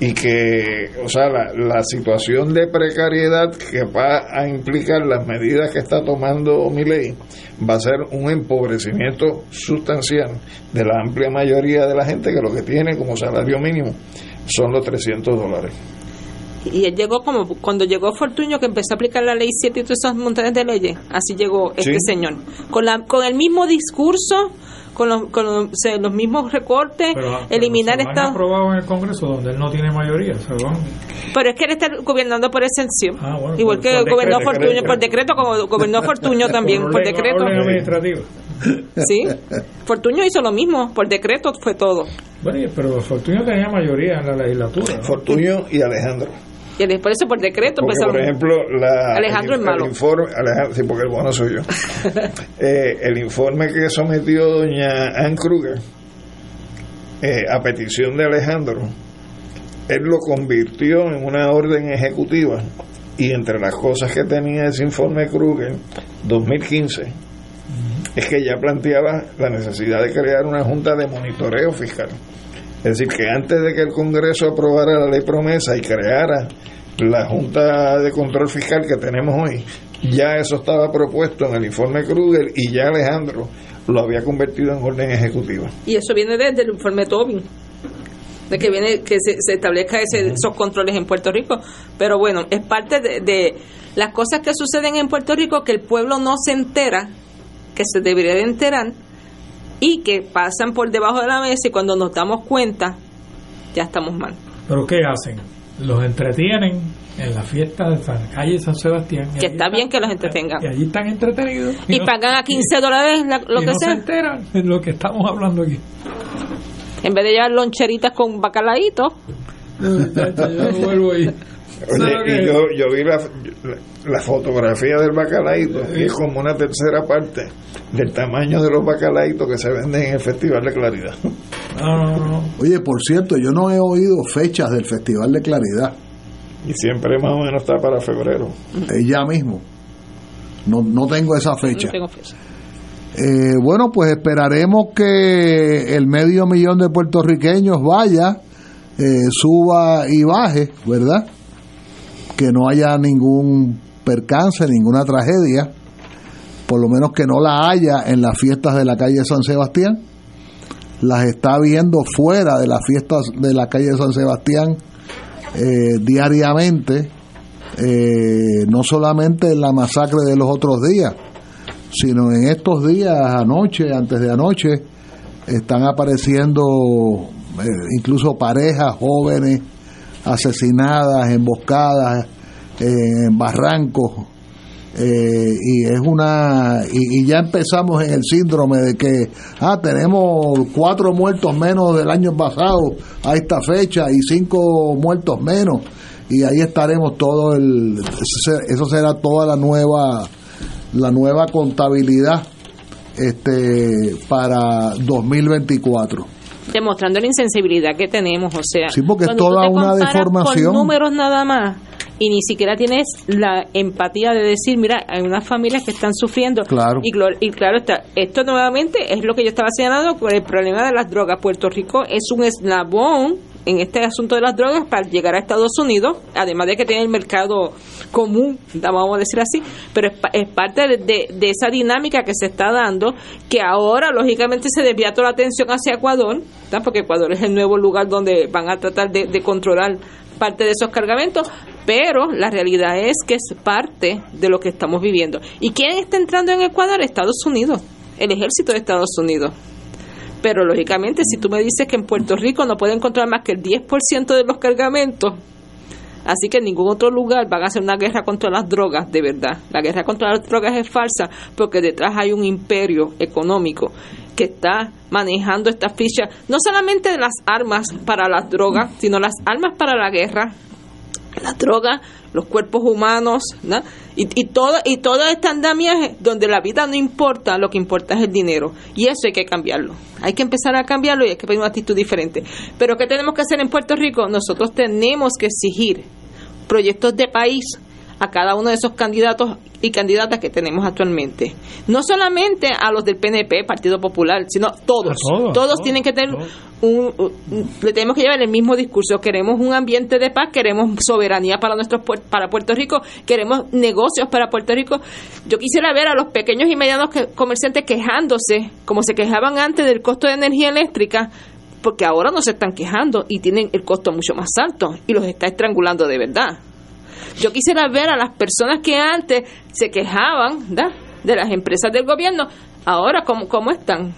y que, o sea, la, la, situación de precariedad que va a implicar las medidas que está tomando mi ley va a ser un empobrecimiento sustancial de la amplia mayoría de la gente que lo que tiene como salario mínimo son los 300 dólares. Y él llegó como cuando llegó Fortuño que empezó a aplicar la ley 7 y todas esas montañas de leyes, así llegó este señor, con, la, con el mismo discurso con los, con los, mismos recortes, eliminar pero aprobado en el Congreso donde él no tiene mayoría, Pero es que él está gobernando por exención, ah, igual que gobernó Fortuño por decreto, como gobernó Fortuño también por, decreto. administrativo. Sí, Fortuño hizo lo mismo, por decreto fue todo. Bueno, pero Fortuño tenía mayoría en la legislatura. Fortuño y Alejandro. Y por eso por decreto Por ejemplo, la, Alejandro el, es malo. informe, Alejandro, sí, porque el bueno soy yo. eh, el informe que sometió doña Ann Kruger eh, a petición de Alejandro, él lo convirtió en una orden ejecutiva y entre las cosas que tenía ese informe Kruger 2015 es que ya planteaba la necesidad de crear una junta de monitoreo fiscal. Es decir, que antes de que el Congreso aprobara la ley promesa y creara la Junta de Control Fiscal que tenemos hoy, ya eso estaba propuesto en el informe Kruger y ya Alejandro lo había convertido en orden ejecutiva. Y eso viene desde el informe Tobin de que viene que se, establezca ese, esos controles en Puerto Rico. Pero bueno, es parte de, de, las cosas que suceden en Puerto Rico que el pueblo no se entera, que se debería de enterar y que pasan por debajo de la mesa y cuando nos damos cuenta ya estamos mal. ¿Pero qué hacen? Los entretienen en la fiesta de San calle San Sebastián. Que está bien que los entretengan. Y allí están entretenidos. Y, pagan a 15 dólares lo que no se enteran de lo que estamos hablando aquí. En vez de llevar loncheritas con bacalaíto. yo vuelvo ahí. Oye, y yo, yo vi la, la, fotografía del bacalaíto y es como una tercera parte del tamaño de los bacalaitos que se venden en el Festival de Claridad. Oye, por cierto, yo no he oído fechas del Festival de Claridad. Y siempre más o menos está para febrero. Es ya mismo. No, no tengo esa fecha. No tengo fecha. Eh, bueno, pues esperaremos que el medio millón de puertorriqueños vaya, eh, suba y baje, ¿verdad? Que no haya ningún percance, ninguna tragedia, por lo menos que no la haya en las fiestas de la calle San Sebastián. Las está viendo fuera de las fiestas de la calle San Sebastián eh, diariamente, eh, no solamente en la masacre de los otros días, sino en estos días, anoche, antes de anoche, están apareciendo eh, incluso parejas jóvenes asesinadas, emboscadas en barrancos. Eh, y es una y, ya empezamos en el síndrome de que ah tenemos cuatro muertos menos del año pasado a esta fecha y cinco muertos menos y ahí estaremos todo el eso será toda la nueva la nueva contabilidad este para 2024 demostrando la insensibilidad que tenemos, o sea, sí, porque es toda una deformación. Con números nada más y ni siquiera tienes la empatía de decir, mira, hay unas familias que están sufriendo. Claro. Y, y claro está, esto nuevamente es lo que yo estaba señalando con el problema de las drogas. Puerto Rico es un eslabón en este asunto de las drogas para llegar a Estados Unidos, además de que tiene el mercado común, vamos a decir así, pero es, parte de, esa dinámica que se está dando, que ahora lógicamente se desvía toda la atención hacia Ecuador, porque Ecuador es el nuevo lugar donde van a tratar de, de controlar parte de esos cargamentos, pero la realidad es que es parte de lo que estamos viviendo. ¿Y quién está entrando en Ecuador? Estados Unidos, el ejército de Estados Unidos. Pero lógicamente, si tú me dices que en Puerto Rico no pueden encontrar más que el 10% de los cargamentos, así que en ningún otro lugar van a hacer una guerra contra las drogas, de verdad. La guerra contra las drogas es falsa porque detrás hay un imperio económico que está manejando estas fichas, no solamente de las armas para las drogas, sino las armas para la guerra, la droga, los cuerpos humanos, ¿no? y, y, todo, y todo este andamiaje donde la vida no importa, lo que importa es el dinero. Y eso hay que cambiarlo. Hay que empezar a cambiarlo y hay que pedir una actitud diferente. Pero ¿qué tenemos que hacer en Puerto Rico? Nosotros tenemos que exigir proyectos de país a cada uno de esos candidatos y candidatas que tenemos actualmente. No solamente a los del PNP, Partido Popular, sino todos. Todos, tienen que tener un, le tenemos que llevar el mismo discurso. Queremos un ambiente de paz, queremos soberanía para nuestros para Puerto Rico, queremos negocios para Puerto Rico. Yo quisiera ver a los pequeños y medianos comerciantes quejándose, como se quejaban antes del costo de energía eléctrica, porque ahora no se están quejando y tienen el costo mucho más alto y los está estrangulando de verdad. Yo quisiera ver a las personas que antes se quejaban de las empresas del gobierno, ahora cómo, cómo están.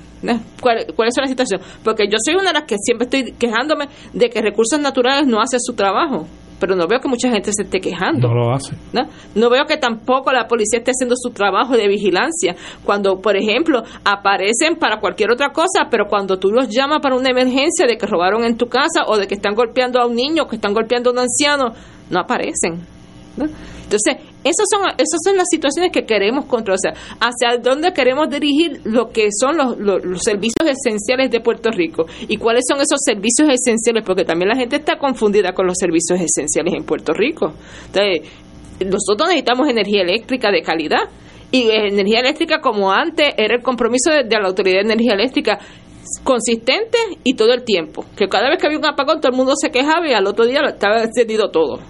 ¿Cuál, ¿Cuál, es la situación? Porque yo soy una de las que siempre estoy quejándome de que recursos naturales no hace su trabajo, pero no veo que mucha gente se esté quejando. No lo hace. ¿no? no veo que tampoco la policía esté haciendo su trabajo de vigilancia. Cuando, por ejemplo, aparecen para cualquier otra cosa, pero cuando tú los llamas para una emergencia de que robaron en tu casa o de que están golpeando a un niño, que están golpeando a un anciano, no aparecen. Entonces, esas son, esas son las situaciones que queremos controlar, o sea, hacia dónde queremos dirigir lo que son los, los, servicios esenciales de Puerto Rico y cuáles son esos servicios esenciales, porque también la gente está confundida con los servicios esenciales en Puerto Rico. Entonces, nosotros necesitamos energía eléctrica de calidad y energía eléctrica como antes era el compromiso de, de la Autoridad de Energía Eléctrica consistente y todo el tiempo. Que cada vez que había un apagón todo el mundo se quejaba y al otro día estaba encendido todo.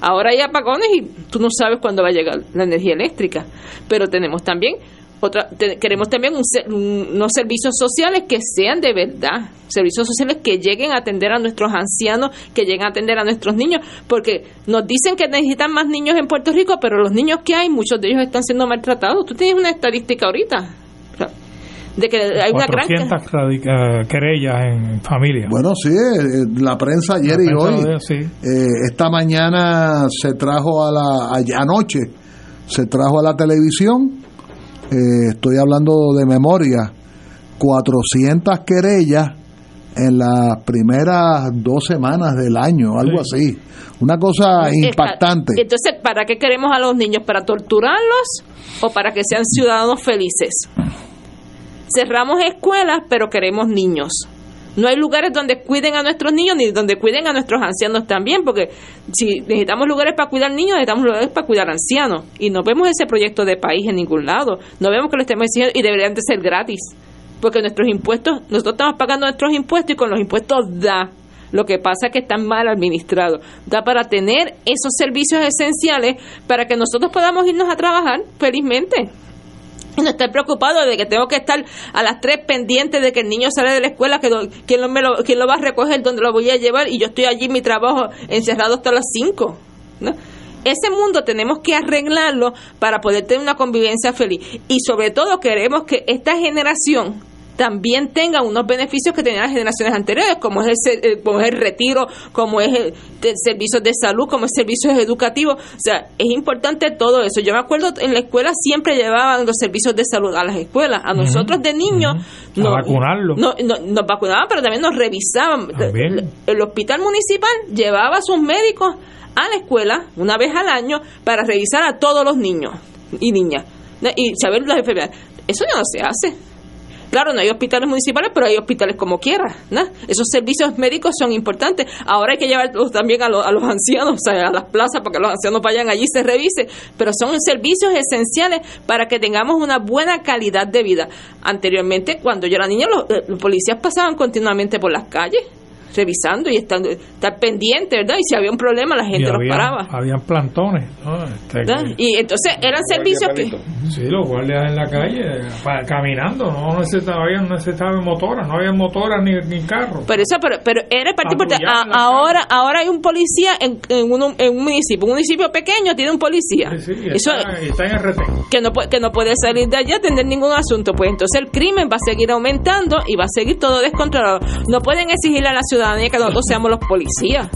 Ahora hay apagones y tú no sabes cuándo va a llegar la energía eléctrica. Pero tenemos también otra, queremos también unos servicios sociales que sean de verdad, servicios sociales que lleguen a atender a nuestros ancianos, que lleguen a atender a nuestros niños, porque nos dicen que necesitan más niños en Puerto Rico, pero los niños que hay, muchos de ellos están siendo maltratados. Tú tienes una estadística ahorita, de que hay una gran eh, querellas en familia. Bueno, sí, eh, la prensa ayer y hoy. Eh, esta mañana se trajo a la anoche se trajo a la televisión. estoy hablando de memoria. 400 querellas en las primeras dos semanas del año, algo así. Una cosa impactante. Entonces, ¿para qué queremos a los niños? ¿Para torturarlos o para que sean ciudadanos felices? Cerramos escuelas, pero queremos niños. No hay lugares donde cuiden a nuestros niños ni donde cuiden a nuestros ancianos también, porque si necesitamos lugares para cuidar niños, necesitamos lugares para cuidar ancianos. Y no vemos ese proyecto de país en ningún lado. No vemos que lo estemos exigiendo y deberían de ser gratis. Porque nuestros impuestos, nosotros estamos pagando nuestros impuestos y con los impuestos da. Lo que pasa es que están mal administrados. Da para tener esos servicios esenciales para que nosotros podamos irnos a trabajar felizmente no estar preocupado de que tengo que estar a las tres pendientes de que el niño sale de la escuela, que quién, lo, me lo, quién lo va a recoger, dónde lo voy a llevar y yo estoy allí en mi trabajo encerrado hasta las cinco. Ese mundo tenemos que arreglarlo para poder tener una convivencia feliz y sobre todo queremos que esta generación también tengan unos beneficios que tenían las generaciones anteriores, como es el, eh, como es el retiro, como es el, servicio de salud, como es servicios educativos. O sea, es importante todo eso. Yo me acuerdo en la escuela siempre llevaban los servicios de salud a las escuelas. A nosotros de niños nos, vacunarlo. No, nos vacunaban, pero también nos revisaban. El, hospital municipal llevaba a sus médicos a la escuela una vez al año para revisar a todos los niños y niñas y saber las enfermedades. Eso ya no se hace. Claro, no hay hospitales municipales, pero hay hospitales como quiera. ¿no? Esos servicios médicos son importantes. Ahora hay que llevarlos también a, los, a los ancianos, o sea, a las plazas, para que los ancianos vayan allí y se revise. Pero son servicios esenciales para que tengamos una buena calidad de vida. Anteriormente, cuando yo era niña, los, eh, los policías pasaban continuamente por las calles revisando y estando estar pendiente, ¿verdad? Y si había un problema la gente los paraba. Habían plantones, este, y entonces eran servicios que sí, los guardias en la calle caminando, no necesitaban, no necesitaban motoras, no había motoras ni, ni carros. Pero eso pero, pero era parte ahora ahora hay un policía en, en, un, en un municipio, un municipio pequeño tiene un policía. eso está, en RT. Que no que no puede salir de allá a atender ningún asunto, pues entonces el crimen va a seguir aumentando y va a seguir todo descontrolado. No pueden exigirle a la ciudad que nosotros seamos los policías.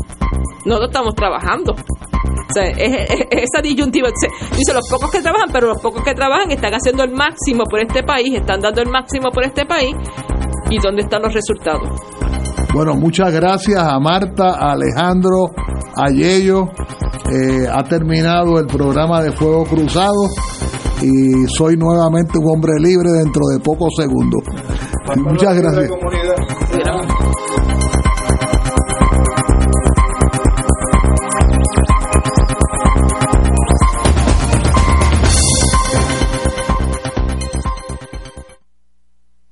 Nosotros estamos trabajando. O sea, esa disyuntiva. Dice, los pocos que trabajan, pero los pocos que trabajan están haciendo el máximo por este país, están dando el máximo por este país. ¿Y dónde están los resultados? Bueno, muchas gracias a Marta, a Alejandro, Ayello. Eh, ha terminado el programa de Fuego Cruzado y soy nuevamente un hombre libre dentro de pocos segundos. Muchas gracias.